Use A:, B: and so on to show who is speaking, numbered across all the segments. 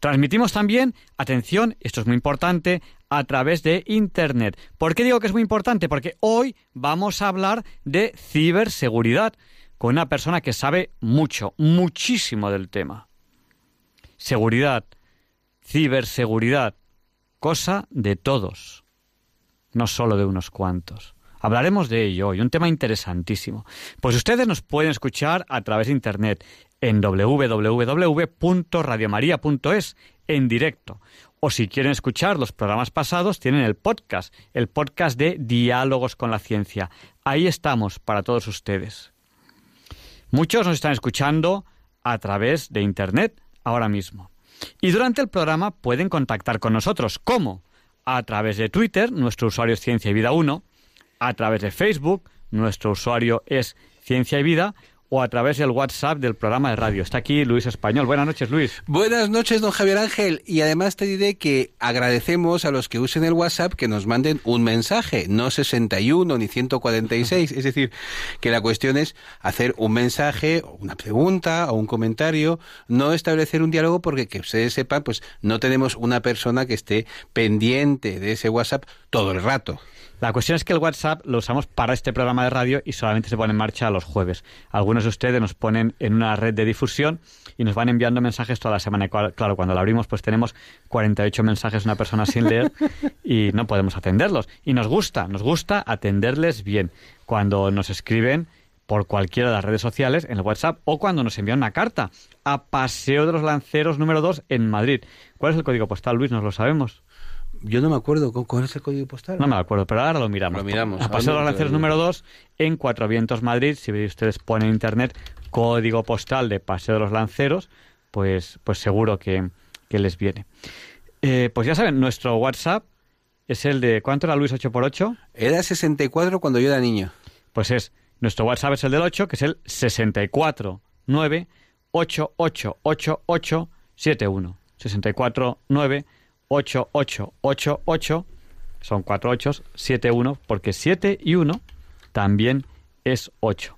A: Transmitimos también, atención, esto es muy importante, a través de Internet. ¿Por qué digo que es muy importante? Porque hoy vamos a hablar de ciberseguridad con una persona que sabe mucho, muchísimo del tema. Seguridad, ciberseguridad, cosa de todos, no solo de unos cuantos. Hablaremos de ello hoy, un tema interesantísimo. Pues ustedes nos pueden escuchar a través de Internet en www.radiomaria.es en directo. O si quieren escuchar los programas pasados, tienen el podcast, el podcast de Diálogos con la Ciencia. Ahí estamos para todos ustedes. Muchos nos están escuchando a través de Internet ahora mismo. Y durante el programa pueden contactar con nosotros. ¿Cómo? A través de Twitter, nuestro usuario es Ciencia y Vida 1, a través de Facebook, nuestro usuario es Ciencia y Vida, o a través del WhatsApp del programa de radio. Está aquí Luis Español. Buenas noches, Luis.
B: Buenas noches, don Javier Ángel. Y además te diré que agradecemos a los que usen el WhatsApp que nos manden un mensaje, no 61 ni 146. Es decir, que la cuestión es hacer un mensaje, una pregunta o un comentario, no establecer un diálogo porque que ustedes sepan, pues no tenemos una persona que esté pendiente de ese WhatsApp todo el rato.
A: La cuestión es que el WhatsApp lo usamos para este programa de radio y solamente se pone en marcha los jueves. Algunos de ustedes nos ponen en una red de difusión y nos van enviando mensajes toda la semana. Claro, cuando la abrimos pues tenemos 48 mensajes de una persona sin leer y no podemos atenderlos. Y nos gusta, nos gusta atenderles bien. Cuando nos escriben por cualquiera de las redes sociales en el WhatsApp o cuando nos envían una carta a Paseo de los Lanceros número 2 en Madrid. ¿Cuál es el código postal, Luis? ¿Nos lo sabemos?
B: Yo no me acuerdo cuál es el código postal.
A: No me acuerdo, pero ahora lo miramos.
B: Lo miramos.
A: A Paseo de los Lanceros número 2 en Cuatro Vientos Madrid. Si ustedes ponen en internet código postal de Paseo de los Lanceros, pues, pues seguro que, les viene. Eh, pues ya saben, nuestro WhatsApp es el de... ¿Cuánto era Luis 8x8?
B: Era 64 cuando yo era niño.
A: Pues es... Nuestro WhatsApp es el del 8, que es el 649 888871. 649 8888, son cuatro ochos, 71, porque 7 y 1 también es 8.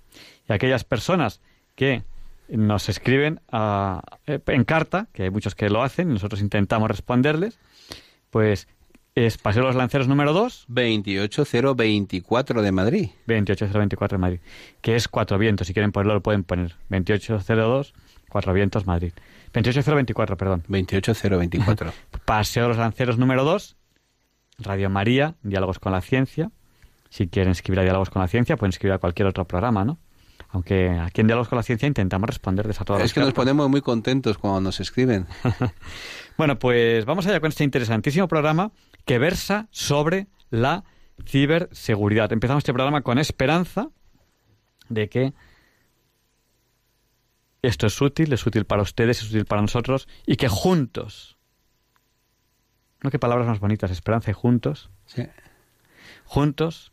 A: Y aquellas personas que nos escriben a, eh, en carta, que hay muchos que lo hacen, y nosotros intentamos responderles, pues es Paseo de los Lanceros número 2.
B: 28024 de Madrid.
A: 28024 de Madrid. Que es Cuatro Vientos. Si quieren ponerlo, lo pueden poner. 2802, Cuatro Vientos, Madrid. 28024, perdón.
B: 28024.
A: Paseo de los Lanceros número 2, Radio María, Diálogos con la Ciencia. Si quieren escribir a Diálogos con la Ciencia, pueden escribir a cualquier otro programa, ¿no? Aunque aquí en Diálogos con la Ciencia intentamos responderles a todas
B: Es que nos ponemos muy contentos cuando nos escriben.
A: bueno, pues vamos allá con este interesantísimo programa que versa sobre la ciberseguridad. Empezamos este programa con esperanza de que esto es útil, es útil para ustedes, es útil para nosotros y que juntos, no qué palabras más bonitas, esperanza y juntos, juntos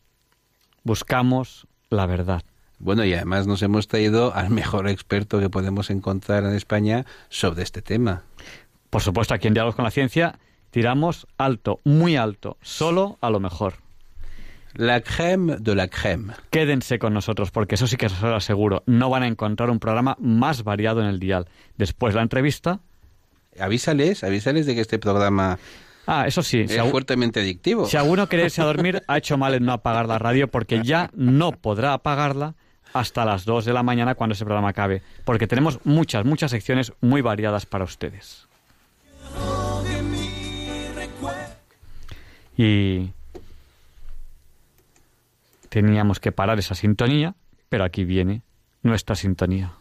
A: buscamos la verdad.
B: Bueno, y además nos hemos traído al mejor experto que podemos encontrar en España sobre este tema.
A: Por supuesto, aquí en Diálogos con la Ciencia tiramos alto, muy alto, solo a lo mejor.
B: La crème de la crème.
A: Quédense con nosotros, porque eso sí que os lo aseguro. No van a encontrar un programa más variado en el dial. Después la entrevista.
B: Avísales, avísales de que este programa
A: Ah, eso sí.
B: Es fuertemente adictivo.
A: Si alguno quiere irse a dormir, ha hecho mal en no apagar la radio porque ya no podrá apagarla hasta las 2 de la mañana cuando ese programa acabe, porque tenemos muchas, muchas secciones muy variadas para ustedes. Y teníamos que parar esa sintonía, pero aquí viene nuestra sintonía.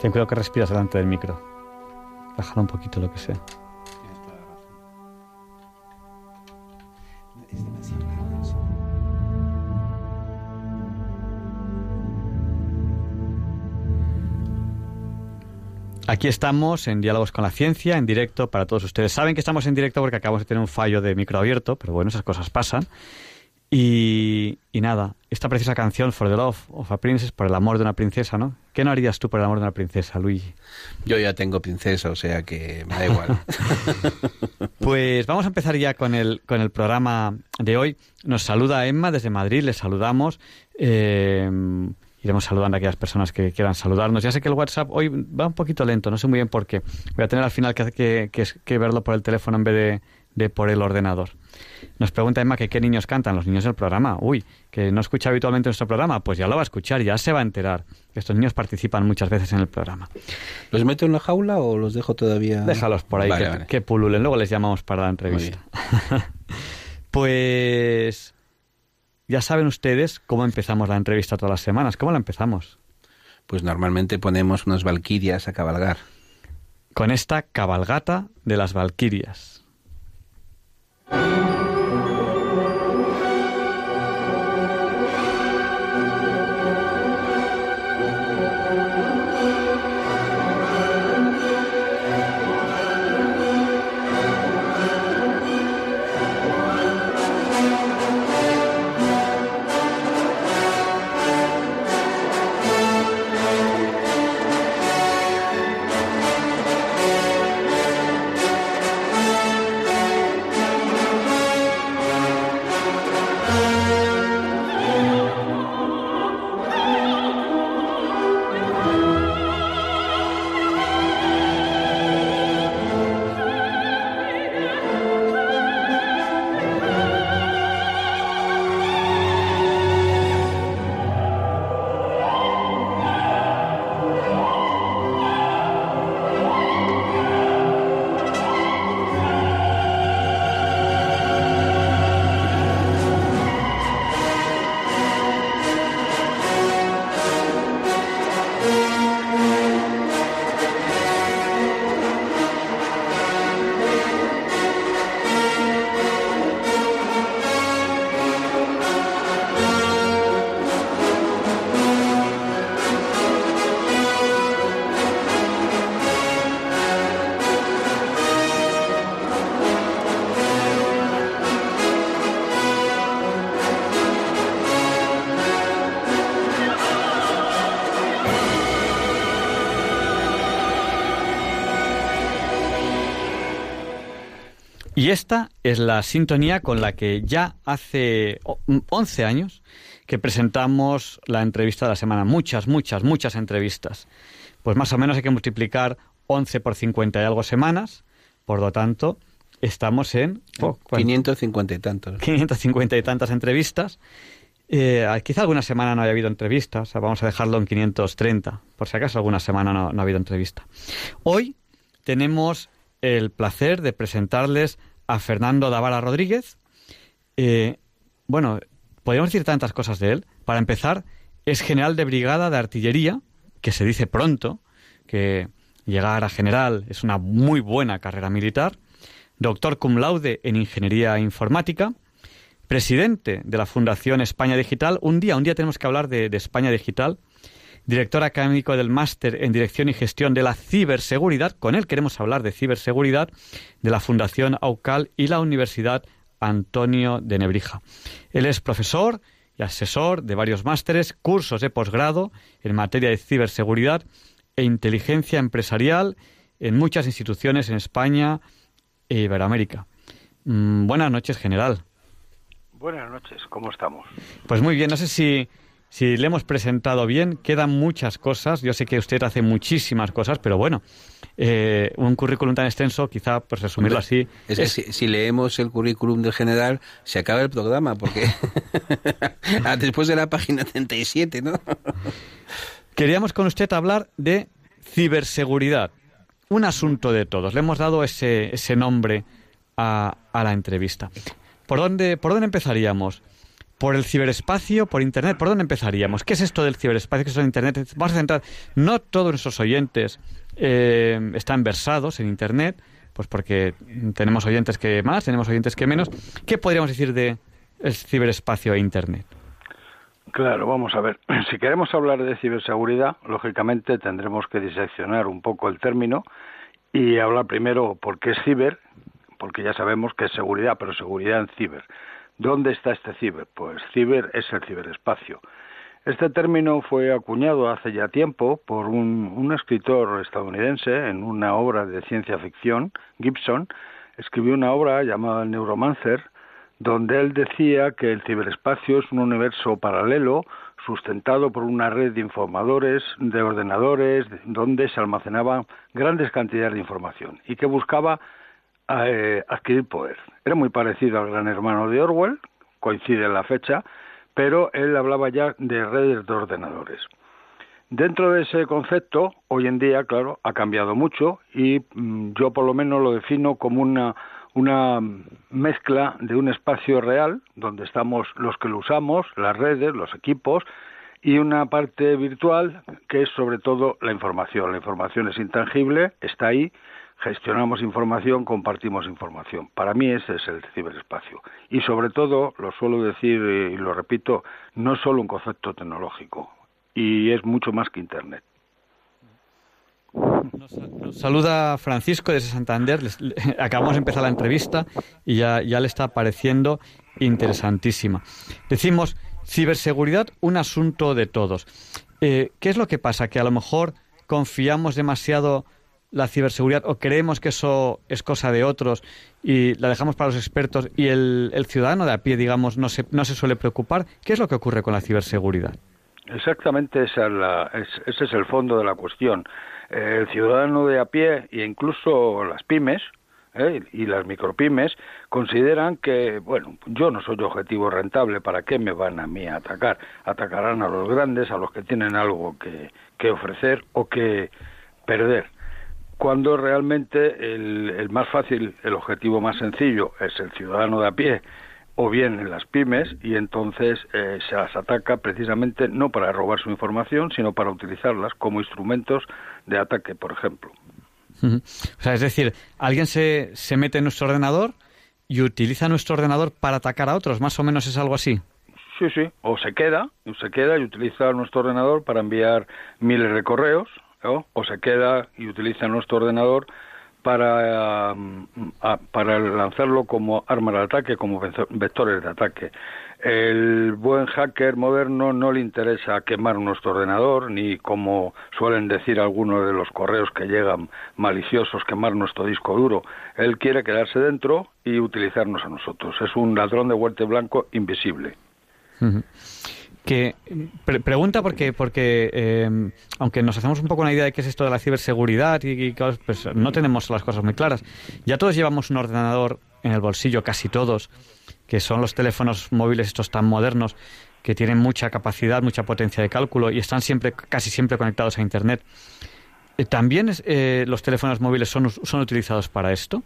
A: Ten cuidado que respiras delante del micro. Bájalo un poquito lo que sea. Aquí estamos en Diálogos con la Ciencia, en directo para todos ustedes. Saben que estamos en directo porque acabamos de tener un fallo de micro abierto, pero bueno, esas cosas pasan. Y, nada, esta preciosa canción, For the Love of a Princess, por el amor de una princesa, ¿no? ¿Qué no harías tú por el amor de una princesa, Luigi?
B: Yo ya tengo princesa, o sea que me da igual.
A: pues vamos a empezar ya con el, con el programa de hoy. Nos saluda Emma desde Madrid, les saludamos. Eh, iremos saludando a aquellas personas que quieran saludarnos. Ya sé que el WhatsApp hoy va un poquito lento, no sé muy bien por qué. Voy a tener al final que, que, que verlo por el teléfono en vez de, de por el ordenador. Nos pregunta Emma que qué niños cantan, los niños del programa. Uy, que no escucha habitualmente nuestro programa, pues ya lo va a escuchar, ya se va a enterar. Estos niños participan muchas veces en el programa.
B: ¿Los meto en la jaula o los dejo todavía?
A: Déjalos por ahí, que, pululen. Luego les llamamos para la entrevista. pues ya saben ustedes cómo empezamos la entrevista todas las semanas. ¿Cómo la empezamos?
B: Pues normalmente ponemos unas valquirias a cabalgar.
A: Con esta cabalgata de las valquirias. Thank you. Y esta es la sintonía con la que ya hace 11 años que presentamos la entrevista de la semana. Muchas, muchas, muchas entrevistas. Pues más o menos hay que multiplicar 11 por 50 y algo semanas. Por lo tanto, estamos en...
B: 550 y tantos.
A: 550 y tantas entrevistas. Eh, quizá alguna semana no haya habido entrevistas, vamos a dejarlo en 530, por si acaso alguna semana no, ha habido entrevista. Hoy tenemos el placer de presentarles a Fernando Davara Rodríguez. Eh, bueno, podríamos decir tantas cosas de él. Para empezar, es general de brigada de artillería, que se dice pronto, que llegar a general es una muy buena carrera militar. Doctor cum laude en ingeniería informática presidente de la Fundación España Digital. Un día, un día tenemos que hablar de, España Digital. Director académico del Máster en Dirección y Gestión de la Ciberseguridad. Con él queremos hablar de ciberseguridad de la Fundación AUCAL y la Universidad Antonio de Nebrija. Él es profesor y asesor de varios másteres, cursos de posgrado en materia de ciberseguridad e inteligencia empresarial en muchas instituciones en España e Iberoamérica. Mm, buenas noches, general.
C: Buenas noches, ¿cómo estamos?
A: Pues muy bien, no sé si, si le hemos presentado bien, quedan muchas cosas, yo sé que usted hace muchísimas cosas, pero bueno, eh, un currículum tan extenso, quizá, pues resumirlo así...
B: Es, Si, leemos el currículum del general, se acaba el programa, porque después de la página 37, ¿no?
A: Queríamos con usted hablar de ciberseguridad, un asunto de todos. Le hemos dado ese, ese nombre a, a la entrevista. ¿Por dónde, ¿Por dónde empezaríamos? ¿Por el ciberespacio? ¿Por Internet? ¿Por dónde empezaríamos? ¿Qué es esto del ciberespacio? ¿Qué es el Internet? Vamos a centrar. No todos nuestros oyentes eh, están versados en Internet, pues porque tenemos oyentes que más, tenemos oyentes que menos. ¿Qué podríamos decir de el ciberespacio e Internet?
C: Claro, vamos a ver. Si queremos hablar de ciberseguridad, lógicamente tendremos que diseccionar un poco el término y hablar primero por qué es ciber porque ya sabemos que es seguridad, pero seguridad en ciber. ¿Dónde está este ciber? Pues ciber es el ciberespacio. Este término fue acuñado hace ya tiempo por un, escritor estadounidense en una obra de ciencia ficción, Gibson, escribió una obra llamada Neuromancer, donde él decía que el ciberespacio es un universo paralelo sustentado por una red de informadores, de ordenadores, donde se almacenaban grandes cantidades de información y que buscaba eh, adquirir poder. Era muy parecido al gran hermano de Orwell, coincide en la fecha, pero él hablaba ya de redes de ordenadores. Dentro de ese concepto, hoy en día, claro, ha cambiado mucho y mm, yo por lo menos lo defino como una, una mezcla de un espacio real, donde estamos los que lo usamos, las redes, los equipos, y una parte virtual que es sobre todo la información. La información es intangible, está ahí, gestionamos información, compartimos información. Para mí ese es el ciberespacio. Y sobre todo, lo suelo decir y lo repito, no es solo un concepto tecnológico, y es mucho más que Internet.
A: Saluda Francisco desde Santander. acabamos de empezar la entrevista y ya, ya le está pareciendo interesantísima. Decimos, ciberseguridad, un asunto de todos. Eh, ¿Qué es lo que pasa? Que a lo mejor confiamos demasiado la ciberseguridad o creemos que eso es cosa de otros y la dejamos para los expertos y el, ciudadano de a pie, digamos, no se, no se suele preocupar, ¿qué es lo que ocurre con la ciberseguridad?
C: Exactamente esa ese es el fondo de la cuestión. El ciudadano de a pie e incluso las pymes, ¿eh? y las micropymes consideran que, bueno, yo no soy objetivo rentable, ¿para qué me van a mí a atacar? Atacarán a los grandes, a los que tienen algo que, que ofrecer o que perder cuando realmente el, más fácil, el objetivo más sencillo es el ciudadano de a pie o bien en las pymes y entonces eh, se las ataca precisamente no para robar su información, sino para utilizarlas como instrumentos de ataque, por ejemplo.
A: O sea, es decir, alguien se, se mete en nuestro ordenador y utiliza nuestro ordenador para atacar a otros, más o menos es algo así.
C: Sí, sí, o se queda, o se queda y utiliza nuestro ordenador para enviar miles de correos, o se queda y utiliza nuestro ordenador para, mm, para lanzarlo como arma de ataque, como vectores de ataque. El buen hacker moderno no le interesa quemar nuestro ordenador, ni como suelen decir algunos de los correos que llegan maliciosos, quemar nuestro disco duro. Él quiere quedarse dentro y utilizarnos a nosotros. Es un ladrón de huerte blanco invisible.
A: Que pregunta porque porque eh, aunque nos hacemos un poco una idea de qué es esto de la ciberseguridad y, pues no tenemos las cosas muy claras. Ya todos llevamos un ordenador en el bolsillo, casi todos que son los teléfonos móviles estos tan modernos que tienen mucha capacidad, mucha potencia de cálculo y están siempre, casi siempre conectados a Internet. Eh, ¿También eh, los teléfonos móviles son, son utilizados para esto?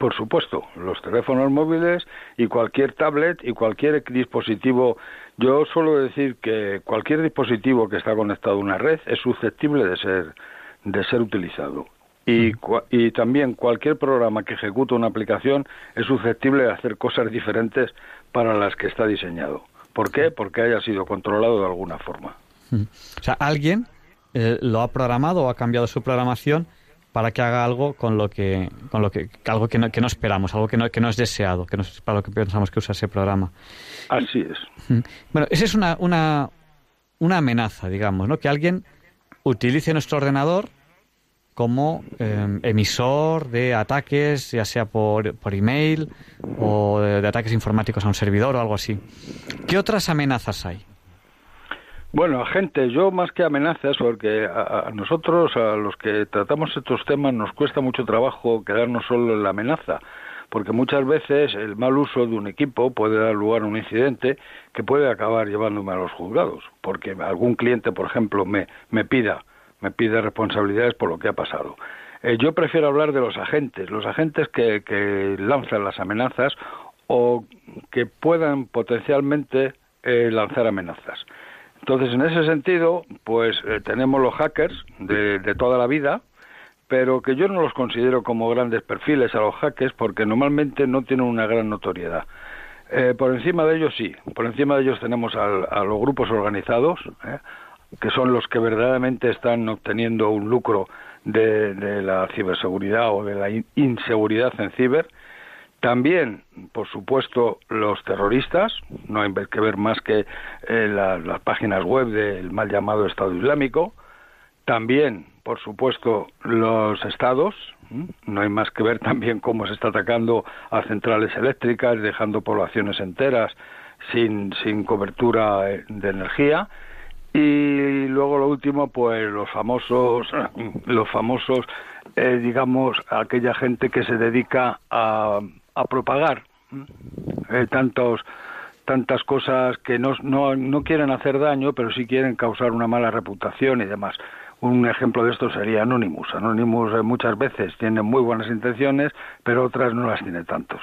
C: Por supuesto, los teléfonos móviles y cualquier tablet y cualquier dispositivo. Yo suelo decir que cualquier dispositivo que está conectado a una red es susceptible de ser de ser utilizado. Y, y, también cualquier programa que ejecute una aplicación es susceptible de hacer cosas diferentes para las que está diseñado. ¿Por qué? Porque haya sido controlado de alguna forma.
A: O sea, alguien eh, lo ha programado o ha cambiado su programación para que haga algo con lo que, con lo que algo que no, que no esperamos, algo que no, que no es deseado, que no es para lo que pensamos que usa ese programa.
C: Así es.
A: Bueno, esa es una, una, una amenaza, digamos, ¿no? Que alguien utilice nuestro ordenador como em, emisor de ataques, ya sea por, por email o de, ataques informáticos a un servidor o algo así. ¿Qué otras amenazas hay?
C: Bueno, gente, yo más que amenazas, porque a, nosotros, a los que tratamos estos temas, nos cuesta mucho trabajo quedarnos solo en la amenaza, porque muchas veces el mal uso de un equipo puede dar lugar a un incidente que puede acabar llevándome a los juzgados, porque algún cliente, por ejemplo, me, me pida me pide responsabilidades por lo que ha pasado. Eh, yo prefiero hablar de los agentes, los agentes que, que lanzan las amenazas o que puedan potencialmente eh, lanzar amenazas. Entonces, en ese sentido, pues eh, tenemos los hackers de, de, toda la vida, pero que yo no los considero como grandes perfiles a los hackers porque normalmente no tienen una gran notoriedad. por encima de ellos sí, por encima de ellos tenemos a los grupos organizados, que son los que verdaderamente están obteniendo un lucro de, la ciberseguridad o de la inseguridad en ciber. También, por supuesto, los terroristas, no hay que ver más que eh, las páginas web del mal llamado Estado Islámico. También, por supuesto, los estados, no hay más que ver también cómo se está atacando a centrales eléctricas, dejando poblaciones enteras sin, sin cobertura eh, de energía. Y luego lo último pues los famosos los famosos eh, digamos aquella gente que se dedica a, a propagar eh, tantos tantas cosas que no, no, no quieren hacer daño pero sí quieren causar una mala reputación y demás un ejemplo de esto sería Anonymous Anonymous eh, muchas veces tiene muy buenas intenciones pero otras no las tiene tantos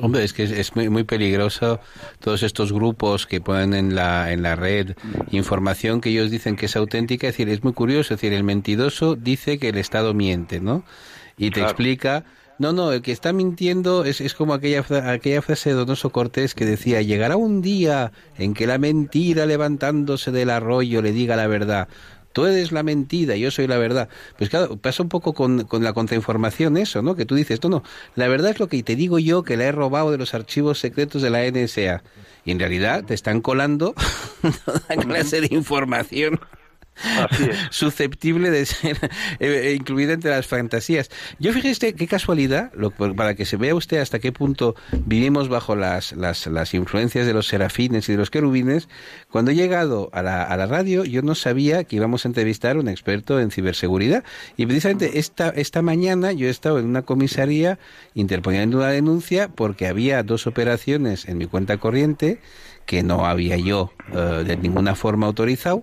B: Hombre, es que es, muy, muy, peligroso todos estos grupos que ponen en la, en la red información que ellos dicen que es auténtica. Es decir, es muy curioso. Es decir, el mentiroso dice que el Estado miente, ¿no? Y te explica. No, no, el que está mintiendo es, es como aquella, aquella frase de Donoso Cortés que decía, llegará un día en que la mentira levantándose del arroyo le diga la verdad tú eres la mentira, yo soy la verdad. Pues claro, pasa un poco con, con la contrainformación eso, ¿no? Que tú dices, no, no, la verdad es lo que te digo yo que la he robado de los archivos secretos de la NSA. Y en realidad te están colando toda clase de información susceptible de ser eh, incluida entre las fantasías. Yo fíjese qué casualidad, para que se vea usted hasta qué punto vivimos bajo las, las, las, influencias de los serafines y de los querubines, cuando he llegado a la, a la radio yo no sabía que íbamos a entrevistar a un experto en ciberseguridad y precisamente esta, esta mañana yo he estado en una comisaría interponiendo una denuncia porque había dos operaciones en mi cuenta corriente que no había yo eh, de ninguna forma autorizado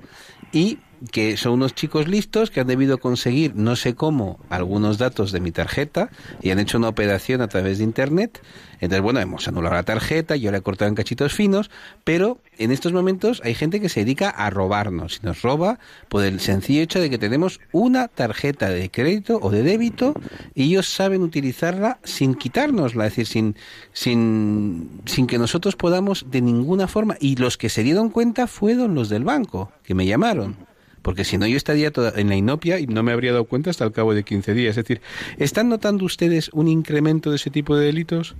B: y que son unos chicos listos que han debido conseguir, no sé cómo, algunos datos de mi tarjeta y han hecho una operación a través de Internet. Entonces, bueno, hemos anulado la tarjeta, yo la he cortado en cachitos finos, pero en estos momentos hay gente que se dedica a robarnos y nos roba por el sencillo hecho de que tenemos una tarjeta de crédito o de débito y ellos saben utilizarla sin quitárnosla, es decir, sin, sin, sin que nosotros podamos de ninguna forma. Y los que se dieron cuenta fueron los del banco, que me llamaron porque si no yo estaría toda en la inopia y no me habría dado cuenta hasta el cabo de 15 días. Es decir, ¿están notando ustedes un incremento de ese tipo de delitos?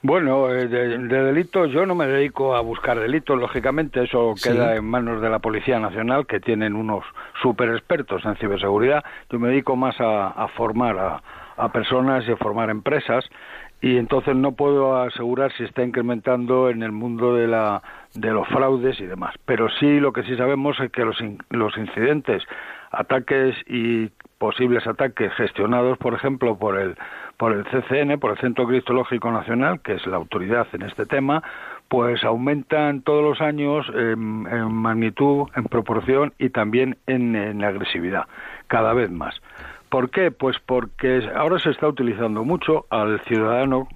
C: Bueno, eh, de, delitos yo no me dedico a buscar delitos, lógicamente eso queda en manos de la Policía Nacional, que tienen unos super expertos en ciberseguridad. Yo me dedico más a, formar a, a, personas y a formar empresas y entonces no puedo asegurar si está incrementando en el mundo de, la, de los fraudes y demás. Pero sí, lo que sí sabemos es que los, los incidentes, ataques y posibles ataques gestionados, por ejemplo, por el por el CCN, por el Centro Cristológico Nacional, que es la autoridad en este tema, pues aumentan todos los años en, magnitud, en proporción y también en, agresividad, cada vez más. ¿Por qué? Pues porque ahora se está utilizando mucho al ciudadano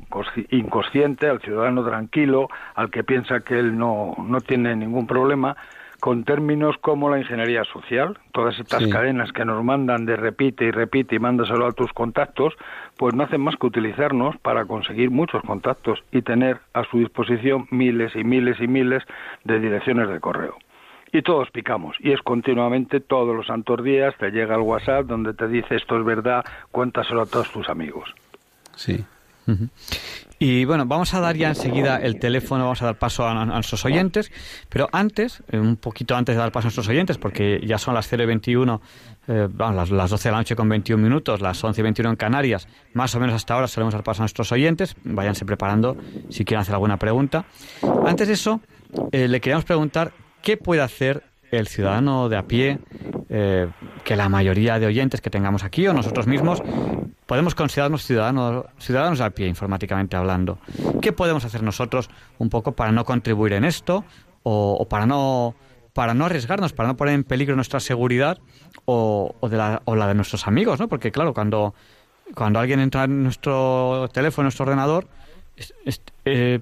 C: inconsciente, al ciudadano tranquilo, al que piensa que él no, no tiene ningún problema, con términos como la ingeniería social, todas estas cadenas que nos mandan de repite y repite y mándaselo a tus contactos, pues no hacen más que utilizarnos para conseguir muchos contactos y tener a su disposición miles y miles y miles de direcciones de correo. Y todos picamos, y es continuamente todos los santos días, te llega el WhatsApp donde te dice esto es verdad, cuéntaselo a todos tus amigos.
B: Sí.
A: Y bueno, vamos a dar ya enseguida el teléfono, vamos a dar paso a, nuestros oyentes, pero antes, eh, un poquito antes de dar paso a nuestros oyentes, porque ya son las 0 y 21, eh, las, las 12 de la noche con 21 minutos, las 11 y 21 en Canarias, más o menos hasta ahora solemos dar paso a nuestros oyentes, váyanse preparando si quieren hacer alguna pregunta. Antes de eso, eh, le queríamos preguntar qué puede hacer el ciudadano de a pie, eh, que la mayoría de oyentes que tengamos aquí o nosotros mismos podemos considerarnos ciudadanos, ciudadanos a pie, informáticamente hablando. ¿Qué podemos hacer nosotros un poco para no contribuir en esto o, para no para no arriesgarnos, para no poner en peligro nuestra seguridad o, de la, o la de nuestros amigos, ¿no? Porque claro, cuando, cuando alguien entra en nuestro teléfono, en nuestro ordenador, eh,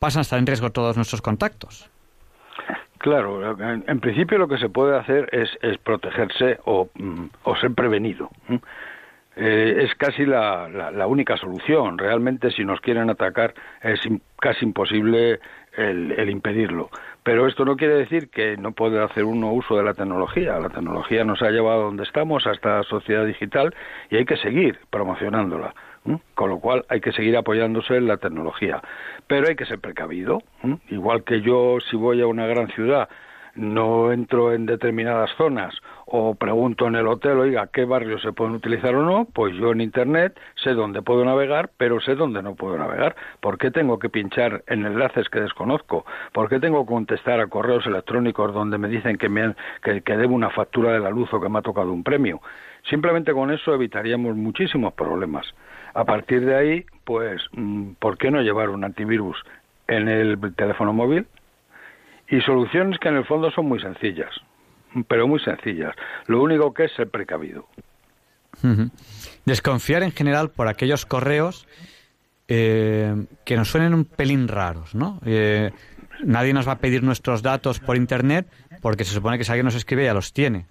A: pasan a estar en riesgo todos nuestros contactos.
C: Claro, en, principio lo que se puede hacer es, es protegerse o, mm, o, ser prevenido. Eh, es casi la, la, única solución. Realmente, si nos quieren atacar, es casi imposible el, el, impedirlo. Pero esto no quiere decir que no pueda hacer uno uso de la tecnología. La tecnología nos ha llevado a donde estamos, a esta sociedad digital, y hay que seguir promocionándola. Con lo cual hay que seguir apoyándose en la tecnología. Pero hay que ser precavido. Igual que yo, si voy a una gran ciudad, no entro en determinadas zonas o pregunto en el hotel, oiga, ¿qué barrios se pueden utilizar o no? Pues yo en Internet sé dónde puedo navegar, pero sé dónde no puedo navegar. ¿Por qué tengo que pinchar en enlaces que desconozco? ¿Por qué tengo que contestar a correos electrónicos donde me dicen que, me que, que debo una factura de la luz o que me ha tocado un premio? Simplemente con eso evitaríamos muchísimos problemas. A partir de ahí, pues, mm, ¿por qué no llevar un antivirus en el teléfono móvil? Y soluciones que en el fondo son muy sencillas, pero muy sencillas. Lo único que es ser precavido.
A: Desconfiar en general por aquellos correos eh, que nos suenen un pelín raros, ¿no? Eh, nadie nos va a pedir nuestros datos por Internet porque se supone que si alguien nos escribe ya los tiene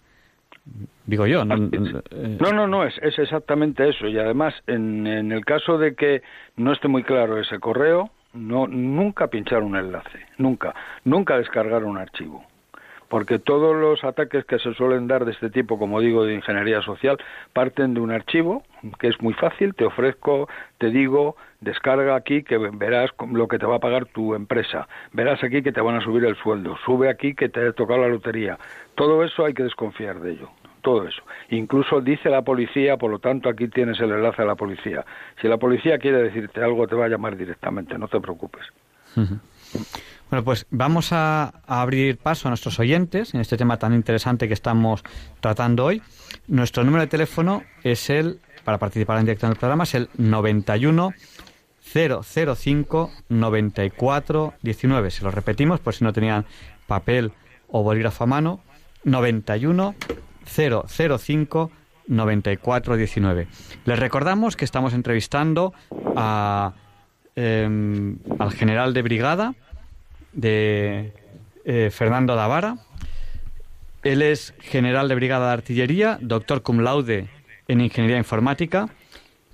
A: digo yo.
C: No, no, no, es, es exactamente eso. Y además, en, en el caso de que no esté muy claro ese correo, no, nunca pinchar un enlace, nunca, nunca descargar un archivo porque todos los ataques que se suelen dar de este tipo, como digo, de ingeniería social, parten de un archivo que es muy fácil, te ofrezco, te digo, descarga aquí que verás lo que te va a pagar tu empresa, verás aquí que te van a subir el sueldo, sube aquí que te ha tocado la lotería. Todo eso hay que desconfiar de ello todo eso. Incluso dice la policía, por lo tanto aquí tienes el enlace a la policía. Si la policía quiere decirte algo, te va a llamar directamente, no te preocupes.
A: Bueno, pues vamos a, abrir paso a nuestros oyentes en este tema tan interesante que estamos tratando hoy. Nuestro número de teléfono es el, para participar en directo en el programa, es el 91 005 94 19. Se lo repetimos por si no tenían papel o bolígrafo a mano. 91 005 94 19. Les recordamos que estamos entrevistando a, em, al general de brigada de eh, Fernando Davara. Él es general de brigada de artillería, doctor cum laude en ingeniería informática,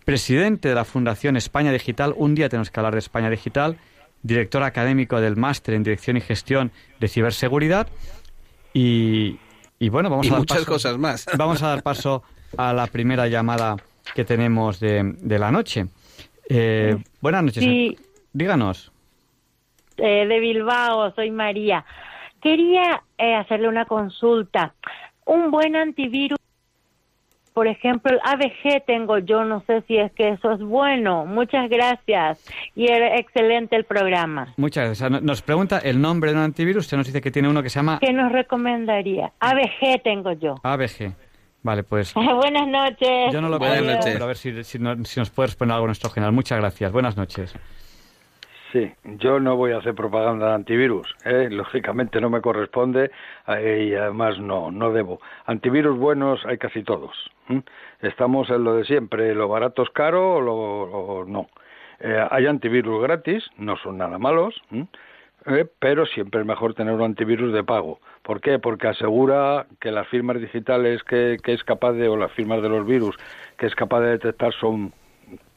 A: presidente de la Fundación España Digital. Un día tenemos que hablar de España Digital, director académico del máster en dirección y gestión de ciberseguridad. Y, bueno, vamos a dar
B: muchas cosas más.
A: Vamos a dar paso a la primera llamada que tenemos de, la noche. Eh, buenas noches. díganos.
D: Eh, de Bilbao, soy María. Quería eh, hacerle una consulta. Un buen antivirus, por ejemplo, el ABG tengo yo, no sé si es que eso es bueno. Muchas gracias. Y era excelente el programa.
A: Muchas gracias. Nos pregunta el nombre de un antivirus, usted nos dice que tiene uno que se llama...
D: ¿Qué nos recomendaría? ABG tengo yo.
A: ABG. Vale, pues...
D: Buenas noches.
A: Yo no lo
B: Buenas
A: conozco,
B: noches.
A: pero a ver si, si no- si nos puede responder algo nuestro general. Muchas gracias. Buenas noches.
C: Sí, yo no voy a hacer propaganda de antivirus, ¿eh? lógicamente no me corresponde eh, y además no, no debo. Antivirus buenos hay casi todos. Estamos en lo de siempre, lo barato es caro o, lo, o no. Eh, hay antivirus gratis, no son nada malos. Eh, pero siempre es mejor tener un antivirus de pago. ¿Por qué? Porque asegura que las firmas digitales que, que es capaz de, o las firmas de los virus que es capaz de detectar son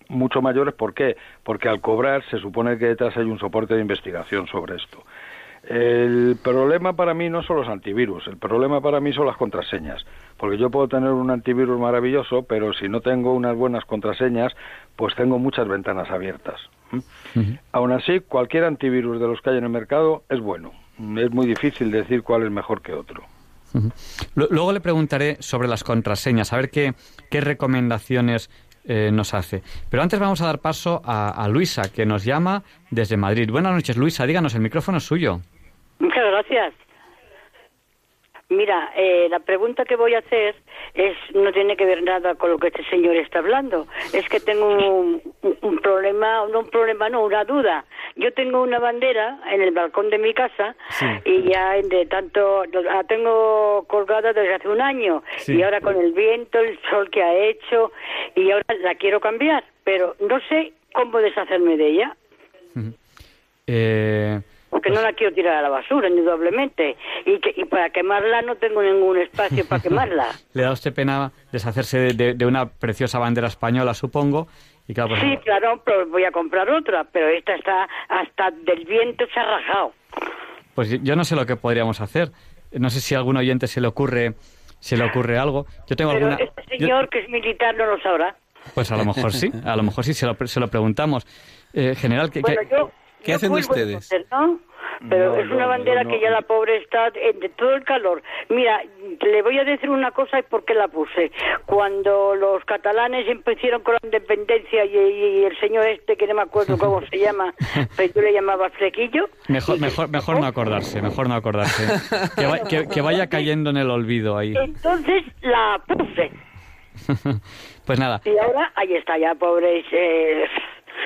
C: mucho mayores. ¿Por qué? Porque al cobrar se supone que detrás hay un soporte de investigación sobre esto. El problema para mí no son los antivirus, el problema para mí son las contraseñas, porque yo puedo tener un antivirus maravilloso, pero si no tengo unas buenas contraseñas, pues tengo muchas ventanas abiertas. ¿m? Aún así, cualquier antivirus de los que hay en el mercado es bueno. Es muy difícil decir cuál es mejor que otro.
A: Luego le preguntaré sobre las contraseñas, a ver qué, qué recomendaciones eh, nos hace. Pero antes vamos a dar paso a, a Luisa, que nos llama desde Madrid. Buenas noches, Luisa. Díganos, el micrófono es suyo.
E: Muchas gracias. Mira, eh, la pregunta que voy a hacer es no tiene que ver nada con lo que este señor está hablando. Es que tengo un, un- un problema, no un problema, no, una duda. Yo tengo una bandera en el balcón de mi casa
A: Sí.
E: y ya de tanto la tengo colgada desde hace un año
A: Sí.
E: y ahora con el viento, el sol que ha hecho y ahora la quiero cambiar, pero no sé cómo deshacerme de ella.
A: Eh,
E: Porque no la quiero tirar a la basura, indudablemente. Y, que, y para quemarla no tengo ningún espacio para quemarla.
A: le da usted pena deshacerse de, de- de una preciosa bandera española, supongo. Y claro, pues,
E: Sí, claro, pero voy a comprar otra, pero esta está hasta del viento se ha rajado.
A: pues yo no sé lo que podríamos hacer. No sé si a algún oyente se le ocurre, se le ocurre algo. Yo tengo
E: Pero
A: alguna.
E: este
A: yo-
E: señor que es militar no lo sabrá.
A: pues a lo mejor sí, a lo mejor sí, se lo, se lo preguntamos. Eh, general, ¿qué,
E: Bueno,
A: qué-
E: yo...
B: ¿Qué hacen ustedes?
E: conocer, ¿no? Pero
C: No,
E: es una
C: no,
E: bandera que ya la pobre está en- de todo el calor. Mira, le voy a decir una cosa y por qué la puse. Cuando los catalanes empezaron con la independencia y, y el señor este, que no me acuerdo cómo se llama, pero yo le llamaba Flequillo.
A: Mejor, mejor, mejor no
E: fue,
A: acordarse, mejor no acordarse. Que, va- que- que vaya cayendo en el olvido ahí.
E: Entonces la puse.
A: Pues nada,
E: Y ahora, ahí está ya, pobre, eh,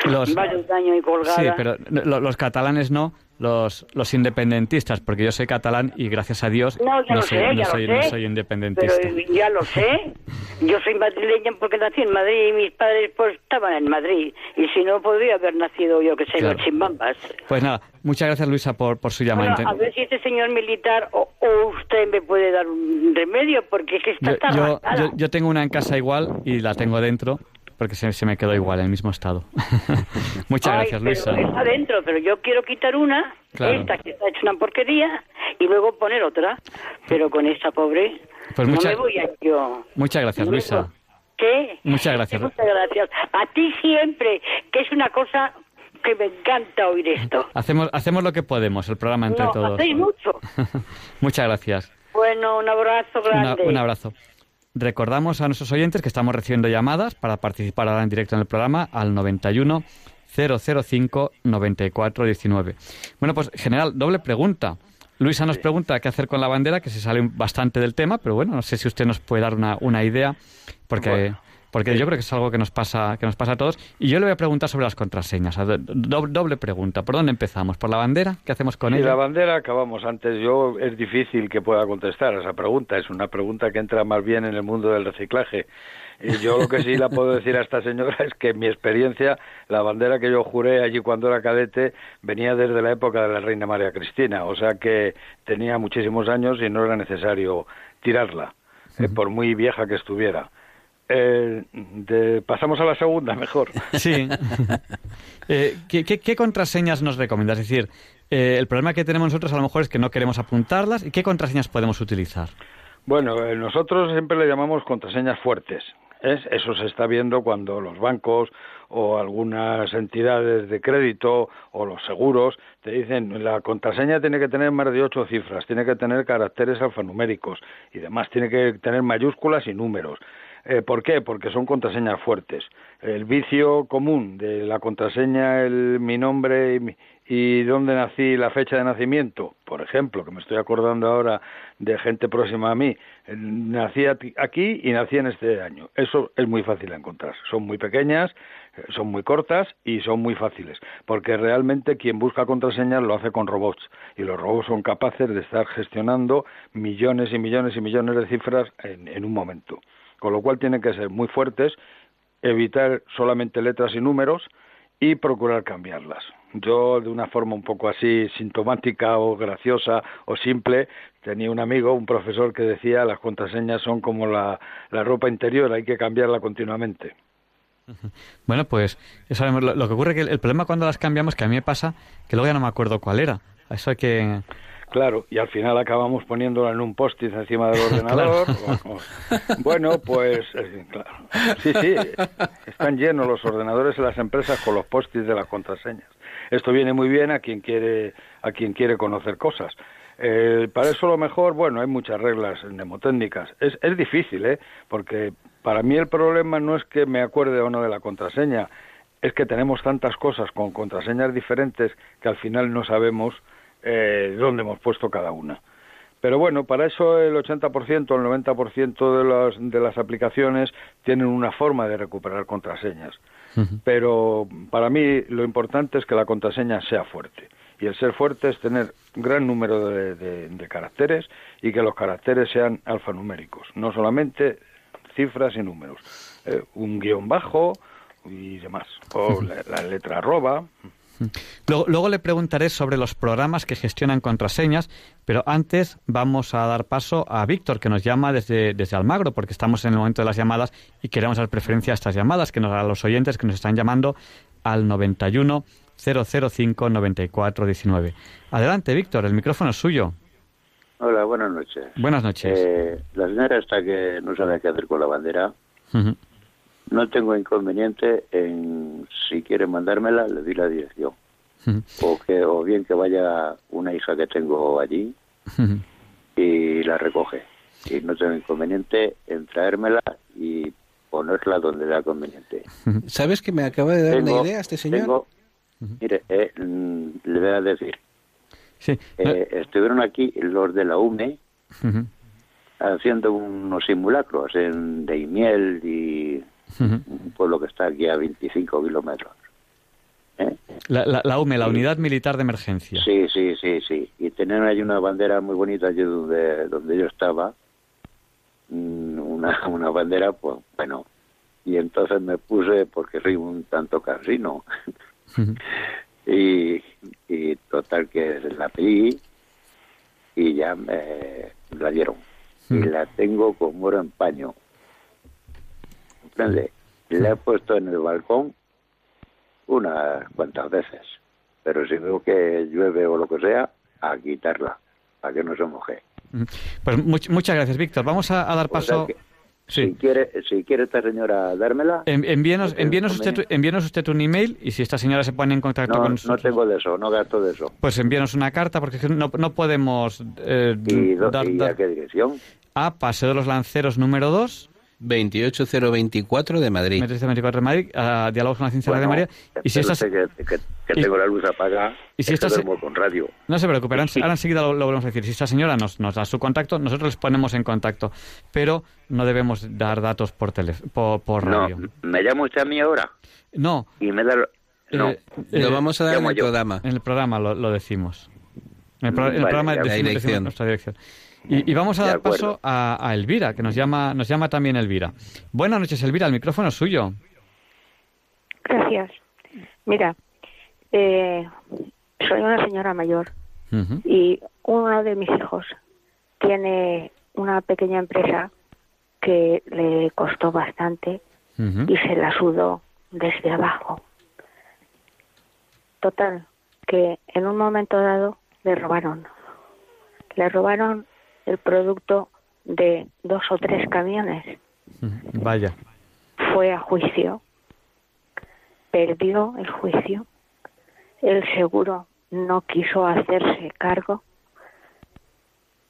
A: Los-
E: va de un año y colgada.
A: sí, pero lo- los catalanes no, los, los independentistas, porque yo soy catalán y gracias a Dios
E: No, ya lo
A: soy,
E: sé,
A: no
E: ya
A: soy,
E: lo
A: no
E: sé.
A: soy independentista.
E: Pero ya lo sé. Yo soy madrileña porque nací en Madrid y mis padres pues estaban en Madrid. Y si no, podría haber nacido yo que sé,
A: Claro.
E: los chimbambas.
A: Pues nada, muchas gracias Luisa por, por su
E: Bueno,
A: llamada.
E: a ver si este señor militar o, o usted me puede dar un remedio porque es que está
A: yo,
E: tan
A: yo, yo- yo tengo una en casa igual y la tengo dentro porque se, se me quedó igual, en el mismo estado. muchas
E: Ay,
A: gracias Luisa.
E: Está dentro, pero yo quiero quitar una,
A: Claro.
E: esta que está hecha una porquería, y luego poner otra. Pero con esta pobre,
A: Pues
E: no
A: muchas-
E: me voy a yo.
A: Muchas gracias
E: No,
A: Luisa.
E: ¿Qué?
A: Muchas gracias.
E: Muchas gracias. A ti siempre, que es una cosa que me encanta oír esto.
A: Hacemos, hacemos lo que podemos, el programa entre
E: no,
A: todos.
E: hacéis mucho.
A: muchas gracias.
E: Bueno, un abrazo
A: Una-
E: grande.
A: un abrazo. Recordamos a nuestros oyentes que estamos recibiendo llamadas para participar ahora en directo en el programa al 91 005 94 19. Bueno, pues general, doble pregunta. Luisa nos pregunta qué hacer con la bandera, que se sale bastante del tema, pero bueno, no sé si usted nos puede dar una, una idea, porque,
C: Bueno.
A: Porque yo creo que es algo que nos pasa que nos pasa a todos. Y yo le voy a preguntar sobre las contraseñas. Doble pregunta. ¿Por dónde empezamos? ¿Por la bandera? ¿Qué hacemos con ella?
C: la bandera acabamos antes, yo es difícil que pueda contestar a esa pregunta. Es una pregunta que entra más bien en el mundo del reciclaje. Y yo lo que sí la puedo decir a esta señora es que en mi experiencia, la bandera que yo juré allí cuando era cadete venía desde la época de la reina María Cristina. O sea que tenía muchísimos años y no era necesario tirarla, eh, por muy vieja que estuviera. Eh, de- pasamos a la segunda, mejor.
A: Sí. Eh, ¿qué, qué, qué contraseñas nos recomiendas? Es decir, eh, el problema que tenemos nosotros a lo mejor es que no queremos apuntarlas. ¿Y qué contraseñas podemos utilizar?
C: Bueno, eh, nosotros siempre le llamamos contraseñas fuertes. Es, eso se está viendo cuando los bancos o algunas entidades de crédito o los seguros te dicen la contraseña tiene que tener más de ocho cifras, tiene que tener caracteres alfanuméricos y demás, tiene que tener mayúsculas y números. Eh, ¿Por qué? Porque son contraseñas fuertes. El vicio común de la contraseña, el, mi nombre y, y dónde nací, la fecha de nacimiento, por ejemplo, que me estoy acordando ahora de gente próxima a mí, eh, nací aquí y nací en este año. Eso es muy fácil de encontrar. Son muy pequeñas, eh, son muy cortas y son muy fáciles, porque realmente quien busca contraseñas lo hace con robots y los robots son capaces de estar gestionando millones y millones y millones de cifras en, en un momento con lo cual tienen que ser muy fuertes, evitar solamente letras y números y procurar cambiarlas. Yo, de una forma un poco así sintomática o graciosa o simple, tenía un amigo, un profesor que decía las contraseñas son como la, ropa interior, hay que cambiarla continuamente.
A: Bueno, pues sabemos. Lo, que ocurre que el, el problema cuando las cambiamos, que a mí me pasa, que luego ya no me acuerdo cuál era. Eso hay que,
C: Claro, y al final acabamos poniéndola en un post-it encima del ordenador. bueno, pues eh, claro. sí, sí, están llenos los ordenadores de las empresas con los post-its de las contraseñas. Esto viene muy bien a quien quiere a quien quiere conocer cosas. Eh, para eso lo mejor, bueno, hay muchas reglas mnemotécnicas. Es, es difícil, ¿eh? Porque para mí el problema no es que me acuerde o no de la contraseña, es que tenemos tantas cosas con contraseñas diferentes que al final no sabemos eh, dónde hemos puesto cada una. Pero bueno, para eso el 80% o el 90% de las, de las aplicaciones tienen una forma de recuperar contraseñas. Pero para mí lo importante es que la contraseña sea fuerte. Y el ser fuerte es tener gran número de, caracteres y que los caracteres sean alfanuméricos, no solamente cifras y números. Eh, un guion bajo y demás. O la, la letra arroba.
A: Luego, le preguntaré sobre los programas que gestionan contraseñas, pero antes vamos a dar paso a Víctor, que nos llama desde, desde Almagro, porque estamos en el momento de las llamadas y queremos dar preferencia a estas llamadas, que nos a los oyentes que nos están llamando al 91 005 94 19. Adelante, Víctor, el micrófono es suyo.
F: Hola, buenas noches.
A: Buenas noches.
F: Eh, la señora está que no sabe qué hacer con la bandera. No tengo inconveniente en, si quiere mandármela, le doy la dirección. o, que, o bien que vaya una hija que tengo allí y la recoge. Y no tengo inconveniente en traérmela y ponerla donde sea conveniente.
B: ¿Sabes que me acaba de dar una idea este señor?
F: mire, eh, mm, le voy a decir. Sí. Eh, estuvieron aquí los de la UNE haciendo unos simulacros en Deimiel y un pueblo que está aquí a 25 kilómetros.
A: ¿eh? La, la, la, UME, la Unidad Militar de Emergencia.
F: Sí, sí, sí, sí. Y tenían ahí una bandera muy bonita allí donde, donde yo estaba. Mm, una, una bandera, pues bueno. Y entonces me puse, porque soy un tanto casino. y, y total que la pedí y ya me la dieron. Y la tengo como oro en paño. Le, he puesto en el balcón unas cuantas veces, pero si veo que llueve o lo que sea, a quitarla, para que no se moje.
A: Pues muchas gracias, Víctor. Vamos a, dar paso...
F: Si quiere, si quiere esta señora dármela.
A: envíenos, envíenos, usted, envíenos usted un email y si esta señora se pone en contacto con nosotros.
F: No tengo de eso, no gasto de eso.
A: Pues envíenos una carta porque no, no podemos. Eh,
F: ¿Y, a qué dirección?
A: A Paseo de los Lanceros número 2.
B: 28024 de Madrid.
A: 28024 de Madrid, a Diálogos con la Ciencia de María.
F: Y si estas... que, que, tengo la luz apagada, y si estas... con radio.
A: No se preocupe, ahora enseguida lo, lo, volvemos a decir. Si esta señora nos, nos da su contacto, nosotros les ponemos en contacto. Pero no debemos dar datos por, tele, por, por radio.
F: No, ¿me llama usted a mí ahora?
A: No.
F: Y me da... No.
B: Eh, lo vamos a dar en el programa.
A: En el programa lo, lo decimos. En el, pro, en el programa decimos, decimos nuestra dirección. Y, vamos a dar paso a, Elvira, que nos llama, nos llama también Elvira. Buenas noches, Elvira, el micrófono es suyo.
G: Gracias. Mira, eh, soy una señora mayor y uno de mis hijos tiene una pequeña empresa que le costó bastante y se la sudó desde abajo. Total, que en un momento dado le robaron. Le robaron el producto de dos o tres camiones.
A: Vaya.
G: fue a juicio, perdió el juicio, el seguro no quiso hacerse cargo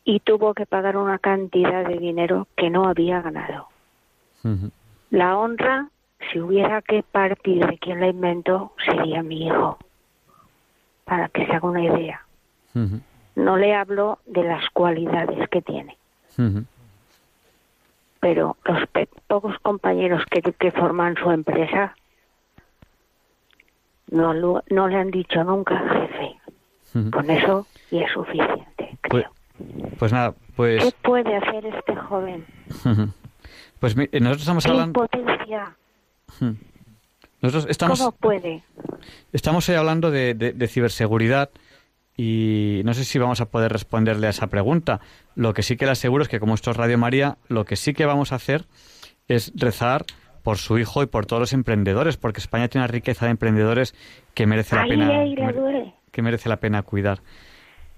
G: y tuvo que pagar una cantidad de dinero que no había ganado. La honra, si hubiera que partir de quien la inventó, sería mi hijo, para que se haga una idea. No le hablo de las cualidades que tiene. Pero los pocos compañeros que, que forman su empresa no, no le han dicho nunca jefe. Con eso y es suficiente,
A: pues, creo. Pues, nada, pues...
G: ¿Qué puede hacer este joven?
A: Pues nosotros estamos hablando...
G: Impotencia.
A: Nosotros estamos...
G: ¿Cómo puede?
A: Estamos hablando de, de, ciberseguridad y no sé si vamos a poder responderle a esa pregunta. Lo que sí que le aseguro es que como esto es Radio María, lo que sí que vamos a hacer es rezar por su hijo y por todos los emprendedores, porque España tiene una riqueza de emprendedores que merece la pena que merece la pena cuidar.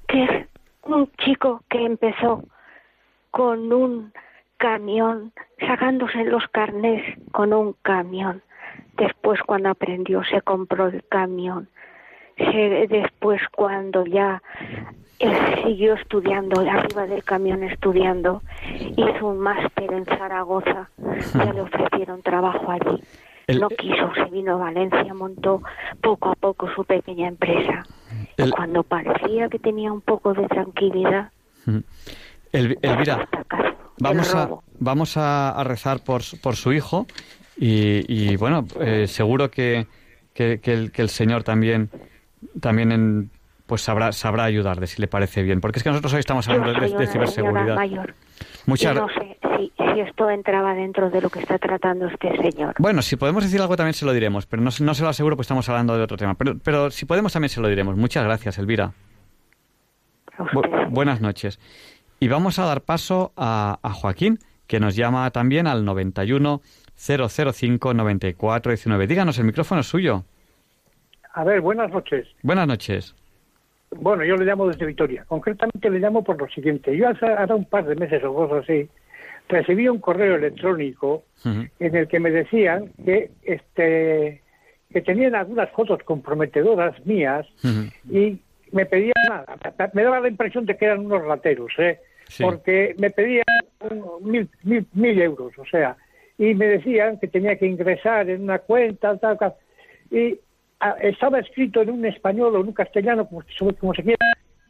G: Que es un chico que empezó con un camión, sacándose los carnés con un camión. Después cuando aprendió se compró el camión. Después cuando ya él siguió estudiando, arriba del camión estudiando, hizo un máster en Zaragoza, ya le ofrecieron trabajo allí. no quiso, se vino a Valencia, montó poco a poco su pequeña empresa. y cuando parecía que tenía un poco de tranquilidad,
A: el, Elvira, vamos a, vamos a, rezar por, por su hijo y, bueno, eh, seguro que, que, el, que el Señor también, también en, pues sabrá, sabrá ayudarle si le parece bien. Porque es que nosotros hoy estamos hablando de, ciberseguridad.
G: Mayor. Muchas... no sé si, esto entraba dentro de lo que está tratando este señor.
A: Bueno, si podemos decir algo también se lo diremos, pero no, no se lo aseguro porque estamos hablando de otro tema. Pero, pero si podemos también se lo diremos. Muchas gracias, Elvira. buenas noches. Y vamos a dar paso a, a Joaquín, que nos llama también al 91 005 94 19. Díganos, el micrófono es suyo.
H: A ver, buenas noches.
A: Buenas noches.
H: Bueno, yo le llamo desde Vitoria. Concretamente le llamo por lo siguiente. Yo hace, un par de meses o cosas así recibí un correo electrónico en el que me decían que este que tenían algunas fotos comprometedoras mías y me pedían nada. Me daba la impresión de que eran unos rateros, ¿eh? porque me pedían mil, mil, mil euros, o sea, y me decían que tenía que ingresar en una cuenta, tal, tal. Y estaba escrito en un español o en un castellano, como, como se quiera,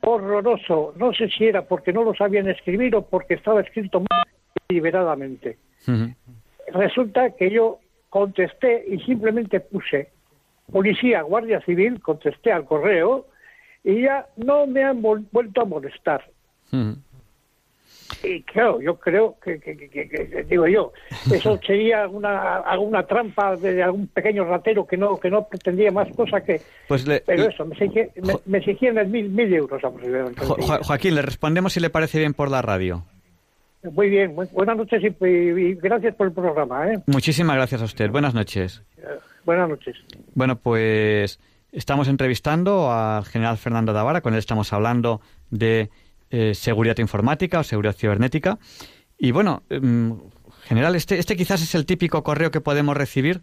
H: horroroso. No sé si era porque no lo sabían escribir o porque estaba escrito muy deliberadamente. Resulta que yo contesté y simplemente puse policía, guardia civil, contesté al correo y ya no me han vuelto a molestar. Y claro, yo creo que, digo yo, eso sería alguna, alguna trampa de algún pequeño ratero que no que no pretendía más cosa que...
A: Pues
H: pero eso, me, exigían, mil, mil euros aproximadamente.
A: Joaquín, le respondemos si le parece bien por la radio.
H: Muy bien, buenas noches y, gracias por el programa. ¿eh?
A: Muchísimas gracias a usted, buenas noches.
H: buenas noches.
A: Bueno, pues estamos entrevistando al general Fernando Davara, con él estamos hablando de eh, seguridad informática o seguridad cibernética. Y bueno, em, general, este, este quizás es el típico correo que podemos recibir.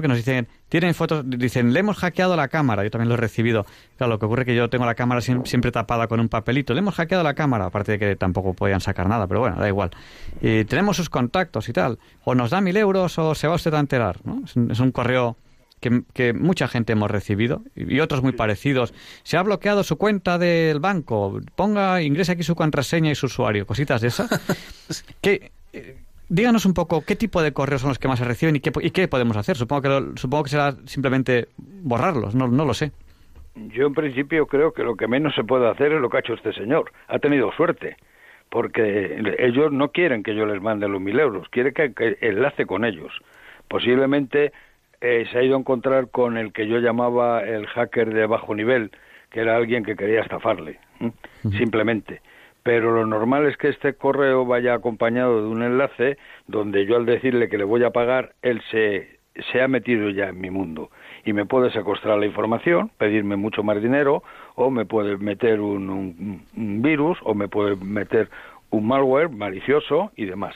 A: Que nos dicen, tienen fotos, dicen, le hemos hackeado la cámara. Yo también lo he recibido. Claro, lo que ocurre es que yo tengo la cámara siempre, tapada con un papelito. Le hemos hackeado la cámara, aparte de que tampoco podían sacar nada, pero bueno, da igual. Y tenemos sus contactos y tal. O nos da mil euros o se va usted a enterar, ¿no? es un correo que, mucha gente hemos recibido y otros muy parecidos. Se ha bloqueado su cuenta del banco, ponga, ingrese aquí su contraseña y su usuario, cositas de esas. que, eh, díganos un poco qué tipo de correos son los que más se reciben y qué, y qué podemos hacer. Supongo que, supongo que será simplemente borrarlos, no, no lo sé.
C: Yo en principio creo que lo que menos se puede hacer es lo que ha hecho este señor. Ha tenido suerte, porque ellos no quieren que yo les mande los mil euros, quieren que, que enlace con ellos. Posiblemente eh, se ha ido a encontrar con el que yo llamaba el hacker de bajo nivel, que era alguien que quería estafarle, simplemente. Pero lo normal es que este correo vaya acompañado de un enlace donde yo al decirle que le voy a pagar, él se, se ha metido ya en mi mundo y me puede secuestrar la información, pedirme mucho más dinero, o me puede meter un, virus, o me puede meter un malware malicioso y demás.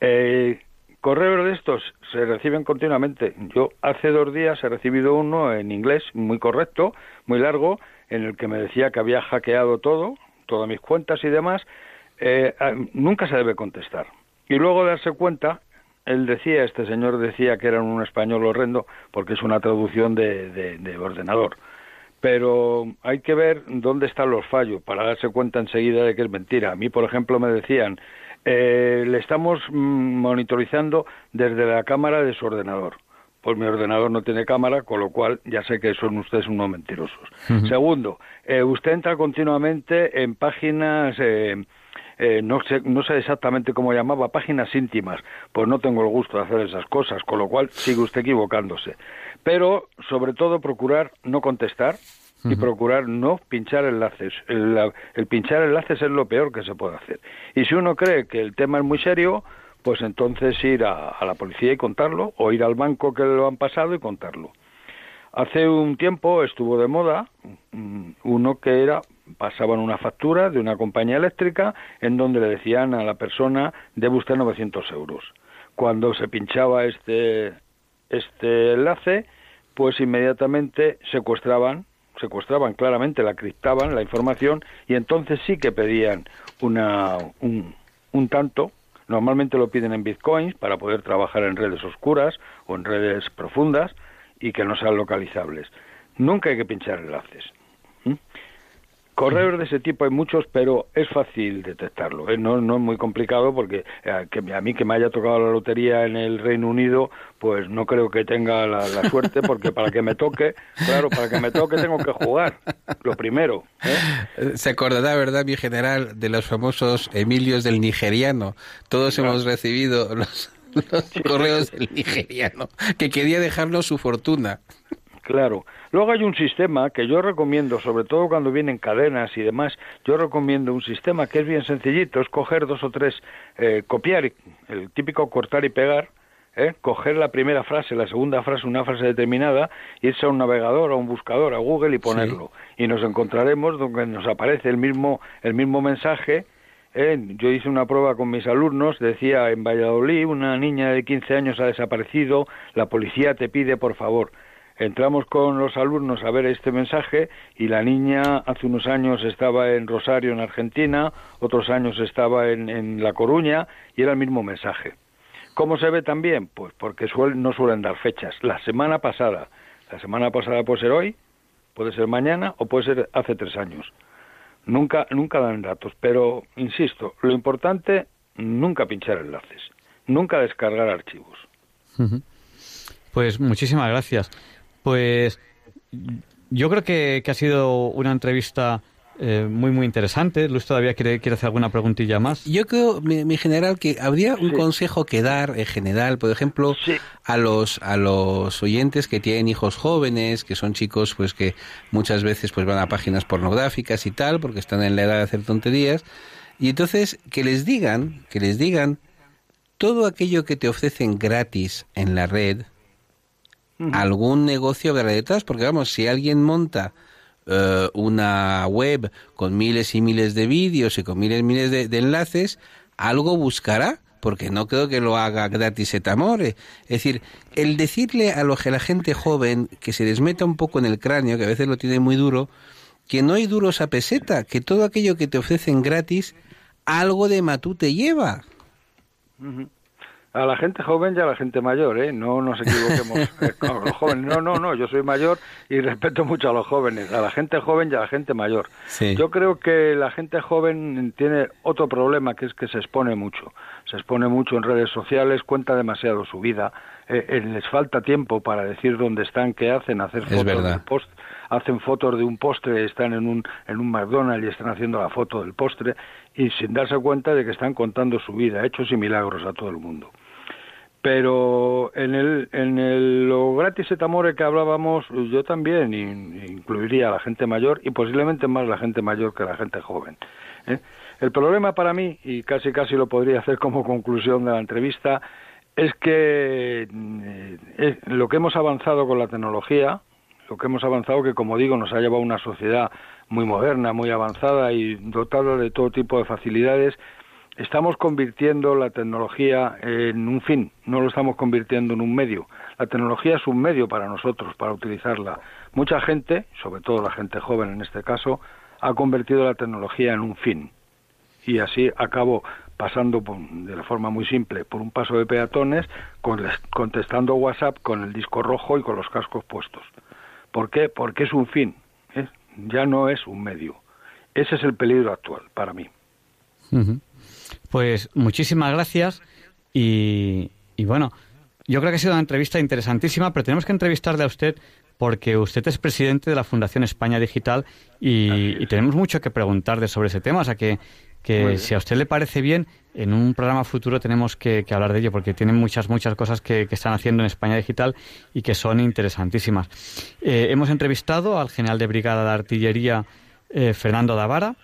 C: Eh, correos de estos se reciben continuamente. Yo hace dos días he recibido uno en inglés muy correcto, muy largo, en el que me decía que había hackeado todo, todas mis cuentas y demás. Eh, nunca se debe contestar. Y luego darse cuenta, él decía, este señor decía que era un español horrendo, porque es una traducción de, de ordenador pero hay que ver dónde están los fallos para darse cuenta enseguida de que es mentira. A mí, por ejemplo, me decían, eh, le estamos monitorizando desde la cámara de su ordenador. Pues mi ordenador no tiene cámara, con lo cual ya sé que son ustedes unos mentirosos. Segundo, eh, usted entra continuamente en páginas, eh, no, sé, no sé exactamente cómo llamaba, páginas íntimas. Pues no tengo el gusto de hacer esas cosas, con lo cual sigue usted equivocándose. Pero, sobre todo, procurar no contestar, y procurar no pinchar enlaces. El, pinchar enlaces es lo peor que se puede hacer. Y si uno cree que el tema es muy serio, pues entonces ir a, la policía y contarlo, o ir al banco que lo han pasado y contarlo. Hace un tiempo estuvo de moda mm, uno que era pasaban una factura de una compañía eléctrica en donde le decían a la persona debe usted 900 euros. Cuando se pinchaba este este enlace, pues inmediatamente secuestraban secuestraban claramente, la criptaban la información y entonces sí que pedían una, un, tanto Normalmente lo piden en bitcoins para poder trabajar en redes oscuras o en redes profundas y que no sean localizables. Nunca hay que pinchar enlaces. Correos de ese tipo hay muchos, pero es fácil detectarlo. ¿eh? No, no es muy complicado porque eh, que a mí que me haya tocado la lotería en el Reino Unido, pues no creo que tenga la, suerte porque para que me toque, claro, para que me toque tengo que jugar, lo primero.
B: ¿eh? Se acordará, ¿verdad, mi general, de los famosos Emilios del nigeriano? Todos hemos recibido los, correos del nigeriano que quería dejarnos su fortuna.
C: Claro. Luego hay un sistema que yo recomiendo, sobre todo cuando vienen cadenas y demás, yo recomiendo un sistema que es bien sencillito, es coger dos o tres, eh, copiar, el típico cortar y pegar, ¿eh? coger la primera frase, la segunda frase, una frase determinada, irse a un navegador, a un buscador, a Google y ponerlo. Y nos encontraremos donde nos aparece el mismo, el mismo mensaje. ¿eh? Yo hice una prueba con mis alumnos, decía en Valladolid, una niña de 15 años ha desaparecido, la policía te pide por favor entramos con los alumnos a ver este mensaje y la niña hace unos años estaba en Rosario, en Argentina, otros años estaba en, La Coruña y era el mismo mensaje. ¿Cómo se ve también? Pues porque no suelen dar fechas. La semana pasada, la semana pasada puede ser hoy, puede ser mañana o puede ser hace tres años. Nunca, nunca dan datos, pero insisto, lo importante, nunca pinchar enlaces, nunca descargar archivos.
A: Pues muchísimas gracias. Pues yo creo que, ha sido una entrevista eh, muy, muy interesante. Luis todavía quiere, quiere hacer alguna preguntilla más.
B: Yo creo, mi, general, que habría un consejo que dar en general, por ejemplo, a los a los oyentes que tienen hijos jóvenes, que son chicos pues que muchas veces pues van a páginas pornográficas y tal, porque están en la edad de hacer tonterías, y entonces que les digan, que les digan todo aquello que te ofrecen gratis en la red, algún negocio habrá detrás, porque vamos, si alguien monta eh, una web con miles y miles de vídeos y con miles y miles de, enlaces, algo buscará, porque no creo que lo haga gratis et amore. Es decir, el decirle a, lo, que la gente joven que se les meta un poco en el cráneo, que a veces lo tiene muy duro, que no hay duros a peseta, que todo aquello que te ofrecen gratis, algo de matú te lleva
C: a la gente joven y a la gente mayor, ¿eh? No nos equivoquemos eh, con los jóvenes. No, no, no, yo soy mayor y respeto mucho a los jóvenes, a la gente joven y a la gente mayor. Yo creo que la gente joven tiene otro problema, que es que se expone mucho. Se expone mucho en redes sociales, cuenta demasiado su vida, eh, eh, les falta tiempo para decir dónde están, qué hacen, hacer fotos de post, hacen fotos de un postre, están en un, en un McDonald's y están haciendo la foto del postre y sin darse cuenta de que están contando su vida, hechos y milagros a todo el mundo pero en el en el lo gratis et amore que hablábamos yo también incluiría a la gente mayor y posiblemente más la gente mayor que la gente joven ¿eh? el problema para mí y casi casi lo podría hacer como conclusión de la entrevista es que eh, lo que hemos avanzado con la tecnología lo que hemos avanzado que como digo nos ha llevado a una sociedad muy moderna muy avanzada y dotada de todo tipo de facilidades estamos convirtiendo la tecnología en un fin, no lo estamos convirtiendo en un medio. La tecnología es un medio para nosotros, para utilizarla. Mucha gente, sobre todo la gente joven en este caso, ha convertido la tecnología en un fin. Y así acabo pasando de la forma muy simple por un paso de peatones, contestando WhatsApp con el disco rojo y con los cascos puestos. ¿Por qué? Porque es un fin, ¿eh? ya no es un medio. Ese es el peligro actual para mí.
A: Pues muchísimas gracias y, bueno, yo creo que ha sido una entrevista interesantísima, pero tenemos que entrevistarle a usted porque usted es presidente de la Fundación España Digital y, tenemos mucho que preguntarle sobre ese tema. O sea que, que si a usted le parece bien, en un programa futuro tenemos que, hablar de ello porque tienen muchas, muchas cosas que, están haciendo en España Digital y que son interesantísimas. Eh, hemos entrevistado al general de brigada de artillería eh, Fernando Davara.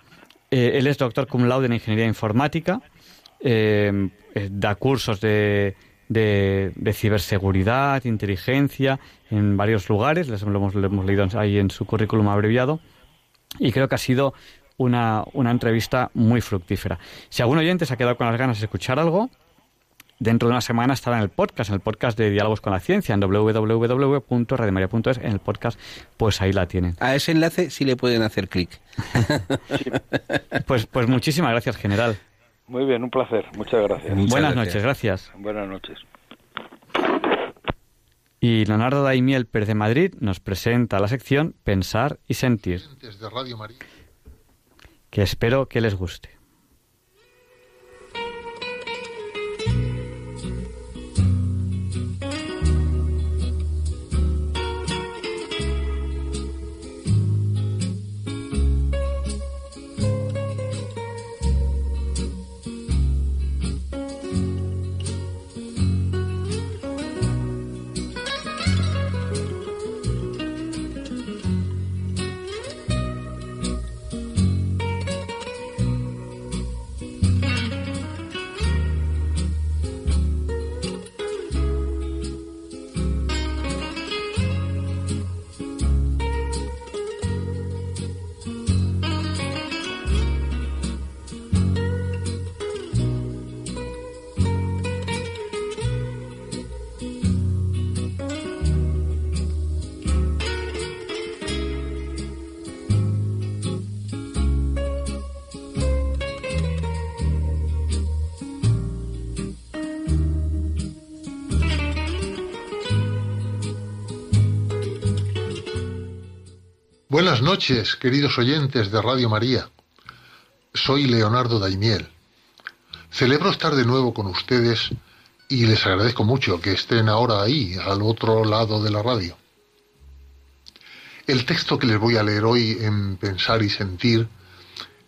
A: Eh, él es doctor cum laude en ingeniería informática eh, eh, da cursos de, de, ciberseguridad, inteligencia en varios lugares, les, lo, hemos, leído ahí en su currículum abreviado, y creo que ha sido una, una entrevista muy fructífera. Si algún oyente se ha quedado con las ganas de escuchar algo, dentro de una semana estará en el podcast, en el podcast de Diálogos con la Ciencia, en www.radiomaria.es, en el podcast, pues ahí la tienen.
B: A ese enlace sí le pueden hacer clic.
A: pues, pues muchísimas gracias, general.
C: Muy bien, un placer. Muchas gracias.
A: Buenas noches, gracias.
C: Buenas noches.
A: Y Leonardo Daimiel Pérez de Madrid nos presenta la sección Pensar y Sentir. Que espero que les guste.
I: Noches, queridos oyentes de Radio María. Soy Leonardo Daimiel. Celebro estar de nuevo con ustedes y les agradezco mucho que estén ahora ahí, al otro lado de la radio. El texto que les voy a leer hoy en Pensar y Sentir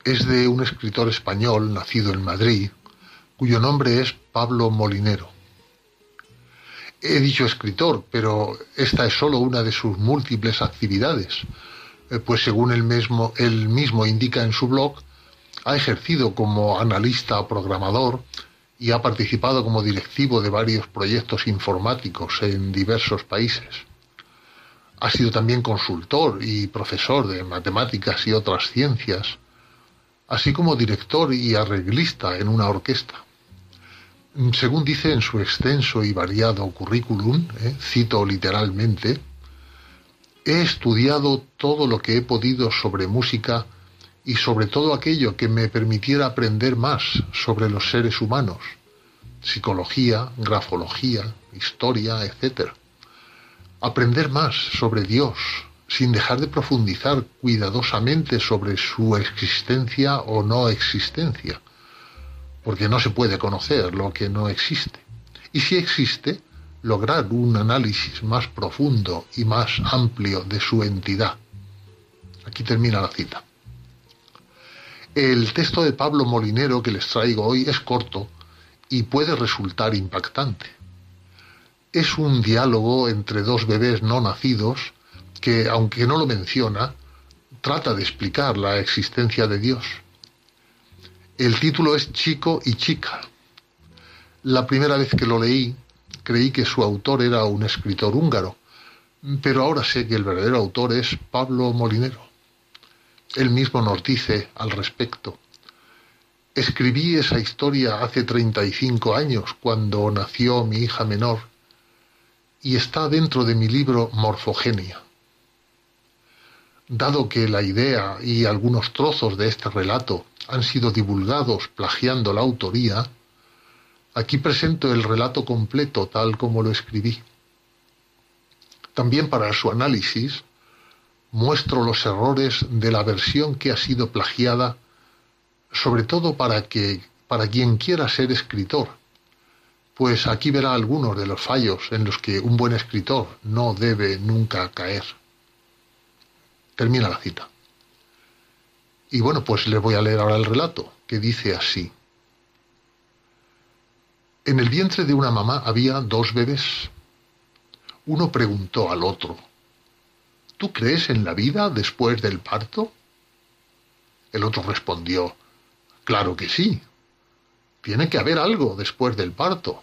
I: es de un escritor español nacido en Madrid, cuyo nombre es Pablo Molinero. He dicho escritor, pero esta es solo una de sus múltiples actividades pues según él mismo, mismo indica en su blog, ha ejercido como analista programador y ha participado como directivo de varios proyectos informáticos en diversos países. Ha sido también consultor y profesor de matemáticas y otras ciencias, así como director y arreglista en una orquesta. Según dice en su extenso y variado currículum, eh, cito literalmente, He estudiado todo lo que he podido sobre música y sobre todo aquello que me permitiera aprender más sobre los seres humanos, psicología, grafología, historia, etc. Aprender más sobre Dios, sin dejar de profundizar cuidadosamente sobre su existencia o no existencia, porque no se puede conocer lo que no existe. Y si existe, lograr un análisis más profundo y más amplio de su entidad. Aquí termina la cita. El texto de Pablo Molinero que les traigo hoy es corto y puede resultar impactante. Es un diálogo entre dos bebés no nacidos que, aunque no lo menciona, trata de explicar la existencia de Dios. El título es Chico y Chica. La primera vez que lo leí creí que su autor era un escritor húngaro, pero ahora sé que el verdadero autor es Pablo Molinero. Él mismo nos dice al respecto, Escribí esa historia hace 35 años, cuando nació mi hija menor, y está dentro de mi libro Morfogenia. Dado que la idea y algunos trozos de este relato han sido divulgados plagiando la autoría, aquí presento el relato completo tal como lo escribí. También para su análisis muestro los errores de la versión que ha sido plagiada sobre todo para que para quien quiera ser escritor, pues aquí verá algunos de los fallos en los que un buen escritor no debe nunca caer. Termina la cita. Y bueno, pues le voy a leer ahora el relato, que dice así. En el vientre de una mamá había dos bebés. Uno preguntó al otro, ¿Tú crees en la vida después del parto? El otro respondió, Claro que sí. Tiene que haber algo después del parto.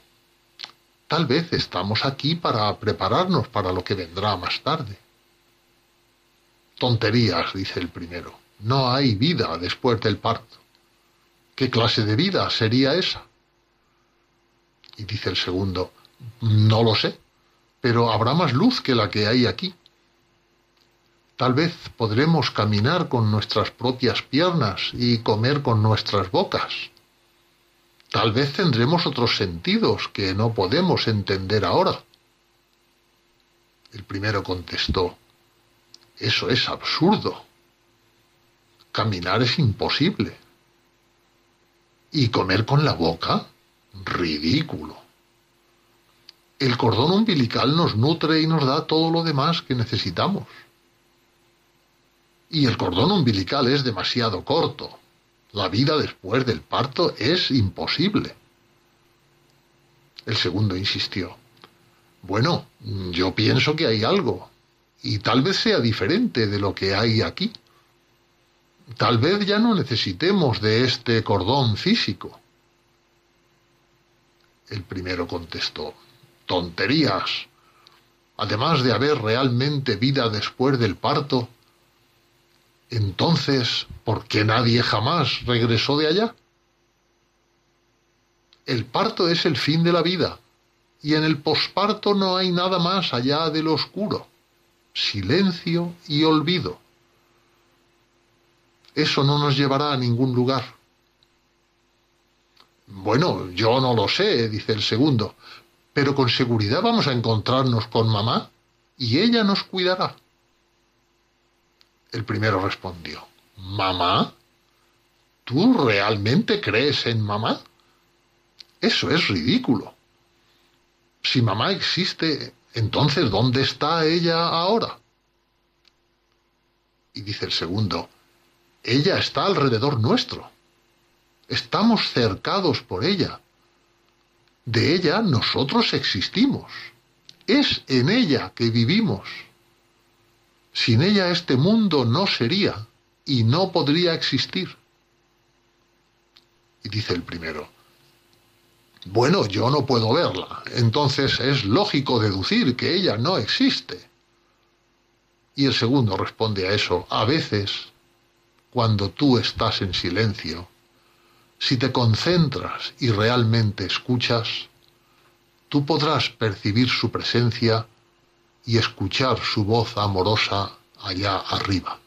I: Tal vez estamos aquí para prepararnos para lo que vendrá más tarde. Tonterías, dice el primero. No hay vida después del parto. ¿Qué clase de vida sería esa? Y dice el segundo, no lo sé, pero habrá más luz que la que hay aquí. Tal vez podremos caminar con nuestras propias piernas y comer con nuestras bocas. Tal vez tendremos otros sentidos que no podemos entender ahora. El primero contestó, eso es absurdo. Caminar es imposible. ¿Y comer con la boca? Ridículo. El cordón umbilical nos nutre y nos da todo lo demás que necesitamos y el cordón umbilical es demasiado corto. La vida después del parto es imposible. El segundo insistió. Bueno, yo pienso que hay algo, y tal vez sea diferente de lo que hay aquí. Tal vez ya no necesitemos de este cordón físico. El primero contestó, tonterías. Además de haber realmente vida después del parto, entonces, ¿por qué nadie jamás regresó de allá? El parto es el fin de la vida, y en el posparto no hay nada más allá del oscuro, silencio y olvido. Eso no nos llevará a ningún lugar. Bueno, yo no lo sé, dice el segundo, pero con seguridad vamos a encontrarnos con mamá y ella nos cuidará. El primero respondió, ¿Mamá? ¿Tú realmente crees en mamá? Eso es ridículo. Si mamá existe, entonces ¿dónde está ella ahora? Y dice el segundo, ella está alrededor nuestro. Estamos cercados por ella. De ella nosotros existimos. Es en ella que vivimos. Sin ella este mundo no sería y no podría existir. Y dice el primero, bueno, yo no puedo verla, entonces es lógico deducir que ella no existe. Y el segundo responde a eso, a veces, cuando tú estás en silencio, si te concentras y realmente escuchas, tú podrás percibir su presencia y escuchar su voz amorosa allá arriba.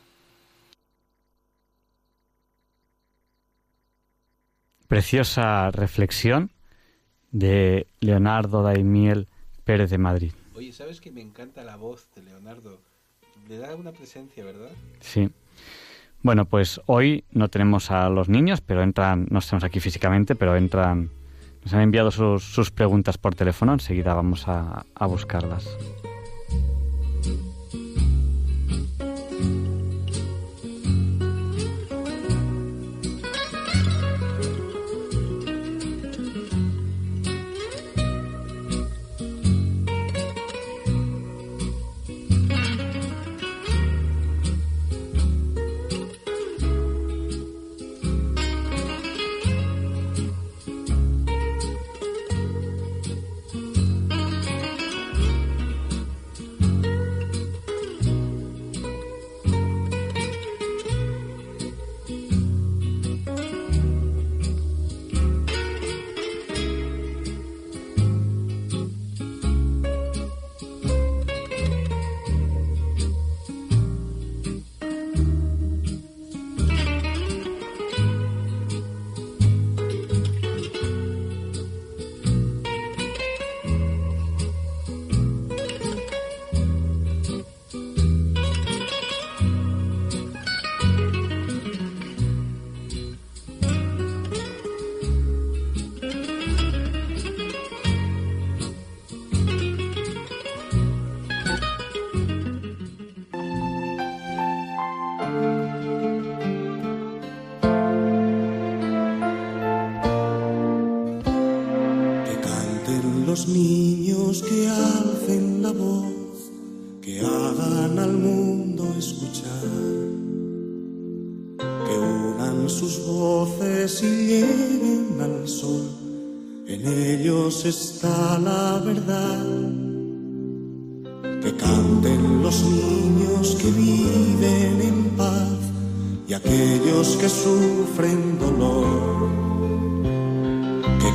A: Preciosa reflexión de Leonardo Daimiel Pérez de Madrid.
B: Oye, ¿sabes que me encanta la voz de Leonardo? Le da una presencia, ¿verdad?
A: Sí. Bueno, pues hoy no tenemos a los niños, pero entran, no estamos aquí físicamente, pero entran, nos han enviado sus, preguntas por teléfono, enseguida vamos a buscarlas.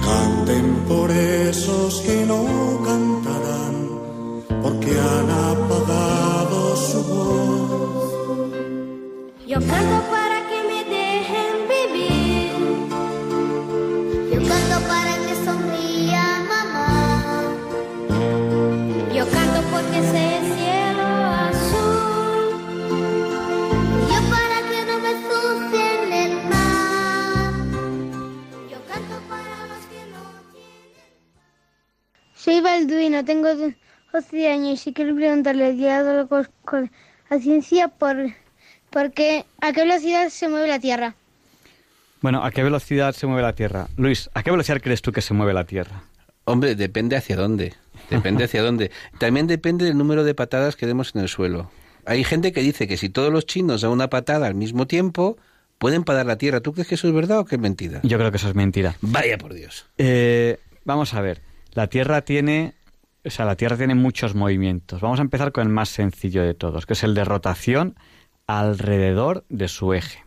J: Canten por esos que no
K: 12 años y quiero preguntarle al diálogo con la ciencia por, por qué, a qué velocidad se mueve la Tierra.
A: Bueno, ¿a qué velocidad se mueve la Tierra? Luis, ¿a qué velocidad crees tú que se mueve la Tierra?
B: Hombre, depende hacia dónde. Depende hacia dónde. También depende del número de patadas que demos en el suelo. Hay gente que dice que si todos los chinos dan una patada al mismo tiempo, pueden parar la Tierra. ¿Tú crees que eso es verdad o que es mentira?
A: Yo creo que eso es mentira.
B: Vaya por Dios.
A: Eh, vamos a ver. La Tierra tiene, o sea, la Tierra tiene muchos movimientos. Vamos a empezar con el más sencillo de todos, que es el de rotación alrededor de su eje.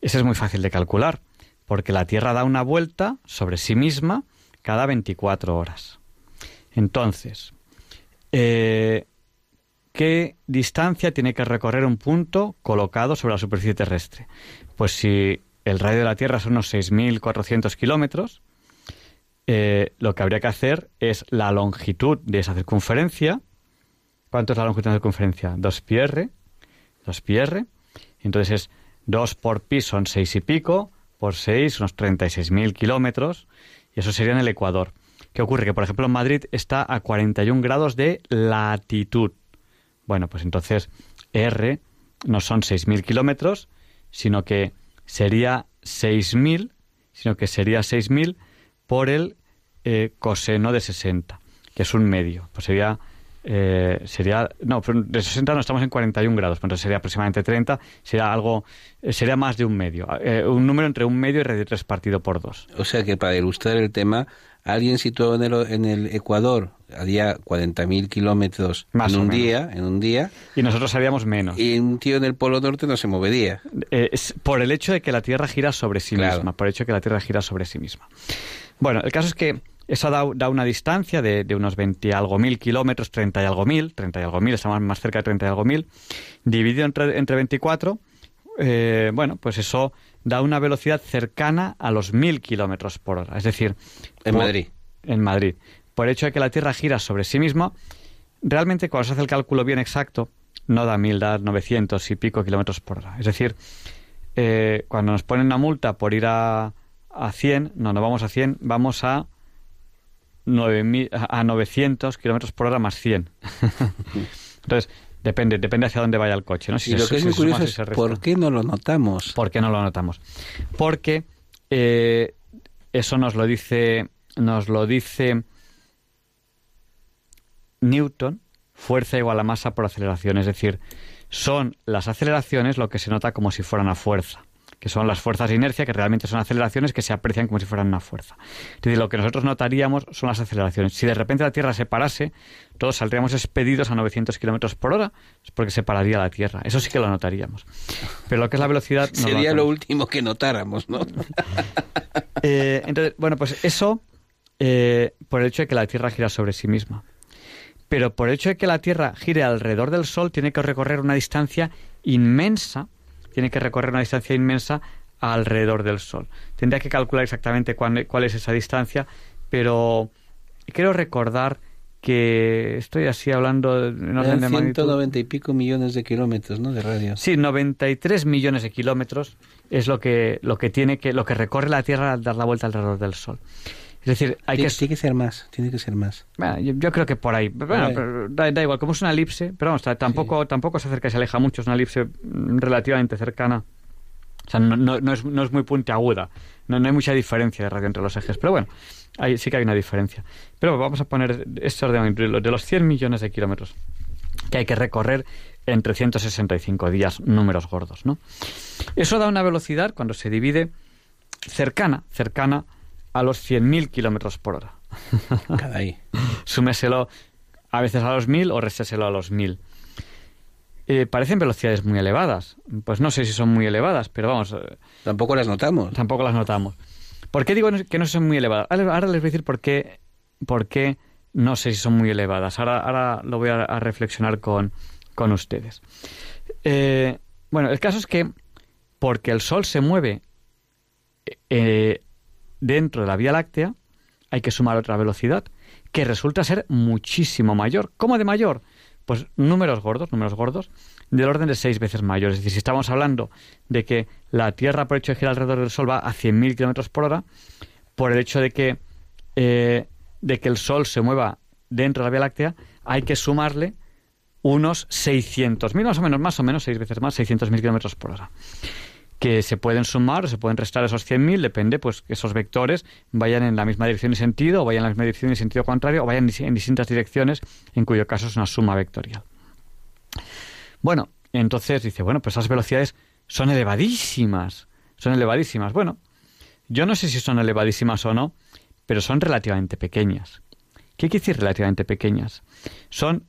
A: Ese es muy fácil de calcular, porque la Tierra da una vuelta sobre sí misma cada 24 horas. Entonces, eh, ¿qué distancia tiene que recorrer un punto colocado sobre la superficie terrestre? Pues si el radio de la Tierra son unos 6.400 kilómetros, eh, lo que habría que hacer es la longitud de esa circunferencia. ¿Cuánto es la longitud de la circunferencia? 2 pi r. 2 pi r. Entonces es 2 por pi son 6 y pico, por 6 unos 36.000 kilómetros, y eso sería en el Ecuador. ¿Qué ocurre? Que, por ejemplo, Madrid está a 41 grados de latitud. Bueno, pues entonces R no son 6.000 kilómetros, sino que sería 6.000, sino que sería 6.000 por el eh, coseno de 60, que es un medio. Pues sería, eh, sería no, de 60 no estamos en 41 grados, entonces sería aproximadamente 30, sería algo, eh, sería más de un medio, un número entre un medio y 3 partido por 2.
B: O sea que para ilustrar el tema, alguien situado en el, en el Ecuador haría 40.000 kilómetros en un día, en un día.
A: Y nosotros haríamos menos.
B: Y un tío en el Polo Norte no se movería.
A: es por el hecho de que la Tierra gira sobre sí misma, por el hecho de que la Tierra gira sobre sí misma. Bueno, el caso es que eso da, una distancia de, unos 20 y algo mil kilómetros, 30 y algo mil, 30 y algo mil, estamos más cerca de 30 y algo mil, dividido entre, entre 24, eh, bueno, pues eso da una velocidad cercana a los mil kilómetros por hora. Es decir,
B: en Madrid.
A: En Madrid. Por el hecho de que la Tierra gira sobre sí misma, realmente cuando se hace el cálculo bien exacto, no da mil, da 900 y pico kilómetros por hora. Es decir, eh, cuando nos ponen una multa por ir a, a 100, no, no vamos a 100, vamos a, 9, a 900 kilómetros por hora más 100. Entonces, depende, depende hacia dónde vaya el coche. ¿no?
B: Si y lo que es muy curioso es por qué no lo notamos.
A: ¿Por qué no lo notamos? Porque eh, eso nos lo dice, nos lo dice Newton, fuerza igual a masa por aceleración. Es decir, son las aceleraciones lo que se nota como si fueran a fuerza que son las fuerzas de inercia, que realmente son aceleraciones que se aprecian como si fueran una fuerza. Es decir, lo que nosotros notaríamos son las aceleraciones. Si de repente la Tierra se parase, todos saldríamos expedidos a 900 kilómetros por hora, es porque se pararía la Tierra. Eso sí que lo notaríamos. Pero lo que es la velocidad.
B: Sería lo, último que notáramos, ¿no?
A: Eh, entonces, bueno, pues eso eh, por el hecho de que la Tierra gira sobre sí misma. Pero por el hecho de que la Tierra gire alrededor del Sol, tiene que recorrer una distancia inmensa tiene que recorrer una distancia inmensa alrededor del Sol. Tendría que calcular exactamente cuál, es esa distancia, pero quiero recordar que estoy así hablando
B: en orden de 190 y pico millones de kilómetros, ¿no? De radio.
A: Sí, 93 millones de kilómetros es lo que lo que tiene que lo que recorre la Tierra al dar la vuelta alrededor del Sol. Es decir, hay
B: que... Tiene que ser más, tiene que ser más.
A: yo, creo que por ahí. Bueno, da, igual, como es una elipse, pero vamos, tampoco, tampoco se acerca y se aleja mucho, es una elipse relativamente cercana O sea, no, no, es, no es, muy puntiaguda. No, no hay mucha diferencia de radio entre los ejes. Pero bueno, ahí sí que hay una diferencia. Pero vamos a poner este orden de los 100 millones de kilómetros que hay que recorrer en 365 días, números gordos, ¿no? Eso da una velocidad cuando se divide cercana, cercana a los 100.000 kilómetros por hora.
B: Cada ahí.
A: Súmeselo a veces a los 1.000 o restéselo a los 1.000. Eh, parecen velocidades muy elevadas. Pues no sé si son muy elevadas, pero vamos. Eh,
B: tampoco las notamos.
A: Tampoco las notamos. ¿Por qué digo que no son muy elevadas? Ahora, les voy a decir por qué, por qué no sé si son muy elevadas. Ahora, ahora lo voy a, reflexionar con, con ustedes. Eh, bueno, el caso es que porque el Sol se mueve eh, dentro de la Vía Láctea, hay que sumar otra velocidad que resulta ser muchísimo mayor. ¿Cómo de mayor? Pues números gordos, números gordos, del orden de seis veces mayor. Es decir, si estamos hablando de que la Tierra, por hecho de girar alrededor del Sol, va a 100.000 kilómetros por hora, por el hecho de que, eh, de que el Sol se mueva dentro de la Vía Láctea, hay que sumarle unos 600.000, más o menos, más o menos, seis veces más, 600.000 kilómetros por hora que se pueden sumar o se pueden restar esos 100.000, depende pues que esos vectores vayan en la misma dirección y sentido, o vayan en la misma dirección y sentido contrario, o vayan en distintas direcciones, en cuyo caso es una suma vectorial. Bueno, entonces dice, bueno, pues esas velocidades son elevadísimas, son elevadísimas. Bueno, yo no sé si son elevadísimas o no, pero son relativamente pequeñas. ¿Qué quiere decir relativamente pequeñas? Son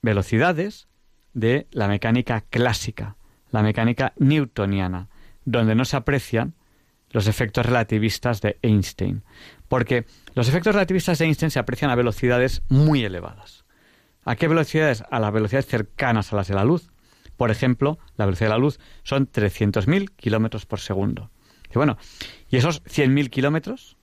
A: velocidades de la mecánica clásica, la mecánica newtoniana, donde no se aprecian los efectos relativistas de Einstein, porque los efectos relativistas de Einstein se aprecian a velocidades muy elevadas. ¿A qué velocidades? A las velocidades cercanas a las de la luz. Por ejemplo, la velocidad de la luz son 300.000 kilómetros por segundo. Y bueno, ¿y esos 100.000 kilómetros?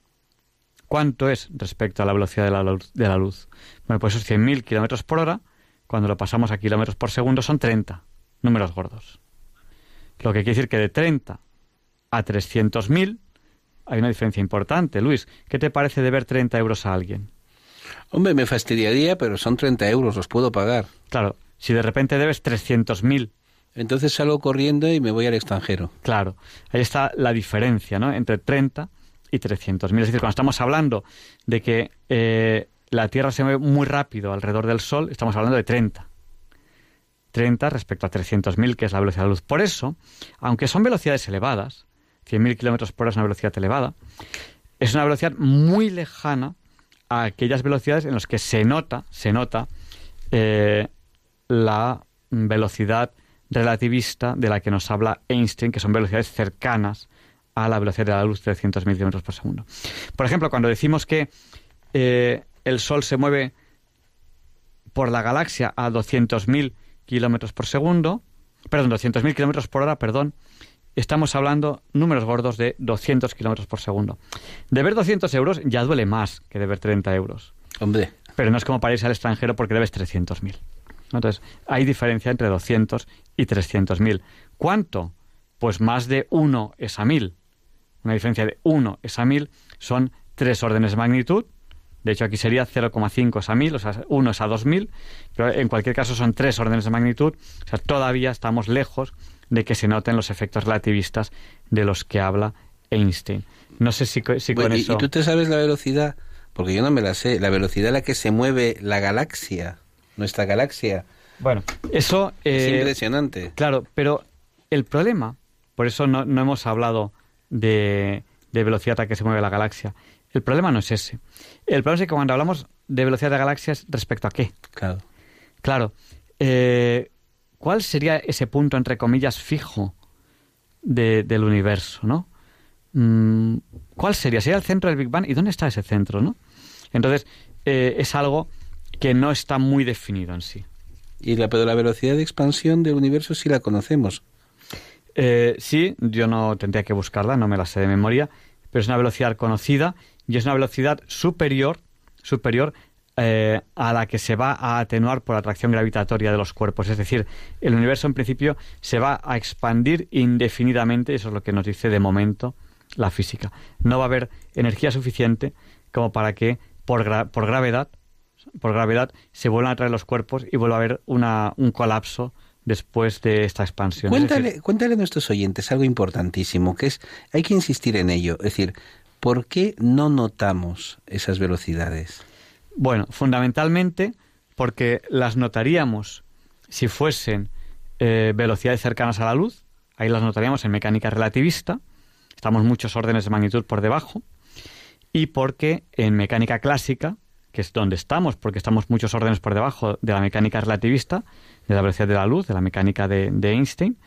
A: ¿Cuánto es respecto a la velocidad de la luz? De la luz? Bueno, pues esos 100.000 kilómetros por hora, cuando lo pasamos a kilómetros por segundo, son 30 números gordos. Lo que quiere decir que de 30 a 300.000 hay una diferencia importante. Luis, ¿qué te parece deber 30 euros a alguien?
B: Hombre, me fastidiaría, pero son 30 euros, los puedo pagar.
A: Claro, si de repente debes 300.000.
B: Entonces salgo corriendo y me voy al extranjero.
A: Claro, ahí está la diferencia, ¿no? Entre 30 y 300.000. Es decir, cuando estamos hablando de que eh, la Tierra se mueve muy rápido alrededor del Sol, estamos hablando de 30. 30 respecto a 300.000, que es la velocidad de la luz. Por eso, aunque son velocidades elevadas, 100.000 kilómetros por hora es una velocidad elevada, es una velocidad muy lejana a aquellas velocidades en las que se nota, se nota eh, la velocidad relativista de la que nos habla Einstein, que son velocidades cercanas a la velocidad de la luz de 300.000 kilómetros por segundo. Por ejemplo, cuando decimos que eh, el Sol se mueve por la galaxia a 200.000 kilómetros por segundo, perdón, 200.000 kilómetros por hora, perdón, estamos hablando números gordos de 200 kilómetros por segundo. Deber 200 euros ya duele más que deber 30 euros.
B: Hombre.
A: Pero no es como para irse al extranjero porque debes 300.000. Entonces, hay diferencia entre 200 y 300.000. ¿Cuánto? Pues más de 1 es a 1000. Una diferencia de 1 es a 1000 son tres órdenes de magnitud de hecho, aquí sería 0,5 es a 1000, o sea, 1 es a 2000, pero en cualquier caso son tres órdenes de magnitud, o sea, todavía estamos lejos de que se noten los efectos relativistas de los que habla Einstein. No sé si, si con eso...
B: ¿Y tú te sabes la velocidad? Porque yo no me la sé. La velocidad a la que se mueve la galaxia, nuestra galaxia.
A: Bueno, eso...
B: es eh, impresionante.
A: Claro, pero el problema, por eso no, no hemos hablado de, de velocidad a la que se mueve la galaxia, el problema no es ese. El problema es que cuando hablamos de velocidad de galaxias, ¿respecto a qué?
B: Claro.
A: Claro. Eh, ¿Cuál sería ese punto, entre comillas, fijo del universo, no? Mm, ¿Cuál sería? ¿Sería el centro del Big Bang? ¿Y dónde está ese centro, no? Entonces, eh, es algo que no está muy definido en sí.
B: ¿Y la, pero la velocidad de expansión del universo sí la conocemos?
A: Eh, sí, yo no tendría que buscarla, no me la sé de memoria, pero es una velocidad conocida y es una velocidad superior, superior eh, a la que se va a atenuar por la atracción gravitatoria de los cuerpos. Es decir, el universo en principio se va a expandir indefinidamente, eso es lo que nos dice de momento la física. No va a haber energía suficiente como para que por, por gravedad por gravedad se vuelvan a atraer los cuerpos y vuelva a haber una, un colapso después de esta expansión.
B: Cuéntale, cuéntale a nuestros oyentes algo importantísimo, que es, hay que insistir en ello, es decir, ¿por qué no notamos esas velocidades?
A: Bueno, fundamentalmente porque las notaríamos si fuesen eh, velocidades cercanas a la luz, ahí las notaríamos en mecánica relativista, estamos muchos órdenes de magnitud por debajo, y porque en mecánica clásica, que es donde estamos, porque estamos muchos órdenes por debajo de la mecánica relativista, de la velocidad de la luz, de la mecánica de, Einstein,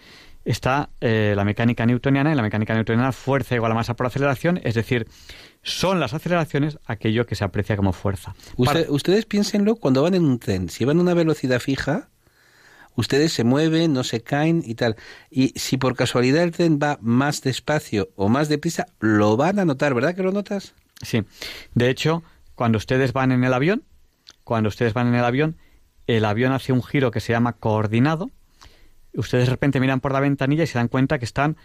A: está eh, la mecánica newtoniana y la mecánica newtoniana fuerza igual a masa por aceleración, es decir, son las aceleraciones aquello que se aprecia como fuerza.
B: ustedes piénsenlo cuando van en un tren, si van a una velocidad fija, ustedes se mueven, no se caen y tal. Y si por casualidad el tren va más despacio o más deprisa, lo van a notar, ¿verdad que lo notas?
A: Sí. De hecho, cuando ustedes van en el avión, cuando ustedes van en el avión, el avión hace un giro que se llama coordinado. Ustedes de repente miran por la ventanilla y se dan cuenta que están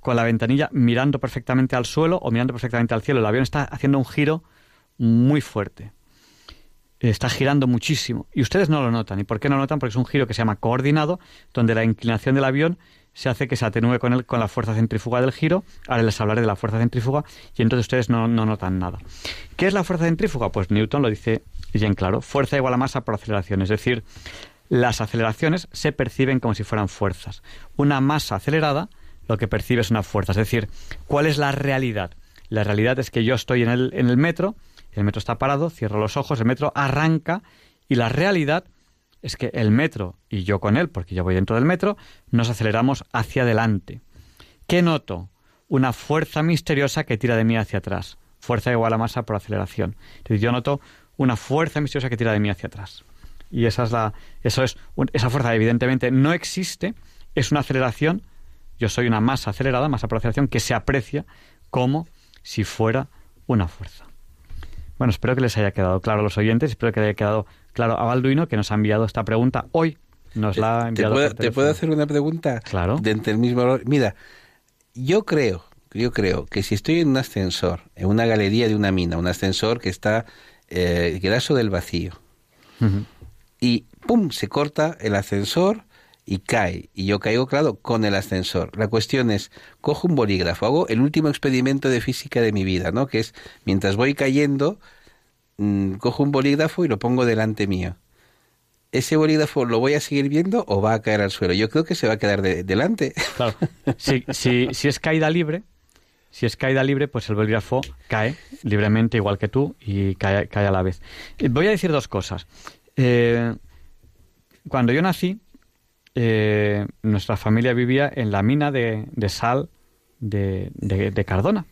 A: con la ventanilla mirando perfectamente al suelo o mirando perfectamente al cielo. El avión está haciendo un giro muy fuerte. Está girando muchísimo. Y ustedes no lo notan. ¿Y por qué no lo notan? Porque es un giro que se llama coordinado, donde la inclinación del avión se hace que se atenúe con, el, con la fuerza centrífuga del giro. Ahora les hablaré de la fuerza centrífuga y entonces ustedes no, notan nada. ¿Qué es la fuerza centrífuga? Pues Newton lo dice bien claro. Fuerza igual a masa por aceleración. Es decir, las aceleraciones se perciben como si fueran fuerzas. Una masa acelerada lo que percibe es una fuerza. Es decir, ¿cuál es la realidad? La realidad es que yo estoy en el, metro, el metro está parado, cierro los ojos, el metro arranca y la realidad es que el metro y yo con él, porque yo voy dentro del metro, nos aceleramos hacia adelante. ¿Qué noto? Una fuerza misteriosa que tira de mí hacia atrás. Fuerza igual a masa por aceleración. Entonces yo noto una fuerza misteriosa que tira de mí hacia atrás. Y esa es la, eso es, esa fuerza evidentemente no existe, es una aceleración. Yo soy una masa acelerada, masa por aceleración, que se aprecia como si fuera una fuerza. Bueno, espero que les haya quedado claro a los oyentes, espero que les haya quedado claro a Balduino, que nos ha enviado esta pregunta hoy. Nos la ha enviado.
B: ¿Te puedo, ¿te puedo hacer una pregunta?
A: Claro.
B: Dentro del mismo Mira, yo creo, yo creo que si estoy en un ascensor, en una galería de una mina, un ascensor que está eh, graso del vacío, y ¡pum! se corta el ascensor y cae. Y yo caigo, claro, con el ascensor. La cuestión es, cojo un bolígrafo, hago el último experimento de física de mi vida, ¿no? Que es, mientras voy cayendo, mm, cojo un bolígrafo y lo pongo delante mío. ¿Ese bolígrafo lo voy a seguir viendo o va a caer al suelo? Yo creo que se va a quedar delante.
A: Claro. Si, si, si es caída libre, si es caída libre, pues el bolígrafo cae libremente igual que tú y cae, cae a la vez. Eh, voy a decir dos cosas. Eh, cuando yo nací, eh, nuestra familia vivía en la mina de, sal de, Cardona.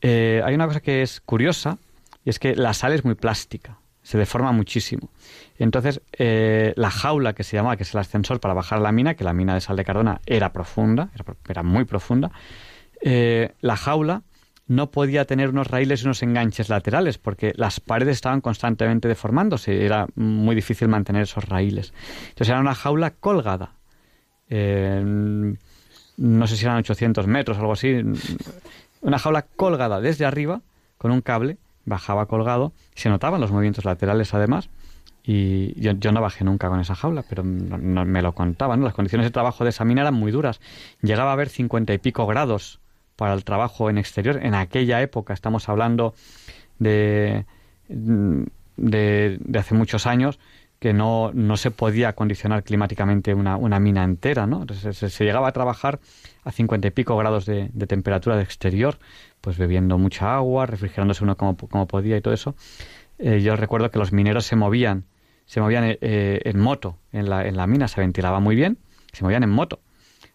A: Eh, hay una cosa que es curiosa y es que la sal es muy plástica, se deforma muchísimo. Entonces, la jaula que se llamaba, que es el ascensor para bajar la mina, que la mina de sal de Cardona era profunda, era, muy profunda, la jaula no podía tener unos raíles y unos enganches laterales porque las paredes estaban constantemente deformándose. Era muy difícil mantener esos raíles. Entonces era una jaula colgada. no sé si eran 800 metros algo así. Una jaula colgada desde arriba con un cable. Bajaba colgado. Se notaban los movimientos laterales además. Y yo, no bajé nunca con esa jaula, pero me lo contaban. Las condiciones de trabajo de esa mina eran muy duras. Llegaba a haber cincuenta y pico grados para el trabajo en exterior. En aquella época, estamos hablando de, de, hace muchos años, que no, no, se podía acondicionar climáticamente una, una mina entera, ¿no? Se, llegaba a trabajar a cincuenta y pico grados de, temperatura de exterior, pues bebiendo mucha agua, refrigerándose uno como, como podía y todo eso. Eh, yo recuerdo que los mineros se movían, se movían eh, en moto en la, en la mina, se ventilaba muy bien, se movían en moto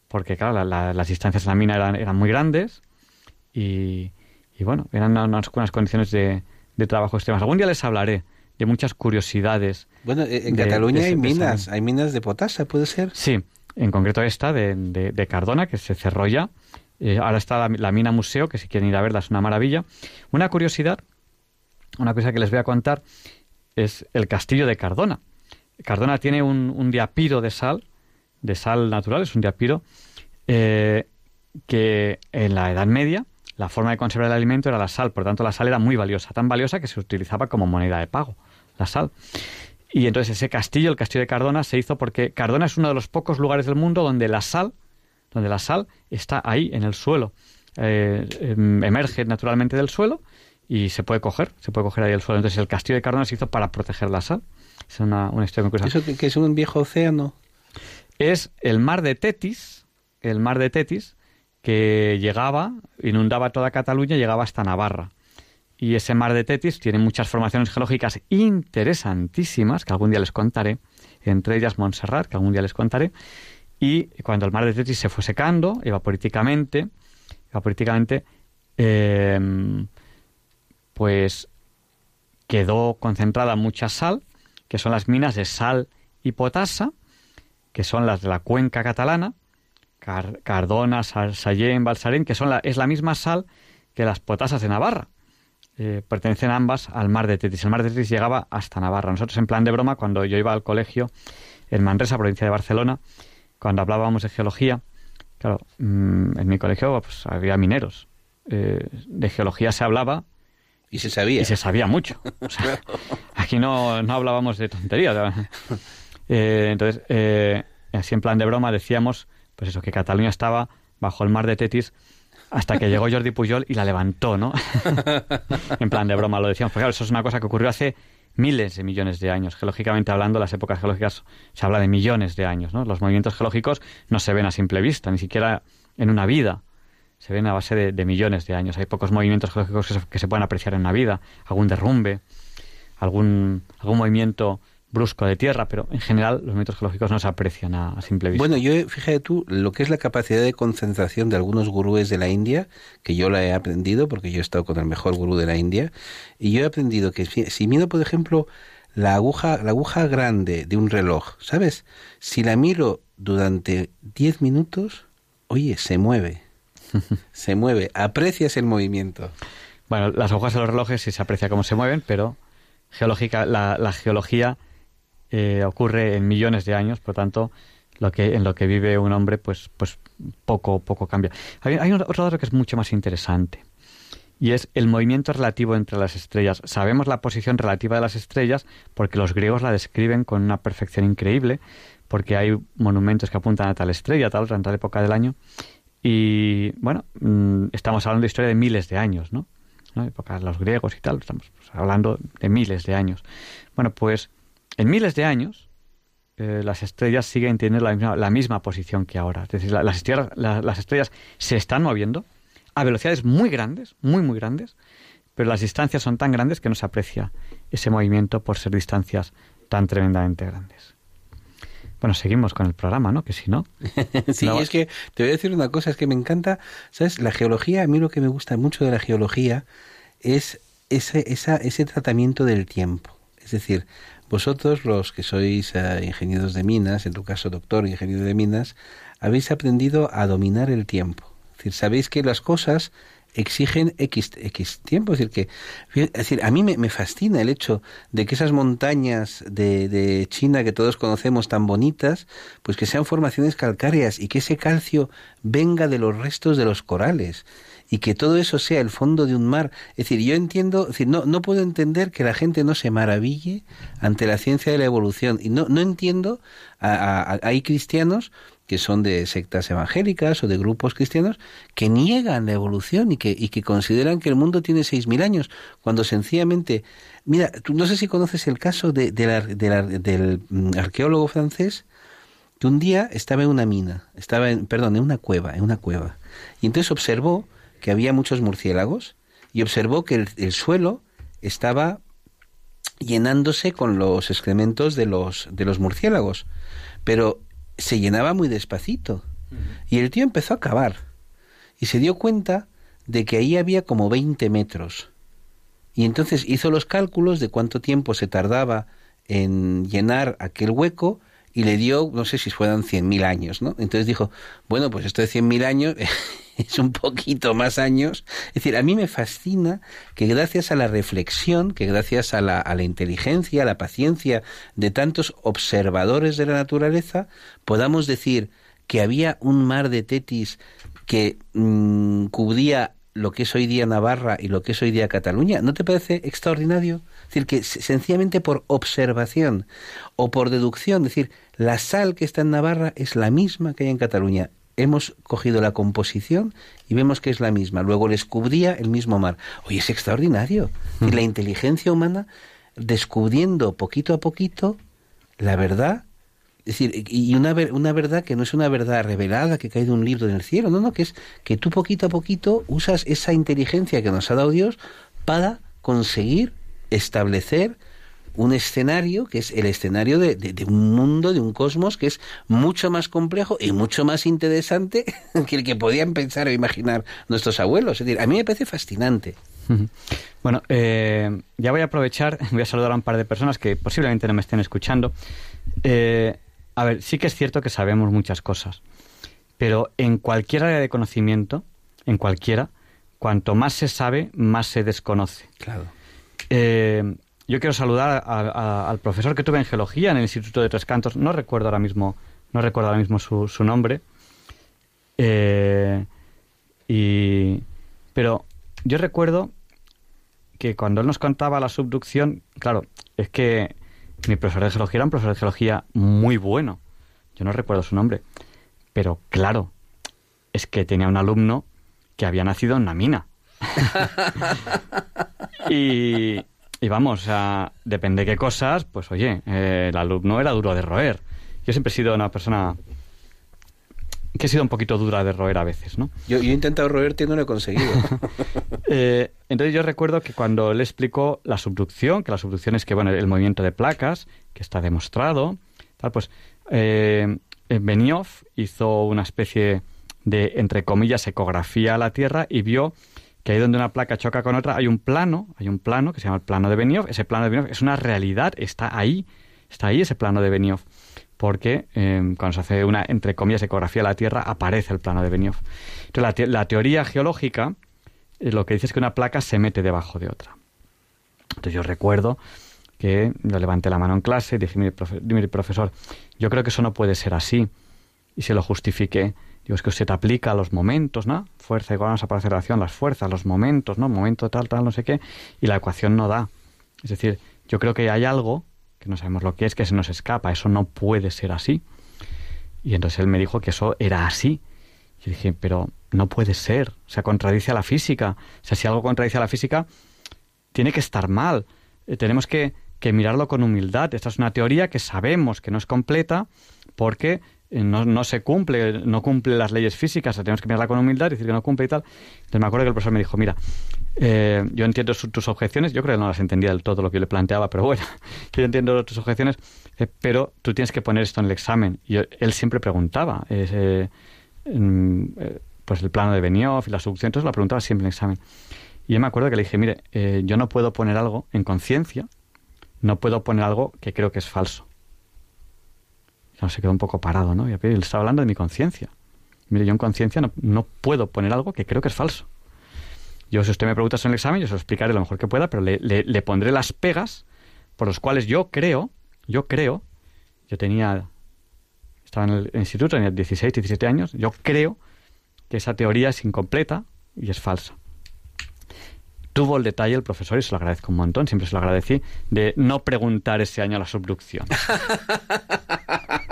A: porque claro, las distancias en la mina eran, eran muy grandes y, bueno, eran unas, condiciones de, trabajo extremas. Algún día les hablaré de muchas curiosidades.
B: Bueno, en Cataluña hay minas, hay minas de potasa, ¿puede ser?
A: Sí, en concreto esta de, de, Cardona, que se cerró ya. Eh, ahora está la, mina museo, que si quieren ir a verla es una maravilla. Una curiosidad, una cosa que les voy a contar, es el castillo de Cardona. Cardona tiene un, un diapiro de sal de sal natural, es un diapiro, eh, que en la Edad Media la forma de conservar el alimento era la sal, por tanto la sal era muy valiosa, tan valiosa que se utilizaba como moneda de pago, la sal. Y entonces ese castillo, el castillo de Cardona, se hizo porque Cardona es uno de los pocos lugares del mundo donde la sal, donde la sal está ahí en el suelo, eh, em, emerge naturalmente del suelo y se puede coger, se puede coger ahí el suelo. Entonces el castillo de Cardona se hizo para proteger la sal. Es una, una historia muy curiosa.
B: ¿Eso que, es un viejo océano?
A: Es el mar de Tetis, el mar de Tetis, que llegaba, inundaba toda Cataluña llegaba hasta Navarra. Y ese mar de Tetis tiene muchas formaciones geológicas interesantísimas, que algún día les contaré, entre ellas Montserrat, que algún día les contaré. Y cuando el mar de Tetis se fue secando, evaporíticamente, evaporíticamente, eh, pues quedó concentrada mucha sal, que son las minas de sal y potasa, que son las de la cuenca catalana, Cardona, Sallén, Balsarén, que son la, es la misma sal que las potasas de Navarra. Eh, pertenecen ambas al mar de Tetis. El mar de Tetis llegaba hasta Navarra. Nosotros, en plan de broma, cuando yo iba al colegio en Manresa, provincia de Barcelona, cuando hablábamos de geología, claro, mm, en mi colegio pues, había mineros. Eh, de geología se hablaba.
B: Y se sabía.
A: Y se sabía mucho. aquí no, no, hablábamos de tonterías. Eh, entonces, así en plan de broma decíamos, pues eso, que Cataluña estaba bajo el mar de Tetis hasta que llegó Jordi Pujol y la levantó, ¿no? en plan de broma lo decíamos, porque claro, eso es una cosa que ocurrió hace miles de millones de años. Geológicamente hablando, las épocas geológicas se habla de millones de años, ¿no? Los movimientos geológicos no se ven a simple vista, ni siquiera en una vida. Se ven a base de, millones de años. Hay pocos movimientos geológicos que se, que se pueden apreciar en una vida. Algún derrumbe, algún, algún movimiento brusco de tierra, pero en general los movimientos geológicos no se aprecian a, simple vista.
B: Bueno, yo fíjate tú lo que es la capacidad de concentración de algunos gurúes de la India, que yo la he aprendido porque yo he estado con el mejor gurú de la India, y yo he aprendido que si miro, por ejemplo, la aguja, la aguja grande de un reloj, ¿sabes? Si la miro durante 10 minutos, oye, se mueve. se mueve, aprecias el movimiento.
A: Bueno, las agujas de los relojes sí se aprecia cómo se mueven, pero geológica, la, la geología eh, ocurre en millones de años, por tanto, lo que, en lo que vive un hombre, pues, pues poco, poco cambia. Hay, otro dato que es mucho más interesante y es el movimiento relativo entre las estrellas. Sabemos la posición relativa de las estrellas porque los griegos la describen con una perfección increíble, porque hay monumentos que apuntan a tal estrella, tal en tal época del año. Y bueno, mm, estamos hablando de historia de miles de años, ¿no? ¿no? Época de los griegos y tal, estamos pues, hablando de miles de años. Bueno, pues en miles de años, eh, las estrellas siguen teniendo la misma, la misma, posición que ahora. Es decir, las, estrellas, las estrellas se están moviendo a velocidades muy grandes, muy, muy grandes, pero las distancias son tan grandes que no se aprecia ese movimiento por ser distancias tan tremendamente grandes. Bueno, seguimos con el programa, ¿no? Que si no.
B: sí, es que te voy a decir una cosa, es que me encanta, ¿sabes? La geología, a mí lo que me gusta mucho de la geología es ese, esa, ese tratamiento del tiempo. Es decir, vosotros, los que sois eh, ingenieros de minas, en tu caso doctor ingeniero de minas, habéis aprendido a dominar el tiempo. Es decir, sabéis que las cosas exigen X, X tiempo. Es decir, que, es decir, a mí me, fascina el hecho de que esas montañas de, de, China que todos conocemos tan bonitas, pues que sean formaciones calcáreas y que ese calcio venga de los restos de los corales y que todo eso sea el fondo de un mar. Es decir, yo entiendo, decir, no, no puedo entender que la gente no se maraville ante la ciencia de la evolución. Y no, no entiendo, hay cristianos que son de sectas evangélicas o de grupos cristianos que niegan la evolución y que, y que consideran que el mundo tiene seis mil años, cuando sencillamente, mira, tú no sé si conoces el caso de, del mm, arqueólogo francés que un día estaba en una mina, estaba en, perdón, en una cueva, en una cueva, y entonces observó que había muchos murciélagos y observó que el, suelo estaba llenándose con los excrementos de los, de los murciélagos, pero se llenaba muy despacito. Y el tío empezó a cavar y se dio cuenta de que ahí había como 20 metros. Y entonces hizo los cálculos de cuánto tiempo se tardaba en llenar aquel hueco y le dio, no sé si fueran 100.000 años, ¿no? Entonces dijo, bueno, pues esto de 100.000 años es un poquito más años. Es decir, a mí me fascina que gracias a la reflexión, que gracias a la, a la inteligencia, a la paciencia de tantos observadores de la naturaleza, podamos decir que había un mar de Tetis que mm, cubría lo que es hoy día Navarra y lo que es hoy día Cataluña. ¿No te parece extraordinario? Es decir, que sencillamente por observación o por deducción, es decir, la sal que está en Navarra es la misma que hay en Cataluña. Hemos cogido la composición y vemos que es la misma. Luego les cubría el mismo mar. Oye, es extraordinario. Y la inteligencia humana descubriendo poquito a poquito la verdad es decir, y una, una verdad que no es una verdad revelada que cae de un libro en el cielo, no, no, que es que tú poquito a poquito usas esa inteligencia que nos ha dado Dios para conseguir establecer un escenario que es el escenario de, de, un mundo, de un cosmos que es mucho más complejo y mucho más interesante que el que podían pensar o imaginar nuestros abuelos. Es decir, a mí me parece fascinante.
A: Bueno, eh, ya voy a aprovechar, voy a saludar a un par de personas que posiblemente no me estén escuchando. Eh, a ver, sí que es cierto que sabemos muchas cosas, pero en cualquier área de conocimiento, en cualquiera, cuanto más se sabe, más se desconoce.
B: Claro.
A: Eh, yo quiero saludar al profesor que tuve en geología en el Instituto de Tres Cantos. No recuerdo ahora mismo, no recuerdo ahora mismo su, nombre. Eh, y, pero yo recuerdo que cuando él nos contaba la subducción, claro, es que mi profesor de geología era un profesor de geología muy bueno. Yo no recuerdo su nombre. Pero claro, es que tenía un alumno que había nacido en una mina. y, vamos, sea, depende de qué cosas, pues oye, eh, el alumno era duro de roer. Yo siempre he sido una persona que he sido un poquito dura de roer a veces, ¿no?
B: Yo, he intentado roerte y no lo he conseguido.
A: Eh, entonces yo recuerdo que cuando él explicó la subducción, que la subducción es que, bueno, el movimiento de placas, que está demostrado, tal, pues eh, Benioff hizo una especie de, entre comillas, ecografía a la Tierra y vio que ahí donde una placa choca con otra hay un plano, hay un plano que se llama el plano de Benioff. Ese plano de Benioff es una realidad, está ahí, está ahí ese plano de Benioff porque em, cuando se hace una, entre comillas, ecografía de la Tierra, aparece el plano de Benioff. Entonces, la, teoría geológica eh, lo que dice es que una placa se mete debajo de otra. Entonces, yo recuerdo que yo levanté la mano en clase y dije, mire, profesor, yo creo que eso no puede ser así. Y se lo justifiqué. Digo, es que usted aplica los momentos, ¿no? Fuerza igual a esa aceleración, las fuerzas, los momentos, ¿no? Momento tal, tal, no sé qué. Y la ecuación no da. Es decir, yo creo que hay algo que no sabemos lo que es, que se nos escapa, eso no puede ser así. Y entonces él me dijo que eso era así. Y dije, pero no puede ser, o sea, contradice a la física. O sea, si algo contradice a la física, tiene que estar mal. Eh, tenemos que, mirarlo con humildad. Esta es una teoría que sabemos que no es completa porque no, no, se cumple, no cumple las leyes físicas, tenemos que mirarla con humildad, decir que no cumple y tal. Entonces me acuerdo que el profesor me dijo, mira, eh, yo entiendo tus objeciones, yo creo que no las entendía del todo lo que yo le planteaba, pero bueno, yo entiendo tus objeciones, eh, pero tú tienes que poner esto en el examen. Y él siempre preguntaba, pues el plano de Benioff y la subducción, entonces lo preguntaba siempre en el examen. Y yo me acuerdo que le dije, mire, yo no puedo poner algo en conciencia, no puedo poner algo que creo que es falso se quedó un poco parado, ¿no? Y él estaba hablando de mi conciencia. Mire, yo en conciencia no, puedo poner algo que creo que es falso. Yo, si usted me pregunta en el examen, yo se lo explicaré lo mejor que pueda, pero le, pondré las pegas por las cuales yo creo, yo creo, yo tenía, estaba en el instituto, tenía 16, 17 años, yo creo que esa teoría es incompleta y es falsa. Tuvo el detalle el profesor, y se lo agradezco un montón, siempre se lo agradecí, de no preguntar ese año a la subducción.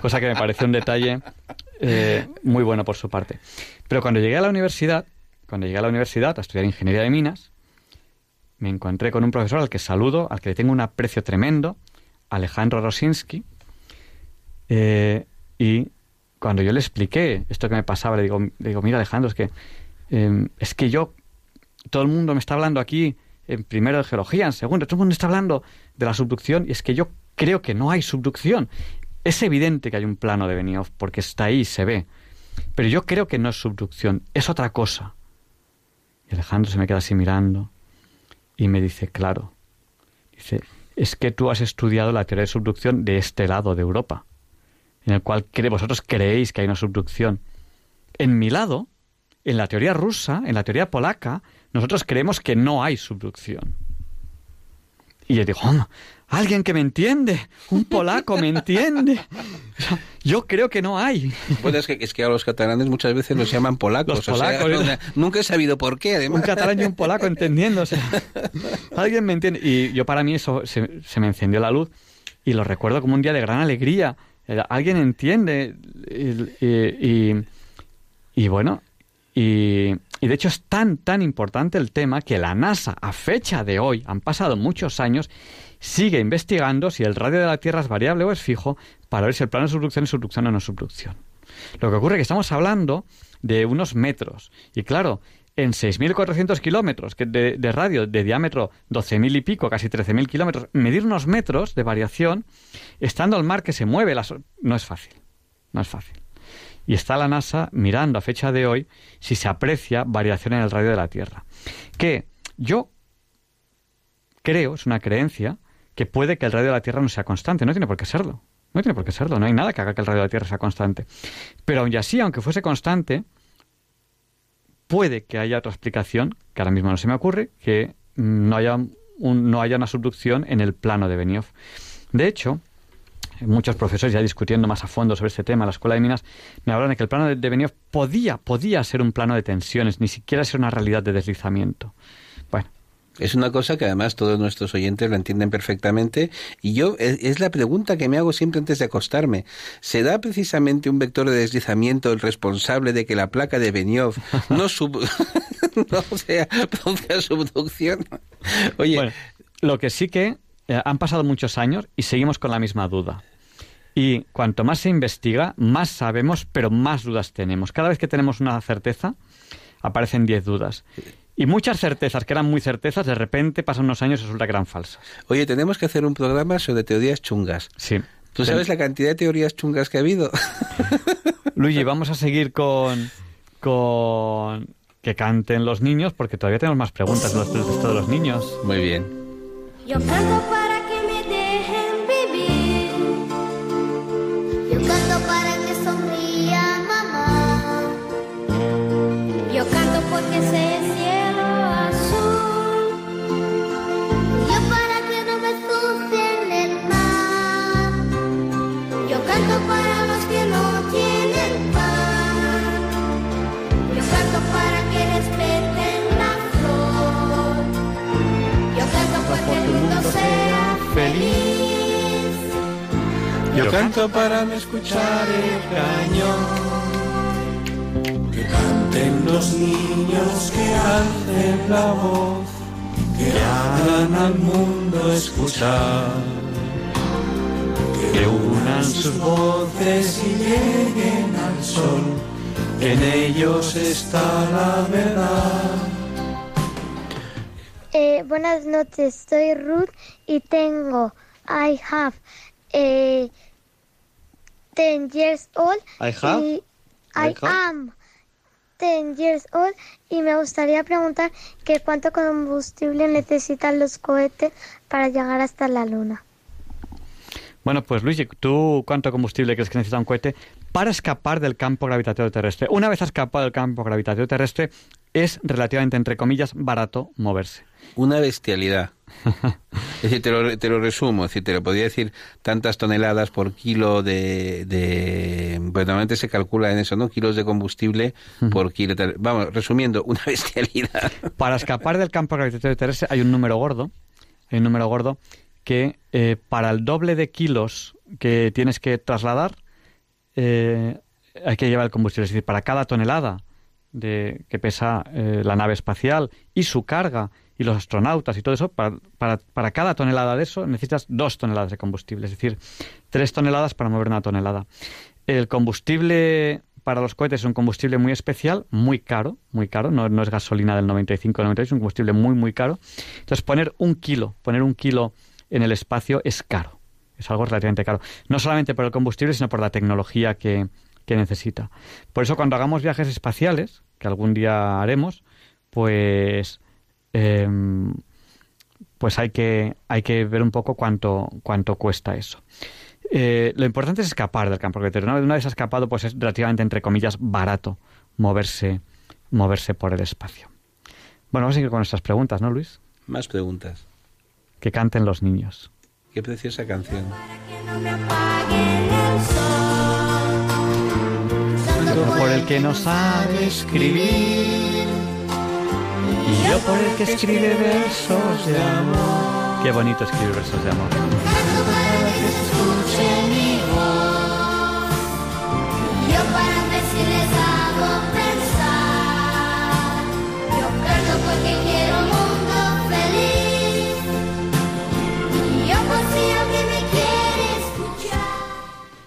A: cosa que me pareció un detalle eh, muy bueno por su parte. Pero cuando llegué a la universidad, cuando llegué a la universidad a estudiar ingeniería de minas, me encontré con un profesor al que saludo, al que le tengo un aprecio tremendo, Alejandro Rosinski, eh, y cuando yo le expliqué esto que me pasaba, le digo, digo mira Alejandro, es que, em, es que yo, todo el mundo me está hablando aquí, en primero de geología, en segundo, todo el mundo está hablando de la subducción, y es que yo creo que no hay subducción. Es evidente que hay un plano de Benioff porque está ahí, se ve. Pero yo creo que no es subducción, es otra cosa. Y Alejandro se me queda así mirando y me dice, claro, dice, es que tú has estudiado la teoría de subducción de este lado de Europa, en el cual vosotros creéis que hay una subducción. En mi lado, en la teoría rusa, en la teoría polaca, nosotros creemos que no hay subducción. Y yo digo, alguien que me entiende, un polaco me entiende. Yo creo que no hay.
B: Bueno, es que, es que a los catalanes muchas veces los llaman polacos.
A: Los
B: o sea,
A: polacos,
B: o sea, nunca he sabido por qué, además.
A: Un catalán y un polaco sea, alguien me entiende. Y yo para mí eso se, se me encendió la luz y lo recuerdo como un día de gran alegría. Eh, Alguien entiende. Y, y- y- y bueno, y, y de hecho es tan, tan importante el tema que la NASA, a fecha de hoy, han pasado muchos años, sigue investigando si el radio de la Tierra es variable o es fijo para ver si el plano de subducción es subducción o no subducción. Lo que ocurre es que estamos hablando de unos metros. Y claro, en 6.400 kilómetros de, de radio, de diámetro 12.000 y pico, casi 13.000 kilómetros, medir unos metros de variación, estando el mar que se mueve, las- no es fácil. No es fácil. Y está la NASA mirando a fecha de hoy si se aprecia variación en el radio de la Tierra. Que yo creo, es una creencia, que puede que el radio de la Tierra no sea constante. No tiene por qué serlo. No tiene por qué serlo. No hay nada que haga que el radio de la Tierra sea constante. Pero aun así, aunque fuese constante, puede que haya otra explicación, que ahora mismo no se me ocurre, que no haya, un- no haya una subducción en el plano de Benioff. De hecho, muchos profesores ya discutiendo más a fondo sobre este tema en la Escuela de Minas me hablan de que el plano de, de Benioff podía, podía ser un plano de tensiones, ni siquiera ser una realidad de deslizamiento.
B: Es una cosa que además todos nuestros oyentes lo entienden perfectamente y yo es, es la pregunta que me hago siempre antes de acostarme. ¿Será precisamente un vector de deslizamiento el responsable de que la placa de Benioff no, sub- no sea, subducción? Oye,
A: Bueno, lo que sí que eh, han pasado muchos años y seguimos con la misma duda. Y cuanto más se investiga, más sabemos, pero más dudas tenemos. Cada vez que tenemos una certeza, aparecen 10 dudas. Y muchas certezas que eran muy certezas, de repente pasan unos años y resulta que eran falsas.
B: oye, tenemos que hacer un programa sobre teorías chungas.
A: Sí.
B: ¿Tú sabes la cantidad de teorías chungas que ha habido?
A: Luigi, vamos a seguir con, con que canten los niños, porque todavía tenemos más preguntas de resto de los niños.
B: Muy bien.
L: Yo canto Yo canto para no
B: escuchar el cañón.
J: Que canten los niños, que alcen la voz, que hagan al mundo escuchar. Que unan sus voces y lleguen al sol, en ellos está la verdad.
K: Eh, buenas noches, soy Ruth y tengo, I have eh, 10 years old.
A: I have?
K: y
A: I
K: I
A: have?
K: am 10 years old y me gustaría preguntar que cuánto combustible necesitan los cohetes para llegar hasta la luna.
A: Bueno, pues Luigi, ¿tú cuánto combustible crees que necesita un cohete para escapar del campo gravitatorio terrestre? Una vez ha escapado del campo gravitatorio terrestre, es relativamente, entre comillas, barato moverse.
B: Una bestialidad. Es decir, te lo, te lo resumo, es decir, te lo podría decir tantas toneladas por kilo de, de... Pues normalmente se calcula en eso, ¿no? Kilos de combustible por kilo. Vamos, resumiendo, una bestialidad.
A: Para escapar del campo gravitatorio terrestre hay un número gordo, hay un número gordo que eh, para el doble de kilos que tienes que trasladar eh, hay que llevar el combustible. Es decir, para cada tonelada de, que pesa eh, la nave espacial y su carga y los astronautas y todo eso, para, para, para cada tonelada de eso necesitas dos toneladas de combustible, es decir, tres toneladas para mover una tonelada. El combustible para los cohetes es un combustible muy especial, muy caro, muy caro, no, no es gasolina del 95 96, es un combustible muy, muy caro. Entonces, poner un kilo, poner un kilo en el espacio es caro, es algo relativamente caro. No solamente por el combustible, sino por la tecnología que, que necesita. Por eso, cuando hagamos viajes espaciales, que algún día haremos, pues eh, pues hay que, hay que ver un poco cuánto, cuánto cuesta eso. Eh, lo importante es escapar del campo gravitatorio. Una, una vez escapado, pues es relativamente, entre comillas, barato moverse, moverse por el espacio. Bueno, vamos a seguir con nuestras preguntas, ¿no, Luis?
B: Más preguntas.
A: Que canten los niños.
B: Qué preciosa canción.
L: No me apaguen el sol.
A: Por el que no sabe escribir. Y yo por el que escribe versos de amor. Qué bonito escribir versos de amor.
L: Yo para ver si les hago pensar. Yo canto porque quiero un mundo feliz. Y yo confío que me quiere escuchar.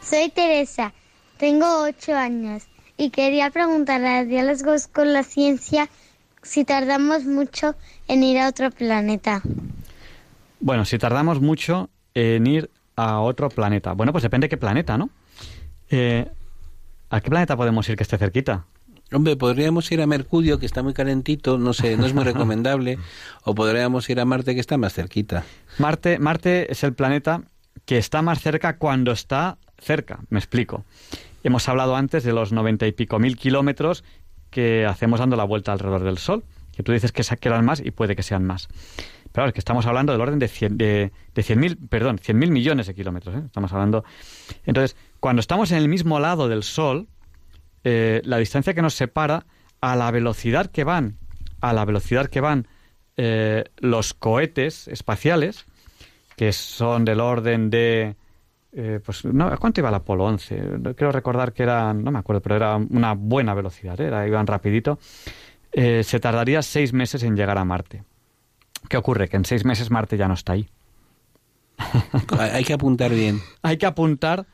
K: Soy Teresa, tengo ocho años y quería preguntarle a Diálogos con la Ciencia si tardamos mucho en ir a otro planeta.
A: Bueno, si tardamos mucho en ir a otro planeta. Bueno, pues depende de qué planeta, ¿no? Eh, ¿A qué planeta podemos ir que esté cerquita?
B: Hombre, podríamos ir a Mercurio, que está muy calentito, no sé, no es muy recomendable, o podríamos ir a Marte, que está más cerquita.
A: Marte, Marte es el planeta que está más cerca cuando está cerca, me explico. Hemos hablado antes de los noventa y pico mil kilómetros que hacemos dando la vuelta alrededor del Sol, que tú dices que eran más y puede que sean más. Pero es que estamos hablando del orden de 100 de, de 100.000, perdón, 100.000 millones de kilómetros. ¿eh? Estamos hablando. Entonces, cuando estamos en el mismo lado del Sol, eh, la distancia que nos separa a la velocidad que van, a la velocidad que van eh, los cohetes espaciales, que son del orden de eh, pues no, ¿a ¿cuánto iba el Apolo 11? Quiero recordar que era, no me acuerdo, pero era una buena velocidad, ¿eh? Era- iban rapidito. Eh, se tardaría seis meses en llegar a Marte. ¿Qué ocurre? Que en seis meses Marte ya no está ahí.
B: Hay que apuntar bien.
A: Hay que apuntar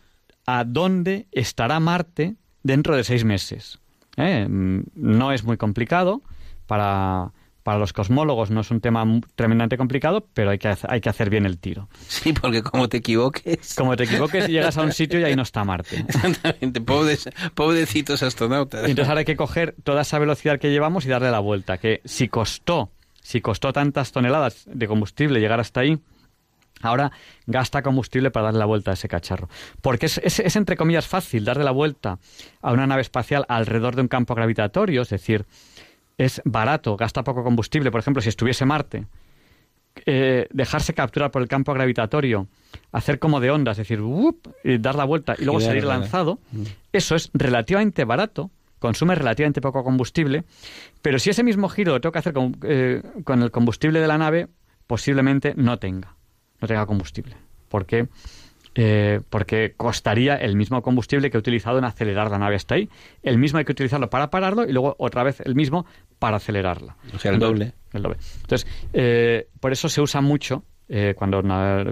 A: a dónde estará Marte dentro de seis meses. ¿eh? Mm, No es muy complicado. Para, para los cosmólogos no es un tema tremendamente complicado, pero hay que, hacer- hay que hacer bien el tiro.
B: Sí, porque como te equivoques.
A: Como te equivoques, llegas a un sitio y ahí no está Marte.
B: Exactamente, pobres, pobrecitos astronautas.
A: Y Entonces ahora hay que coger toda esa velocidad que llevamos y darle la vuelta. Que si costó, si costó tantas toneladas de combustible llegar hasta ahí, ahora gasta combustible para darle la vuelta a ese cacharro. Porque es, es- es, entre comillas fácil darle la vuelta a una nave espacial alrededor de un campo gravitatorio, es decir, es barato, gasta poco combustible. Por ejemplo, si estuviese Marte, eh, dejarse capturar por el campo gravitatorio, hacer como de onda, es decir, y dar la vuelta y luego
B: Girar,
A: salir lanzado, eso es relativamente barato, consume relativamente poco combustible, pero si ese mismo giro lo tengo que hacer con, eh, con el combustible de la nave, posiblemente no tenga, no tenga combustible. ¿Por qué? Eh, porque costaría el mismo combustible que he utilizado en acelerar la nave hasta ahí. El mismo hay que utilizarlo para pararlo y luego otra vez el mismo para acelerarla.
B: O sea, el doble.
A: El doble. Entonces, eh, por eso se usa mucho, eh, cuando,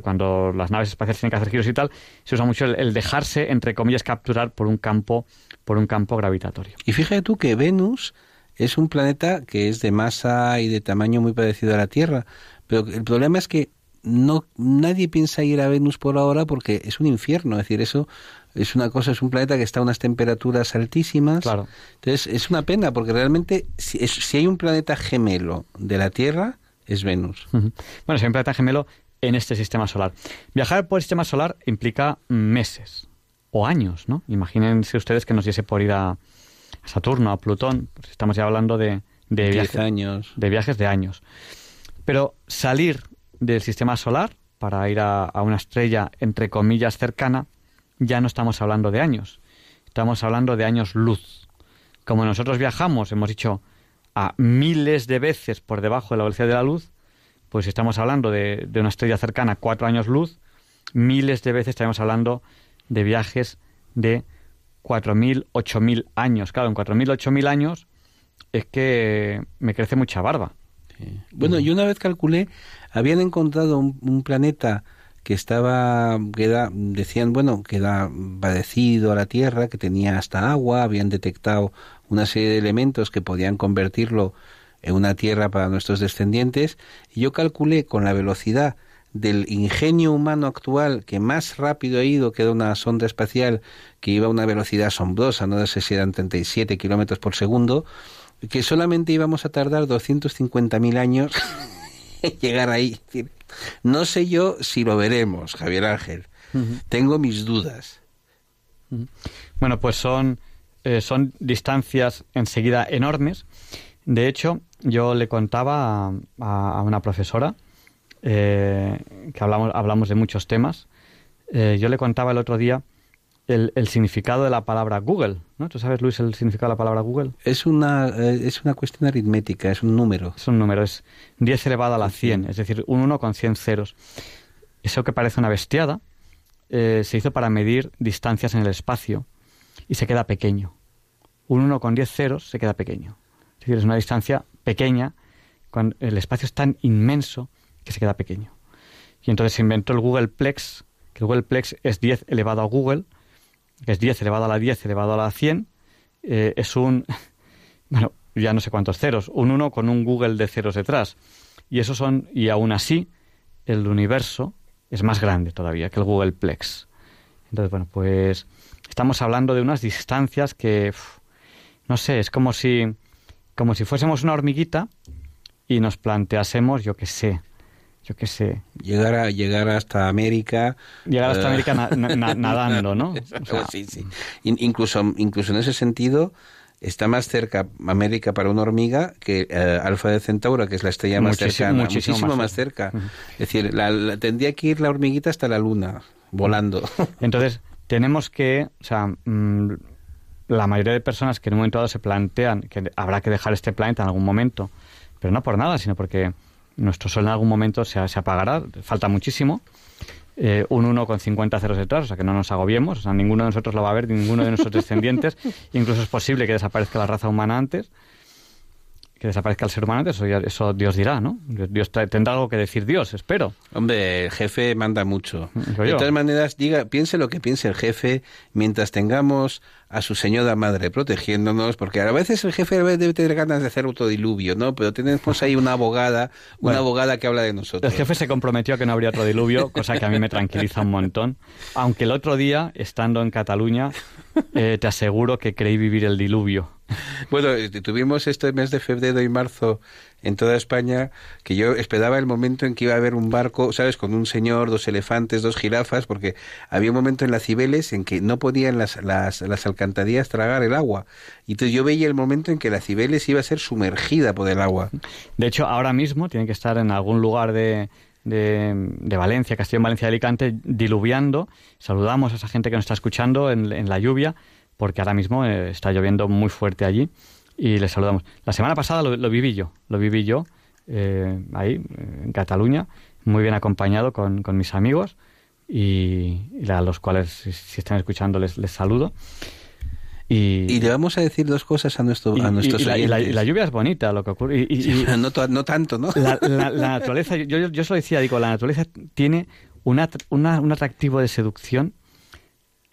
A: cuando las naves espaciales tienen que hacer giros y tal, se usa mucho el, el dejarse, entre comillas, capturar por un campo, por un campo gravitatorio.
B: Y fíjate tú que Venus es un planeta que es de masa y de tamaño muy parecido a la Tierra, pero el problema es que no nadie piensa ir a Venus por ahora porque es un infierno, es decir, eso es una cosa, es un planeta que está a unas temperaturas altísimas.
A: Claro.
B: Entonces es una pena porque realmente si, es- si hay un planeta gemelo de la Tierra es Venus.
A: Bueno, si hay un planeta gemelo en este sistema solar. Viajar por el sistema solar implica meses o años, ¿no? Imagínense ustedes que nos diese por ir a, Saturno, a Plutón. Pues estamos ya hablando de, de,
B: años.
A: de viajes de años. Pero salir del sistema solar para ir a, una estrella, entre comillas, cercana, ya no estamos hablando de años. Estamos hablando de años luz. Como nosotros viajamos, hemos dicho, a miles de veces por debajo de la velocidad de la luz, pues estamos hablando de, de una estrella cercana, cuatro años luz, miles de veces estaremos hablando de viajes de 4.000, 8.000 años. Claro, en 4.000, 8.000 años es que me crece mucha barba.
B: Bueno, yo una vez calculé, habían encontrado un, un planeta que estaba, que decían, bueno, que era parecido a la Tierra, que tenía hasta agua, habían detectado una serie de elementos que podían convertirlo en una Tierra para nuestros descendientes, y yo calculé con la velocidad del ingenio humano actual que más rápido ha ido, que era una sonda espacial que iba a una velocidad asombrosa, no sé si eran 37 kilómetros por segundo, que solamente íbamos a tardar 250.000 años llegar ahí. No sé yo si lo veremos, Javier Ángel. Tengo mis dudas.
A: Bueno, pues son, eh, son distancias enseguida enormes. De hecho, yo le contaba a una profesora eh, que hablamos, hablamos de muchos temas. eh, yo le contaba el otro día el, el, significado de la palabra Google, ¿no? ¿Tú sabes, Luis, el significado de la palabra Google?
B: Es una, eh, es una cuestión aritmética, es un número.
A: Es un número, es 10 elevado a la 100, es decir, un 1 con 100 ceros. Eso que parece una bestiada eh, se hizo para medir distancias en el espacio y se queda pequeño. Un 1 con 10 ceros se queda pequeño. Es decir, es una distancia pequeña, cuando el espacio es tan inmenso que se queda pequeño. Y entonces se inventó el Google Plex, que el Google Plex es 10 elevado a Google, que es 10 elevado a la 10 elevado a la 100, eh, es un, bueno, ya no sé cuántos ceros, un 1 con un Google de ceros detrás. Y eso son, y aún así, el universo es más grande todavía que el Google Plex. Entonces, bueno, pues estamos hablando de unas distancias que, no sé, es como si, como si fuésemos una hormiguita y nos planteásemos, yo qué sé, yo qué sé.
B: Llegar, a, llegar hasta América.
A: Llegar hasta
B: eh,
A: América na- na- na- nadando, ¿no? O sea,
B: sí, sí. In- incluso, incluso en ese sentido, está más cerca América para una hormiga que eh, Alfa de Centauro, que es la estrella más
A: Muchísimo-
B: cercana.
A: muchísimo
B: Muchísimo,
A: más
B: más cerca. Es decir, la- la- tendría que ir la hormiguita hasta la luna, volando.
A: Entonces, tenemos que, o sea, mm, la mayoría de personas que en un momento dado se plantean que habrá que dejar este planeta en algún momento, pero no por nada, sino porque nuestro Sol en algún momento se, se apagará, falta muchísimo, eh, un 1 con 50 ceros detrás, o sea que no nos agobiemos, o sea, ninguno de nosotros lo va a ver, ninguno de nuestros descendientes, incluso es posible que desaparezca la raza humana antes, que desaparezca el ser humano eso, ya- eso Dios dirá, ¿no? Dios tendrá algo que decir Dios, espero.
B: Hombre, el jefe manda mucho.
A: Digo
B: De
A: yo.
B: todas maneras, diga, piense lo que piense el jefe mientras tengamos a su señora madre protegiéndonos, porque a veces el jefe debe tener ganas de hacer autodiluvio, ¿no? Pero tenemos ahí una abogada, una
A: Bueno.
B: abogada que habla de nosotros.
A: El jefe se comprometió a que no habría otro diluvio, cosa que a mí me tranquiliza un montón. Aunque el otro día, estando en Cataluña, eh, te aseguro que creí vivir el diluvio.
B: Bueno, eh, tuvimos este mes de febrero y marzo en toda España que yo esperaba el momento en que iba a haber un barco, ¿sabes? Con un señor, dos elefantes, dos jirafas, porque había un momento en las Cibeles en que no podían las, las, las alcantarillas tragar el agua. Y entonces yo veía el momento en que la Cibeles iba a ser sumergida por el agua.
A: De hecho, ahora mismo tiene que estar en algún lugar de, de, de Valencia, Castellón, Valencia, Alicante, diluviando. Saludamos a esa gente que nos está escuchando en la lluvia, porque ahora mismo eh, está lloviendo muy fuerte allí y les saludamos. La semana pasada lo, lo viví yo, lo viví yo eh, ahí, en Cataluña, muy bien acompañado con, con mis amigos y, y a los cuales, si, si están escuchando, les, les saludo. Y,
B: Y le vamos a decir dos cosas a, nuestro,
A: y-
B: a nuestros
A: y la, la- la lluvia es bonita, lo que ocurre. Y,
B: no, no tanto, ¿no?
A: la, la- naturaleza, yo, yo, yo se lo decía, digo, la naturaleza tiene una, una- un atractivo de seducción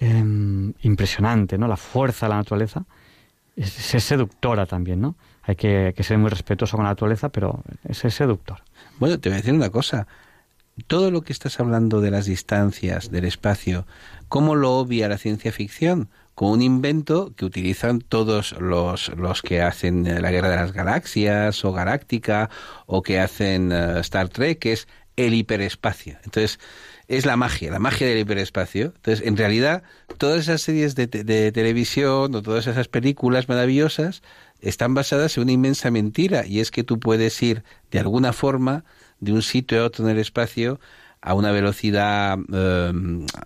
A: em, impresionante, ¿no? La fuerza de la naturaleza es, seductora también, ¿no? Hay que, ser muy respetuoso con la naturaleza, pero es, es seductor.
B: Bueno, te voy a decir una cosa. Todo lo que estás hablando de las distancias, del espacio, ¿cómo lo obvia la ciencia ficción? Con un invento que utilizan todos los, los que hacen eh, la Guerra de las Galaxias o Galáctica o que hacen eh, Star Trek, que es el hiperespacio. Entonces, es la magia, la magia del hiperespacio. Entonces, en realidad, todas esas series de, de televisión o todas esas películas maravillosas están basadas en una inmensa mentira y es que tú puedes ir de alguna forma de un sitio a otro en el espacio a una velocidad eh,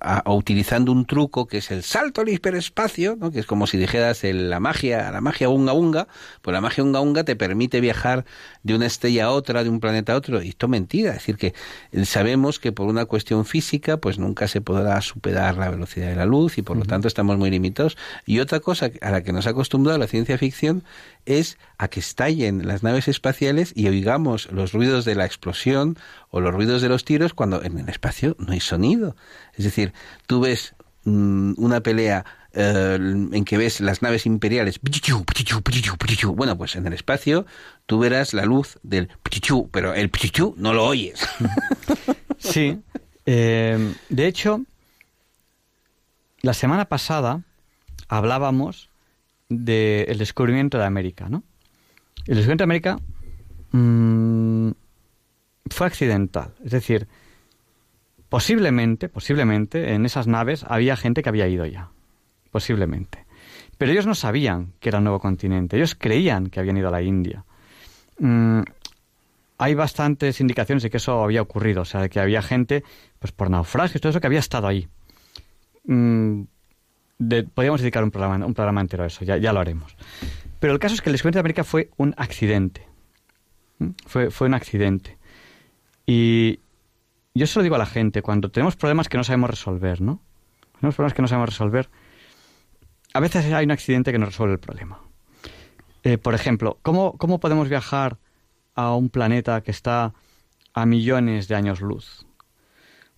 B: a- a utilizando un truco que es el salto al hiperespacio, ¿no? que es como si dijeras el- la magia, la magia unga unga, pues la magia unga unga te permite viajar de una estrella a otra, de un planeta a otro, y esto es mentira, es decir que sabemos que por una cuestión física pues nunca se podrá superar la velocidad de la luz y por lo tanto estamos muy limitados. Y otra cosa a la que nos ha acostumbrado la ciencia ficción es a que estallen las naves espaciales y oigamos los ruidos de la explosión o los ruidos de los tiros cuando en el espacio no hay sonido. Es decir, tú ves mm, una pelea eh, en que ves las naves imperiales, bueno, pues en el espacio tú verás la luz del pero el no lo oyes.
A: Sí. eh, de hecho, la semana pasada hablábamos del descubrimiento de América, ¿no? El descubrimiento de América mm, fue accidental. Es decir, posiblemente, posiblemente, en esas naves había gente que había ido ya. Posiblemente. Pero ellos no sabían que era un nuevo continente. Ellos creían que habían ido a la India. Mm, hay bastantes indicaciones de que eso había ocurrido, o sea, de que había gente, pues por naufragios, todo eso, que había estado ahí. Mm, podríamos dedicar un programa, un programa entero a eso, ya, lo haremos. Pero el caso es que el descubrimiento de América fue un accidente. Fue, fue un accidente. Y yo se lo digo a la gente, cuando tenemos problemas que no sabemos resolver, ¿no? Tenemos problemas que no sabemos resolver, a veces hay un accidente que nos resuelve el problema. Eh, por ejemplo, ¿cómo, ¿cómo podemos viajar a un planeta que está a millones de años luz?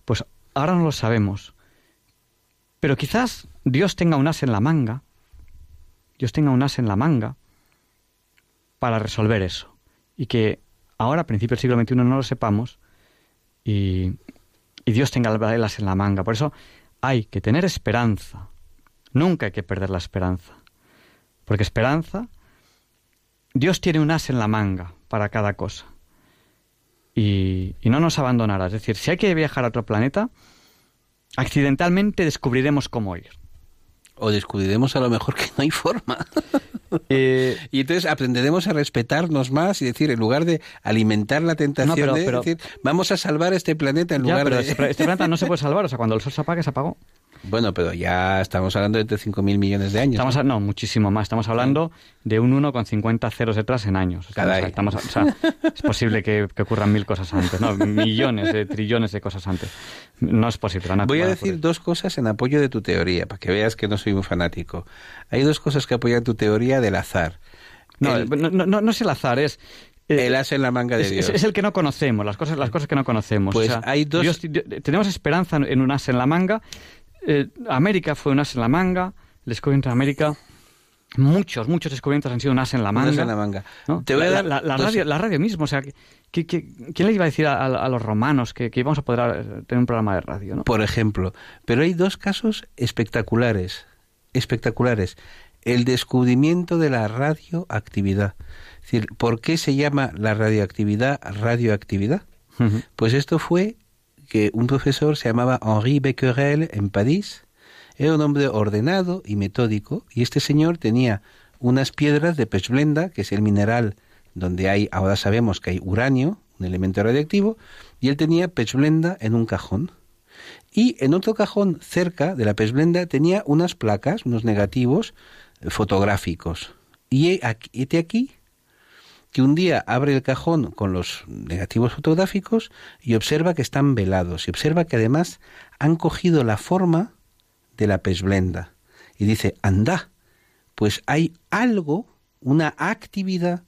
A: Pues ahora no lo sabemos. Pero quizás Dios tenga un as en la manga, Dios tenga un as en la manga para resolver eso. Y que ahora, a principios del siglo XXI, no lo sepamos y, Dios tenga el as en la manga. Por eso hay que tener esperanza. Nunca hay que perder la esperanza. Porque esperanza, Dios tiene un as en la manga para cada cosa. Y, y no nos abandonará. Es decir, si hay que viajar a otro planeta, accidentalmente descubriremos cómo ir.
B: O descubriremos a lo mejor que no hay forma. Eh, y entonces aprenderemos a respetarnos más y decir, en lugar de alimentar la tentación de decir, vamos a salvar este planeta en lugar
A: de...
B: Este,
A: este planeta no se puede salvar, o sea, cuando el sol se apaga, se apagó.
B: Bueno, pero ya estamos hablando de 5.000 millones de años.
A: Estamos ¿no? muchísimo más. Estamos hablando de un 1 con 50 ceros detrás en años. Estamos, o sea, es posible que, ocurran mil cosas antes, ¿no? Millones de trillones de cosas antes. No es posible.
B: Voy a decir dos cosas en apoyo de tu teoría, para que veas que no soy un fanático. Hay dos cosas que apoyan tu teoría del azar.
A: No, no, no, es el azar, es
B: eh, el as en la manga de Dios.
A: Es, el que no conocemos, las cosas, las cosas que no conocemos.
B: Pues hay dos...
A: tenemos esperanza en un as en la manga eh, América fue un as en la manga, el descubrimiento de América. Muchos, muchos descubrimientos han sido un as en la manga.
B: En la, manga.
A: Te voy a dar la, radio, la radio mismo, o sea, quién le iba a decir a, los romanos que, íbamos a poder eh, tener un programa de radio?
B: Por ejemplo, pero hay dos casos espectaculares, espectaculares. El descubrimiento de la radioactividad. Es decir, ¿por qué se llama la radioactividad radioactividad? Pues esto fue que un profesor se llamaba Henri Becquerel en París. Era un hombre ordenado y metódico y este señor tenía unas piedras de pechblenda, que es el mineral donde hay, ahora sabemos que hay uranio, un elemento radioactivo, y él tenía pechblenda en un cajón. Y en otro cajón cerca de la pechblenda tenía unas placas, unos negativos fotográficos. Y este aquí que un día abre el cajón con los negativos fotográficos y observa que están velados y observa que además han cogido la forma de la pesblenda. Y dice, anda, pues hay algo, una actividad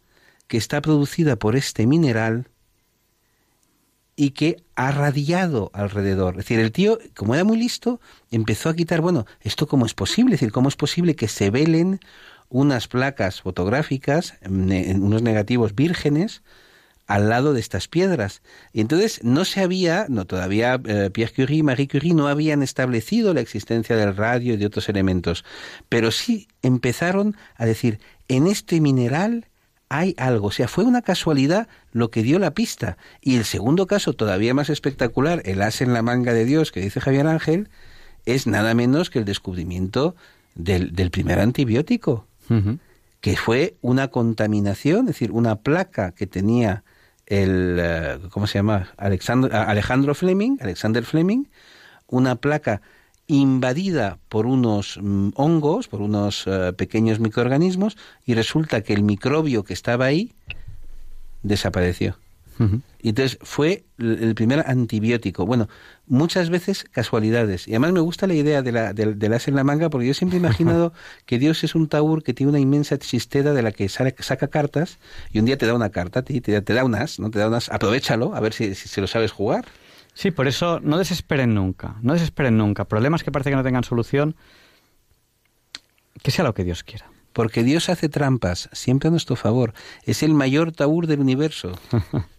B: que está producida por este mineral y que ha radiado alrededor. Es decir, el tío, como era muy listo, empezó a quitar, bueno, ¿esto cómo es posible? Es decir, ¿cómo es posible que se velen unas placas fotográficas, unos negativos vírgenes, al lado de estas piedras. Y entonces no se había, no todavía eh, Pierre Curie y Marie Curie no habían establecido la existencia del radio y de otros elementos, pero sí empezaron a decir, en este mineral hay algo, o sea, fue una casualidad lo que dio la pista. Y el segundo caso, todavía más espectacular, el as en la manga de Dios que dice Javier Ángel, es nada menos que el descubrimiento del, del primer antibiótico que fue una contaminación, es decir, una placa que tenía el, eh, ¿cómo se llama? Alejandro Fleming, Alexander Fleming, una placa invadida por unos mm, hongos, por unos eh, pequeños microorganismos, y resulta que el microbio que estaba ahí desapareció. Y entonces fue el primer antibiótico. Bueno, muchas veces casualidades. Y además me gusta la idea de la, del, as en la manga, porque yo siempre he imaginado que Dios es un taur que tiene una inmensa chistera de la que saca cartas y un día te da una carta, te, te, da un as, ¿no? Te da un as, aprovechalo, a ver si, si se lo sabes jugar.
A: Sí, por eso no desesperen nunca, no desesperen nunca. Problemas que parece que no tengan solución, que sea lo que Dios quiera.
B: Porque Dios hace trampas, siempre a nuestro favor. Es el mayor taur del universo.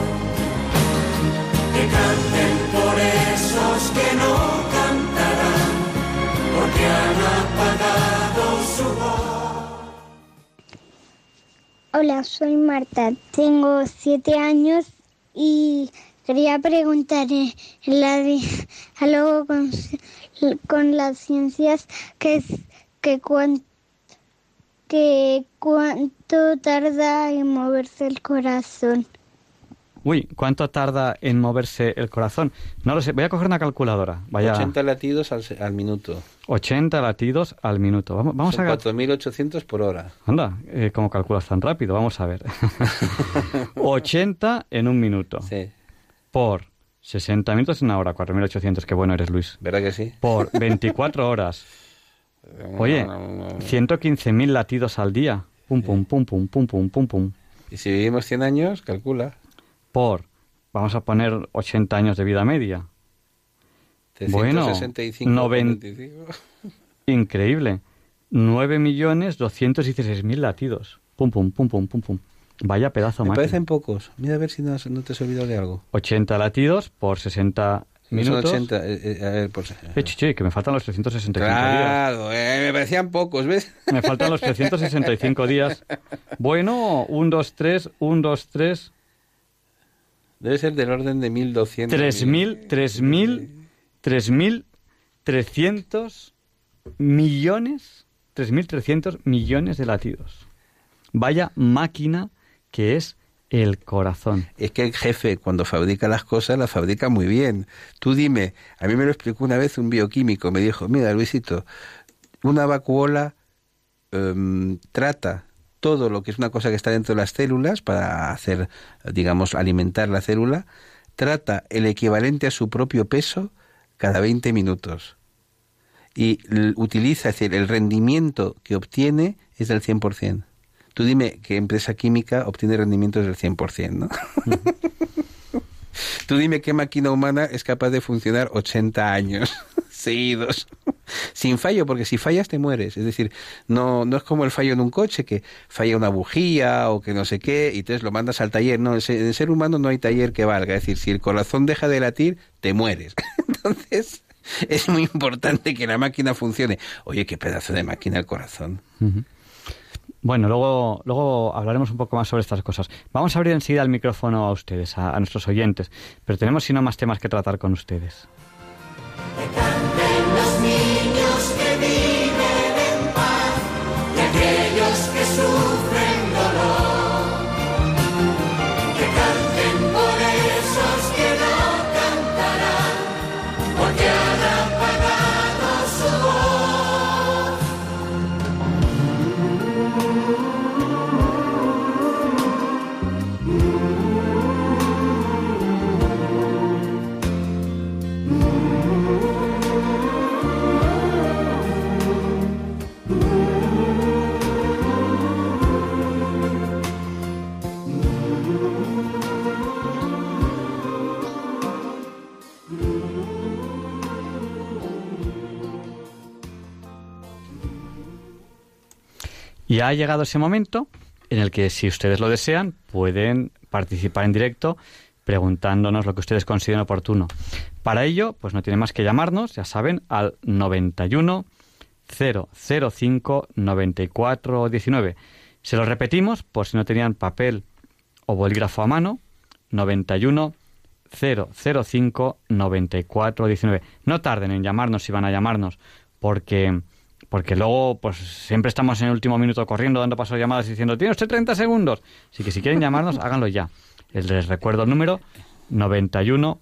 J: no cantarán, porque han apagado su voz.
K: Hola, soy Marta, tengo siete años y quería preguntar en la diálogo con, con las ciencias que, es- que, que cuánto tarda en moverse el corazón.
A: Uy, ¿cuánto tarda en moverse el corazón? No lo sé, voy a coger una calculadora. Vaya
B: 80 latidos al, al minuto.
A: 80 latidos al minuto. Vamos, vamos
B: Son
A: a...
B: 4.800 por hora.
A: Anda, eh, ¿cómo calculas tan rápido? Vamos a ver. 80 en un minuto.
B: Sí.
A: Por 60 minutos en una hora, 4.800. Qué bueno eres, Luis.
B: ¿Verdad que sí?
A: Por 24 horas. Oye, 115.000 latidos al día. Pum, pum, pum, pum, pum, pum, pum, pum.
B: Y si vivimos 100 años, calcula.
A: Por, vamos a poner 80 años de vida media. Bueno,
B: 365
A: noven-
B: 45.
A: Increíble. 9.216.000 latidos. Pum, pum, pum, pum, pum, pum. Vaya pedazo
B: Me
A: máquina.
B: parecen pocos. Mira a ver si no, no te has olvidado de algo.
A: 80 latidos por 60
B: Son
A: minutos.
B: 80. eh, eh, a ver, por...
A: Eh, chichi, que me faltan los 365 días.
B: Claro, eh, me parecían pocos, ¿ves?
A: Me faltan los 365 días. Bueno, 1, 2, 3, 1, 2, 3,
B: Debe ser del orden de 1200.
A: 3.000, 3.000, 3.300 millones, 3.300 millones de latidos. Vaya máquina que es el corazón.
B: Es que el jefe, cuando fabrica las cosas, las fabrica muy bien. Tú dime, a mí me lo explicó una vez un bioquímico, me dijo, mira, Luisito, una vacuola em, trata todo lo que es una cosa que está dentro de las células para hacer, digamos, alimentar la célula, trata el equivalente a su propio peso cada 20 minutos. Y utiliza, es decir, el rendimiento que obtiene es del 100%. Tú dime qué empresa química obtiene rendimientos del 100%, ¿no? Tú dime qué máquina humana es capaz de funcionar 80 años seguidos sin fallo, porque si fallas te mueres. Es decir, no, no es como el fallo en un coche, que falla una bujía o que no sé qué, y entonces lo mandas al taller. No, en el ser humano no hay taller que valga. Es decir, si el corazón deja de latir, te mueres. Entonces, es muy importante que la máquina funcione. Oye, qué pedazo de máquina el corazón.
A: Bueno, luego, luego hablaremos un poco más sobre estas cosas. Vamos a abrir enseguida el micrófono a ustedes, a, a nuestros oyentes, pero tenemos si no más temas que tratar con ustedes.
J: Y
A: ha llegado ese momento en el que, si ustedes lo desean, pueden participar en directo preguntándonos lo que ustedes consideren oportuno. Para ello, pues no tienen más que llamarnos, ya saben, al 91 005 94 19. Se lo repetimos por si no tenían papel o bolígrafo a mano. 91 005 94 19. No tarden en llamarnos si van a llamarnos, porque porque luego pues siempre estamos en el último minuto corriendo dando paso a llamadas y diciendo tiene usted 30 segundos así que si quieren llamarnos háganlo ya. Les recuerdo el número 91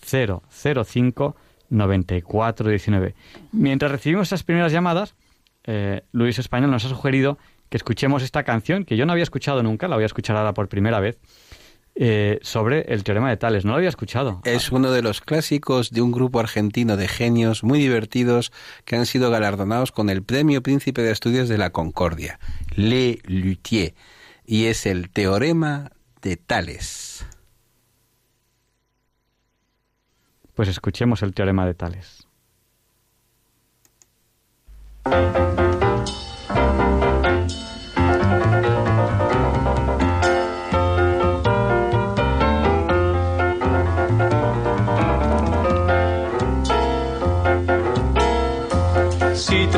A: 005 94 19 mientras recibimos esas primeras llamadas eh, Luis Español nos ha sugerido que escuchemos esta canción que yo no había escuchado nunca la voy a escuchar ahora por primera vez eh, sobre el teorema de Tales. No lo había escuchado.
B: Es uno de los clásicos de un grupo argentino de genios muy divertidos que han sido galardonados con el Premio Príncipe de Estudios de la Concordia, Le Luthier, y es el Teorema de Tales.
A: pues escuchemos el teorema de Tales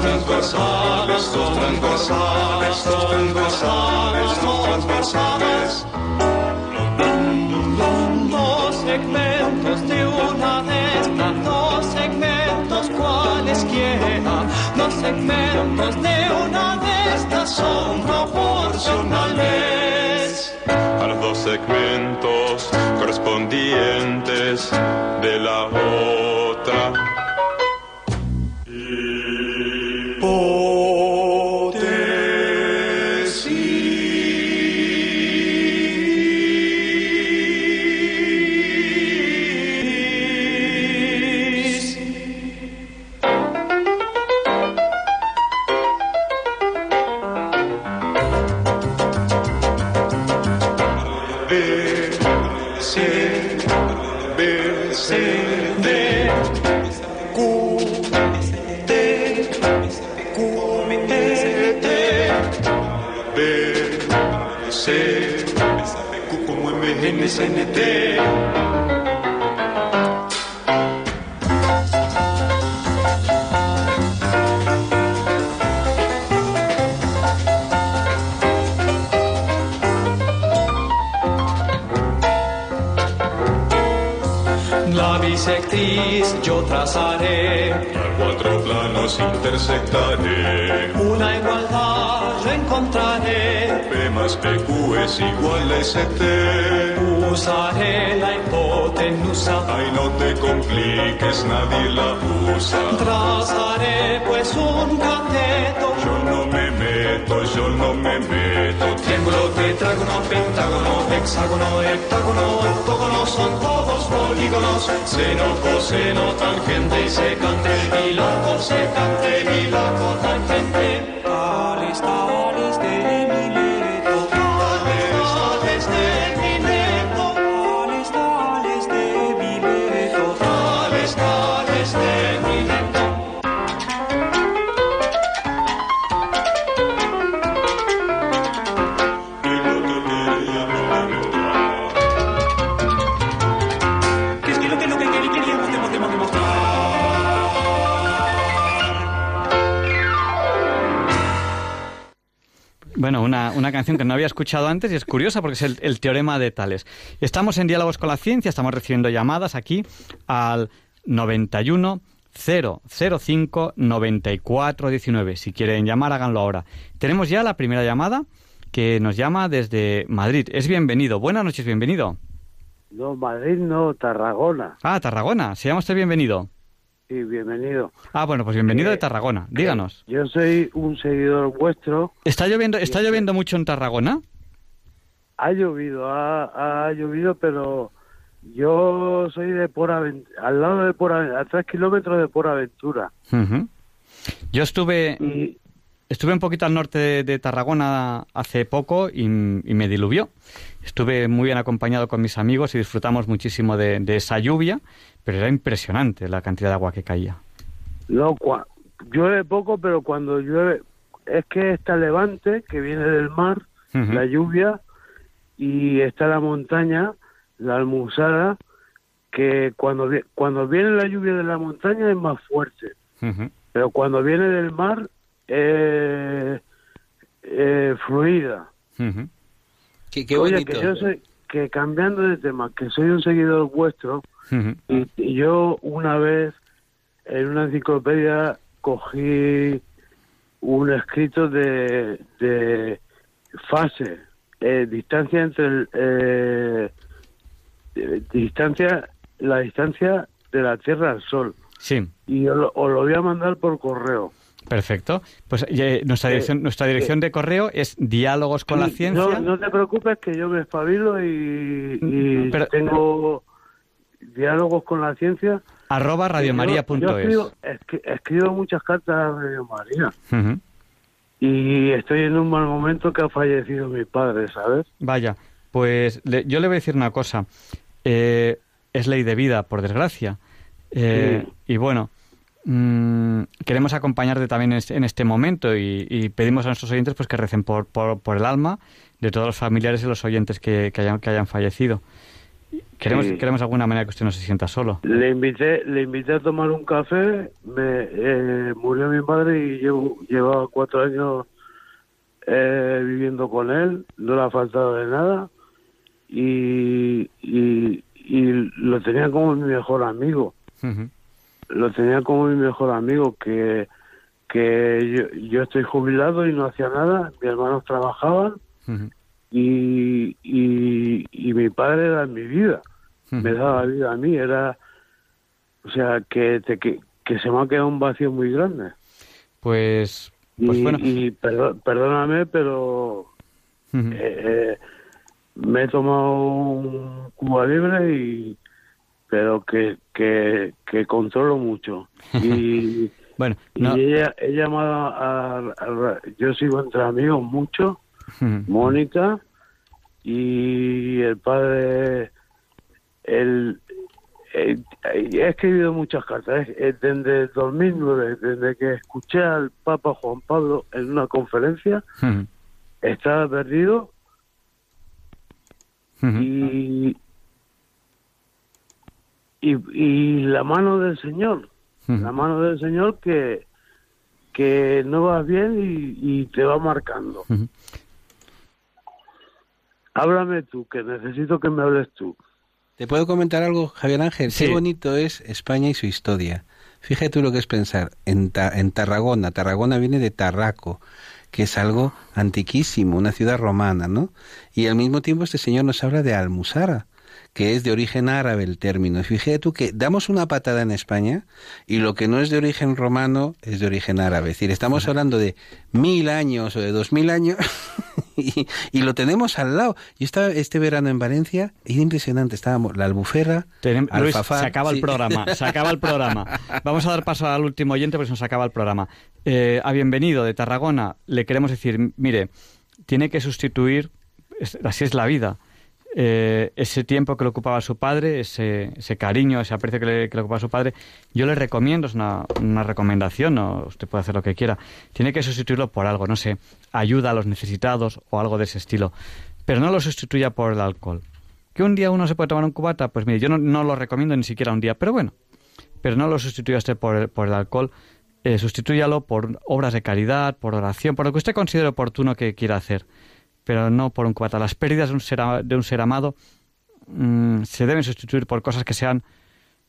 M: Transversales, transversales, transversales, transversales.
J: Dos segmentos de una de estas, dos segmentos cualesquiera, dos segmentos de una de estas son proporcionales.
M: A los dos segmentos correspondientes
J: una igualdad yo encontraré.
M: P más PQ es igual a ST.
J: Usaré la hipotenusa,
M: Ay, no te compliques, nadie la usa.
J: trazaré pues un cateto.
M: Yo no me meto, yo no
J: hexágono, heptágono, octógono, son todos polígonos. Seno, coseno, tangente y secante, largo, secante, largo, tangente.
A: Escuchado antes y es curiosa porque es el, el teorema de Tales. Estamos en Diálogos con la Ciencia, estamos recibiendo llamadas aquí al 91 005 94 19. Si quieren llamar, háganlo ahora. Tenemos ya la primera llamada que nos llama desde Madrid. Es bienvenido. Buenas noches, bienvenido.
N: No, Madrid no, Tarragona.
A: Ah, Tarragona. Se llama usted bienvenido.
N: Sí, bienvenido.
A: Ah, bueno, pues bienvenido
N: Eh,
A: de Tarragona. Díganos.
N: Yo soy un seguidor vuestro.
A: ¿Está lloviendo, está lloviendo mucho en Tarragona?
N: Ha llovido, ha, ha llovido, pero yo soy de Por al lado de Por a tres kilómetros de Por Aventura.
A: Ujú. Yo estuve estuve un poquito al norte de, de Tarragona hace poco y, y me diluvió. Estuve muy bien acompañado con mis amigos y disfrutamos muchísimo de, de esa lluvia, pero era impresionante la cantidad de agua que caía.
N: No, cua- llueve poco, pero cuando llueve, es que está levante, que viene del mar, la lluvia, y está la montaña, la almusara, que cuando, cuando viene la lluvia de la montaña es más fuerte. Pero cuando viene del mar eh, eh, fluida.
A: Ujú.
B: Qué, qué
N: Oye,
B: bonito.
N: que yo soy, que cambiando de tema, que soy un seguidor vuestro y, y yo una vez en una enciclopedia cogí un escrito de, de fase, eh, distancia entre el, eh, eh, distancia, la distancia de la Tierra al Sol.
A: Sí,
N: Y os lo, os lo voy a mandar por correo.
A: Perfecto. Pues eh, nuestra
N: Eh,
A: dirección, nuestra dirección
N: eh,
A: de correo es diálogos con la ciencia.
N: No, no te preocupes que yo me espabilo y, y
A: Pero-
N: tengo diálogos con la ciencia
A: arroba
N: Yo
A: radiomaria.es.
N: escribo, escri- escribo muchas cartas a Radio María y estoy en un mal momento que ha fallecido mi padre, ¿sabes?
A: Vaya, pues le- yo le voy a decir una cosa. Eh, es ley de vida, por desgracia. Y bueno, mm, queremos acompañarte también en este, en momento y, y pedimos a nuestros oyentes pues que recen por, por, por el alma de todos los familiares y los oyentes que, que hayan, que hayan fallecido. Queremos,
N: Sí.
A: queremos de alguna manera que usted no se sienta solo.
N: Le invité, le invité a tomar un café, me eh, murió mi padre y llevo, llevaba cuatro años eh, viviendo con él, no le ha faltado de nada y, y, y lo tenía como mi mejor amigo, lo tenía como mi mejor amigo que, que yo, yo estoy jubilado y no hacía nada, mis hermanos trabajaban y, y, y mi padre era mi vida, me daba vida a mí, era, o sea, que, te, que, que se me ha quedado un vacío muy grande.
A: Pues,
N: Y,
A: pues bueno.
N: y perdóname, pero eh, eh, me he tomado un Cuba libre y pero que, que, que controlo mucho. Y,
A: bueno,
N: y ella, he llamado a, a- yo sigo entre amigos mucho. Mónica y el padre, el, el- he escribido muchas cartas, desde el 2009, desde que escuché al Papa Juan Pablo en una conferencia, estaba perdido y, y, y la mano del Señor, la mano del Señor que, que no vas bien y, y te va marcando. Háblame tú, que necesito que me hables tú.
B: ¿Te puedo comentar algo, Javier Ángel?
N: Sí.
B: Qué bonito es España y su historia. Fíjate tú lo que es pensar en, Ta- en Tarragona. Tarragona viene de Tarraco, que es algo antiquísimo, una ciudad romana, ¿no? Y al mismo tiempo este señor nos habla de Almusara, que es de origen árabe el término. Y fíjate tú que damos una patada en España y lo que no es de origen romano es de origen árabe. Es decir, estamos hablando de mil años o de dos mil años y, y lo tenemos al lado. Yo estaba este verano en Valencia y era impresionante. Estábamos la albufera,
A: Tenem- Luis,
B: Alfafar,
A: se acaba el programa, se acaba el programa. Vamos a dar paso al último oyente porque se nos acaba el programa. Eh, a bienvenido de Tarragona, le queremos decir, mire, tiene que sustituir, así es la vida, eh, ese tiempo que le ocupaba su padre, ese, ese cariño, ese aprecio que le, que le ocupaba su padre, yo le recomiendo, es una, una recomendación, ¿no? usted puede hacer lo que quiera, tiene que sustituirlo por algo, no sé, ayuda a los necesitados o algo de ese estilo, pero no lo sustituya por el alcohol. Que un día uno se puede tomar un cubata, pues mire, yo no, no lo recomiendo ni siquiera un día, pero bueno, pero no lo sustituya usted por el, por el alcohol, eh, sustitúyalo por obras de caridad, por oración, por lo que usted considere oportuno que quiera hacer, pero no por un cubata. Las pérdidas de un ser, a- de un ser amado mm, se deben sustituir por cosas que sean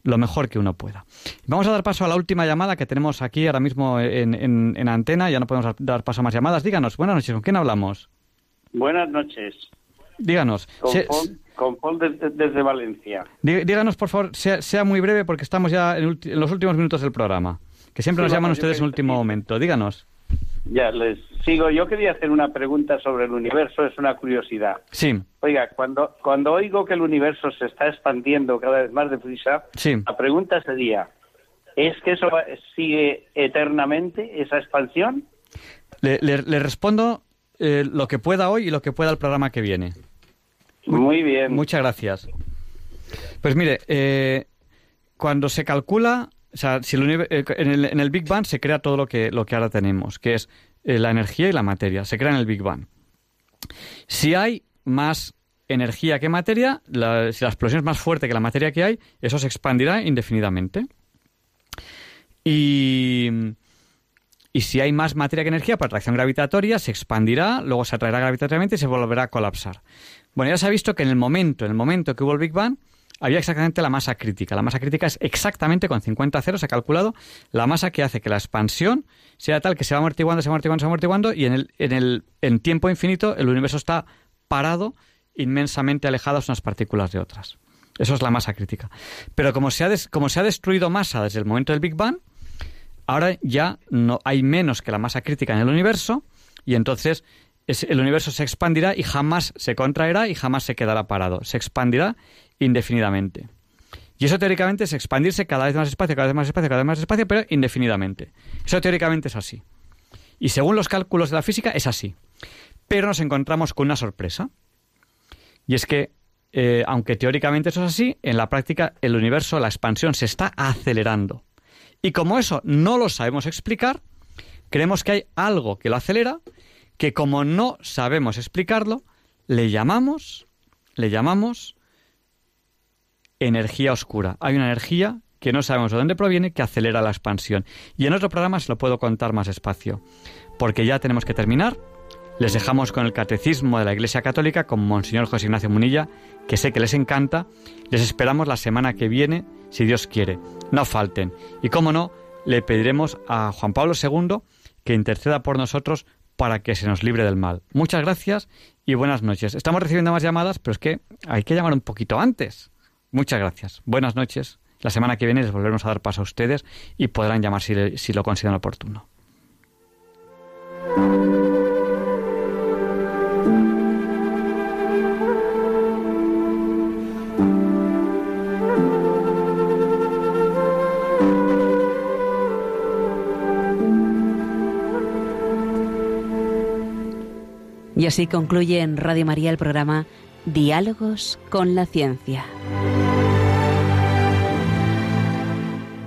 A: lo mejor que uno pueda. Vamos a dar paso a la última llamada que tenemos aquí ahora mismo en, en- en antena, ya no podemos dar paso a más llamadas. Díganos, buenas noches, ¿con quién hablamos?
O: Buenas noches.
A: Díganos.
O: Con
A: Se-
O: Paul, con Paul desde, desde Valencia.
A: Dí- Díganos, por favor, sea, sea muy breve porque estamos ya en, ulti- en los últimos minutos del programa. Que siempre
O: Sí,
A: nos llaman ustedes en último momento. Díganos.
O: Ya les sigo. Yo quería hacer una pregunta sobre el universo, es una curiosidad.
A: Sí,
O: Oiga, cuando, cuando oigo que el universo se está expandiendo cada vez más deprisa,
A: sí.
O: la pregunta sería, ¿es que eso sigue eternamente, esa expansión?
A: Le, le- le respondo eh, lo que pueda hoy y lo que pueda el programa que viene.
O: Muy bien.
A: Muchas gracias. Pues mire, eh, cuando se calcula, o sea, si el eh, en, el, en el Big Bang se crea todo lo que, lo que ahora tenemos, que es eh, la energía y la materia, se crea en el Big Bang. Si hay más energía que materia, si la explosión es más fuerte que la materia que hay, eso se expandirá indefinidamente. Y, y si hay más materia que energía por atracción gravitatoria, se expandirá, luego se atraerá gravitatoriamente y se volverá a colapsar. Bueno, ya se ha visto que en el momento, en el momento que hubo el Big Bang, había exactamente la masa crítica. La masa crítica es exactamente con 50 ceros, se ha calculado la masa que hace que la expansión sea tal que se va amortiguando, se va amortiguando, se va amortiguando y en el, en el en tiempo infinito el universo está parado, inmensamente alejadas unas partículas de otras. Eso es la masa crítica. Pero como se ha, des- como se ha destruido masa desde el momento del Big Bang, ahora ya no hay menos que la masa crítica en el universo y entonces es- el universo se expandirá y jamás se contraerá y jamás se quedará parado. Se expandirá indefinidamente. Y eso teóricamente es expandirse cada vez más espacio, cada vez más espacio, cada vez más espacio, pero indefinidamente. Eso teóricamente es así. Y según los cálculos de la física es así. Pero nos encontramos con una sorpresa. Y es que, eh, aunque teóricamente eso es así, en la práctica el universo, la expansión, se está acelerando. Y como eso no lo sabemos explicar, creemos que hay algo que lo acelera, que como no sabemos explicarlo, le llamamos, le llamamos energía oscura. Hay una energía que no sabemos de dónde proviene que acelera la expansión. Y en otro programa se lo puedo contar más espacio, porque ya tenemos que terminar. Les dejamos con el catecismo de la Iglesia Católica con Monseñor José Ignacio Munilla, que sé que les encanta. Les esperamos la semana que viene, si Dios quiere. No falten. Y como no, le pediremos a Juan Pablo II que interceda por nosotros para que se nos libre del mal. Muchas gracias y buenas noches. Estamos recibiendo más llamadas, pero es que hay que llamar un poquito antes. Muchas gracias. Buenas noches. La semana que viene les volveremos a dar paso a ustedes y podrán llamar si, si lo consideran oportuno.
P: Y así concluye en Radio María el programa Diálogos con la Ciencia.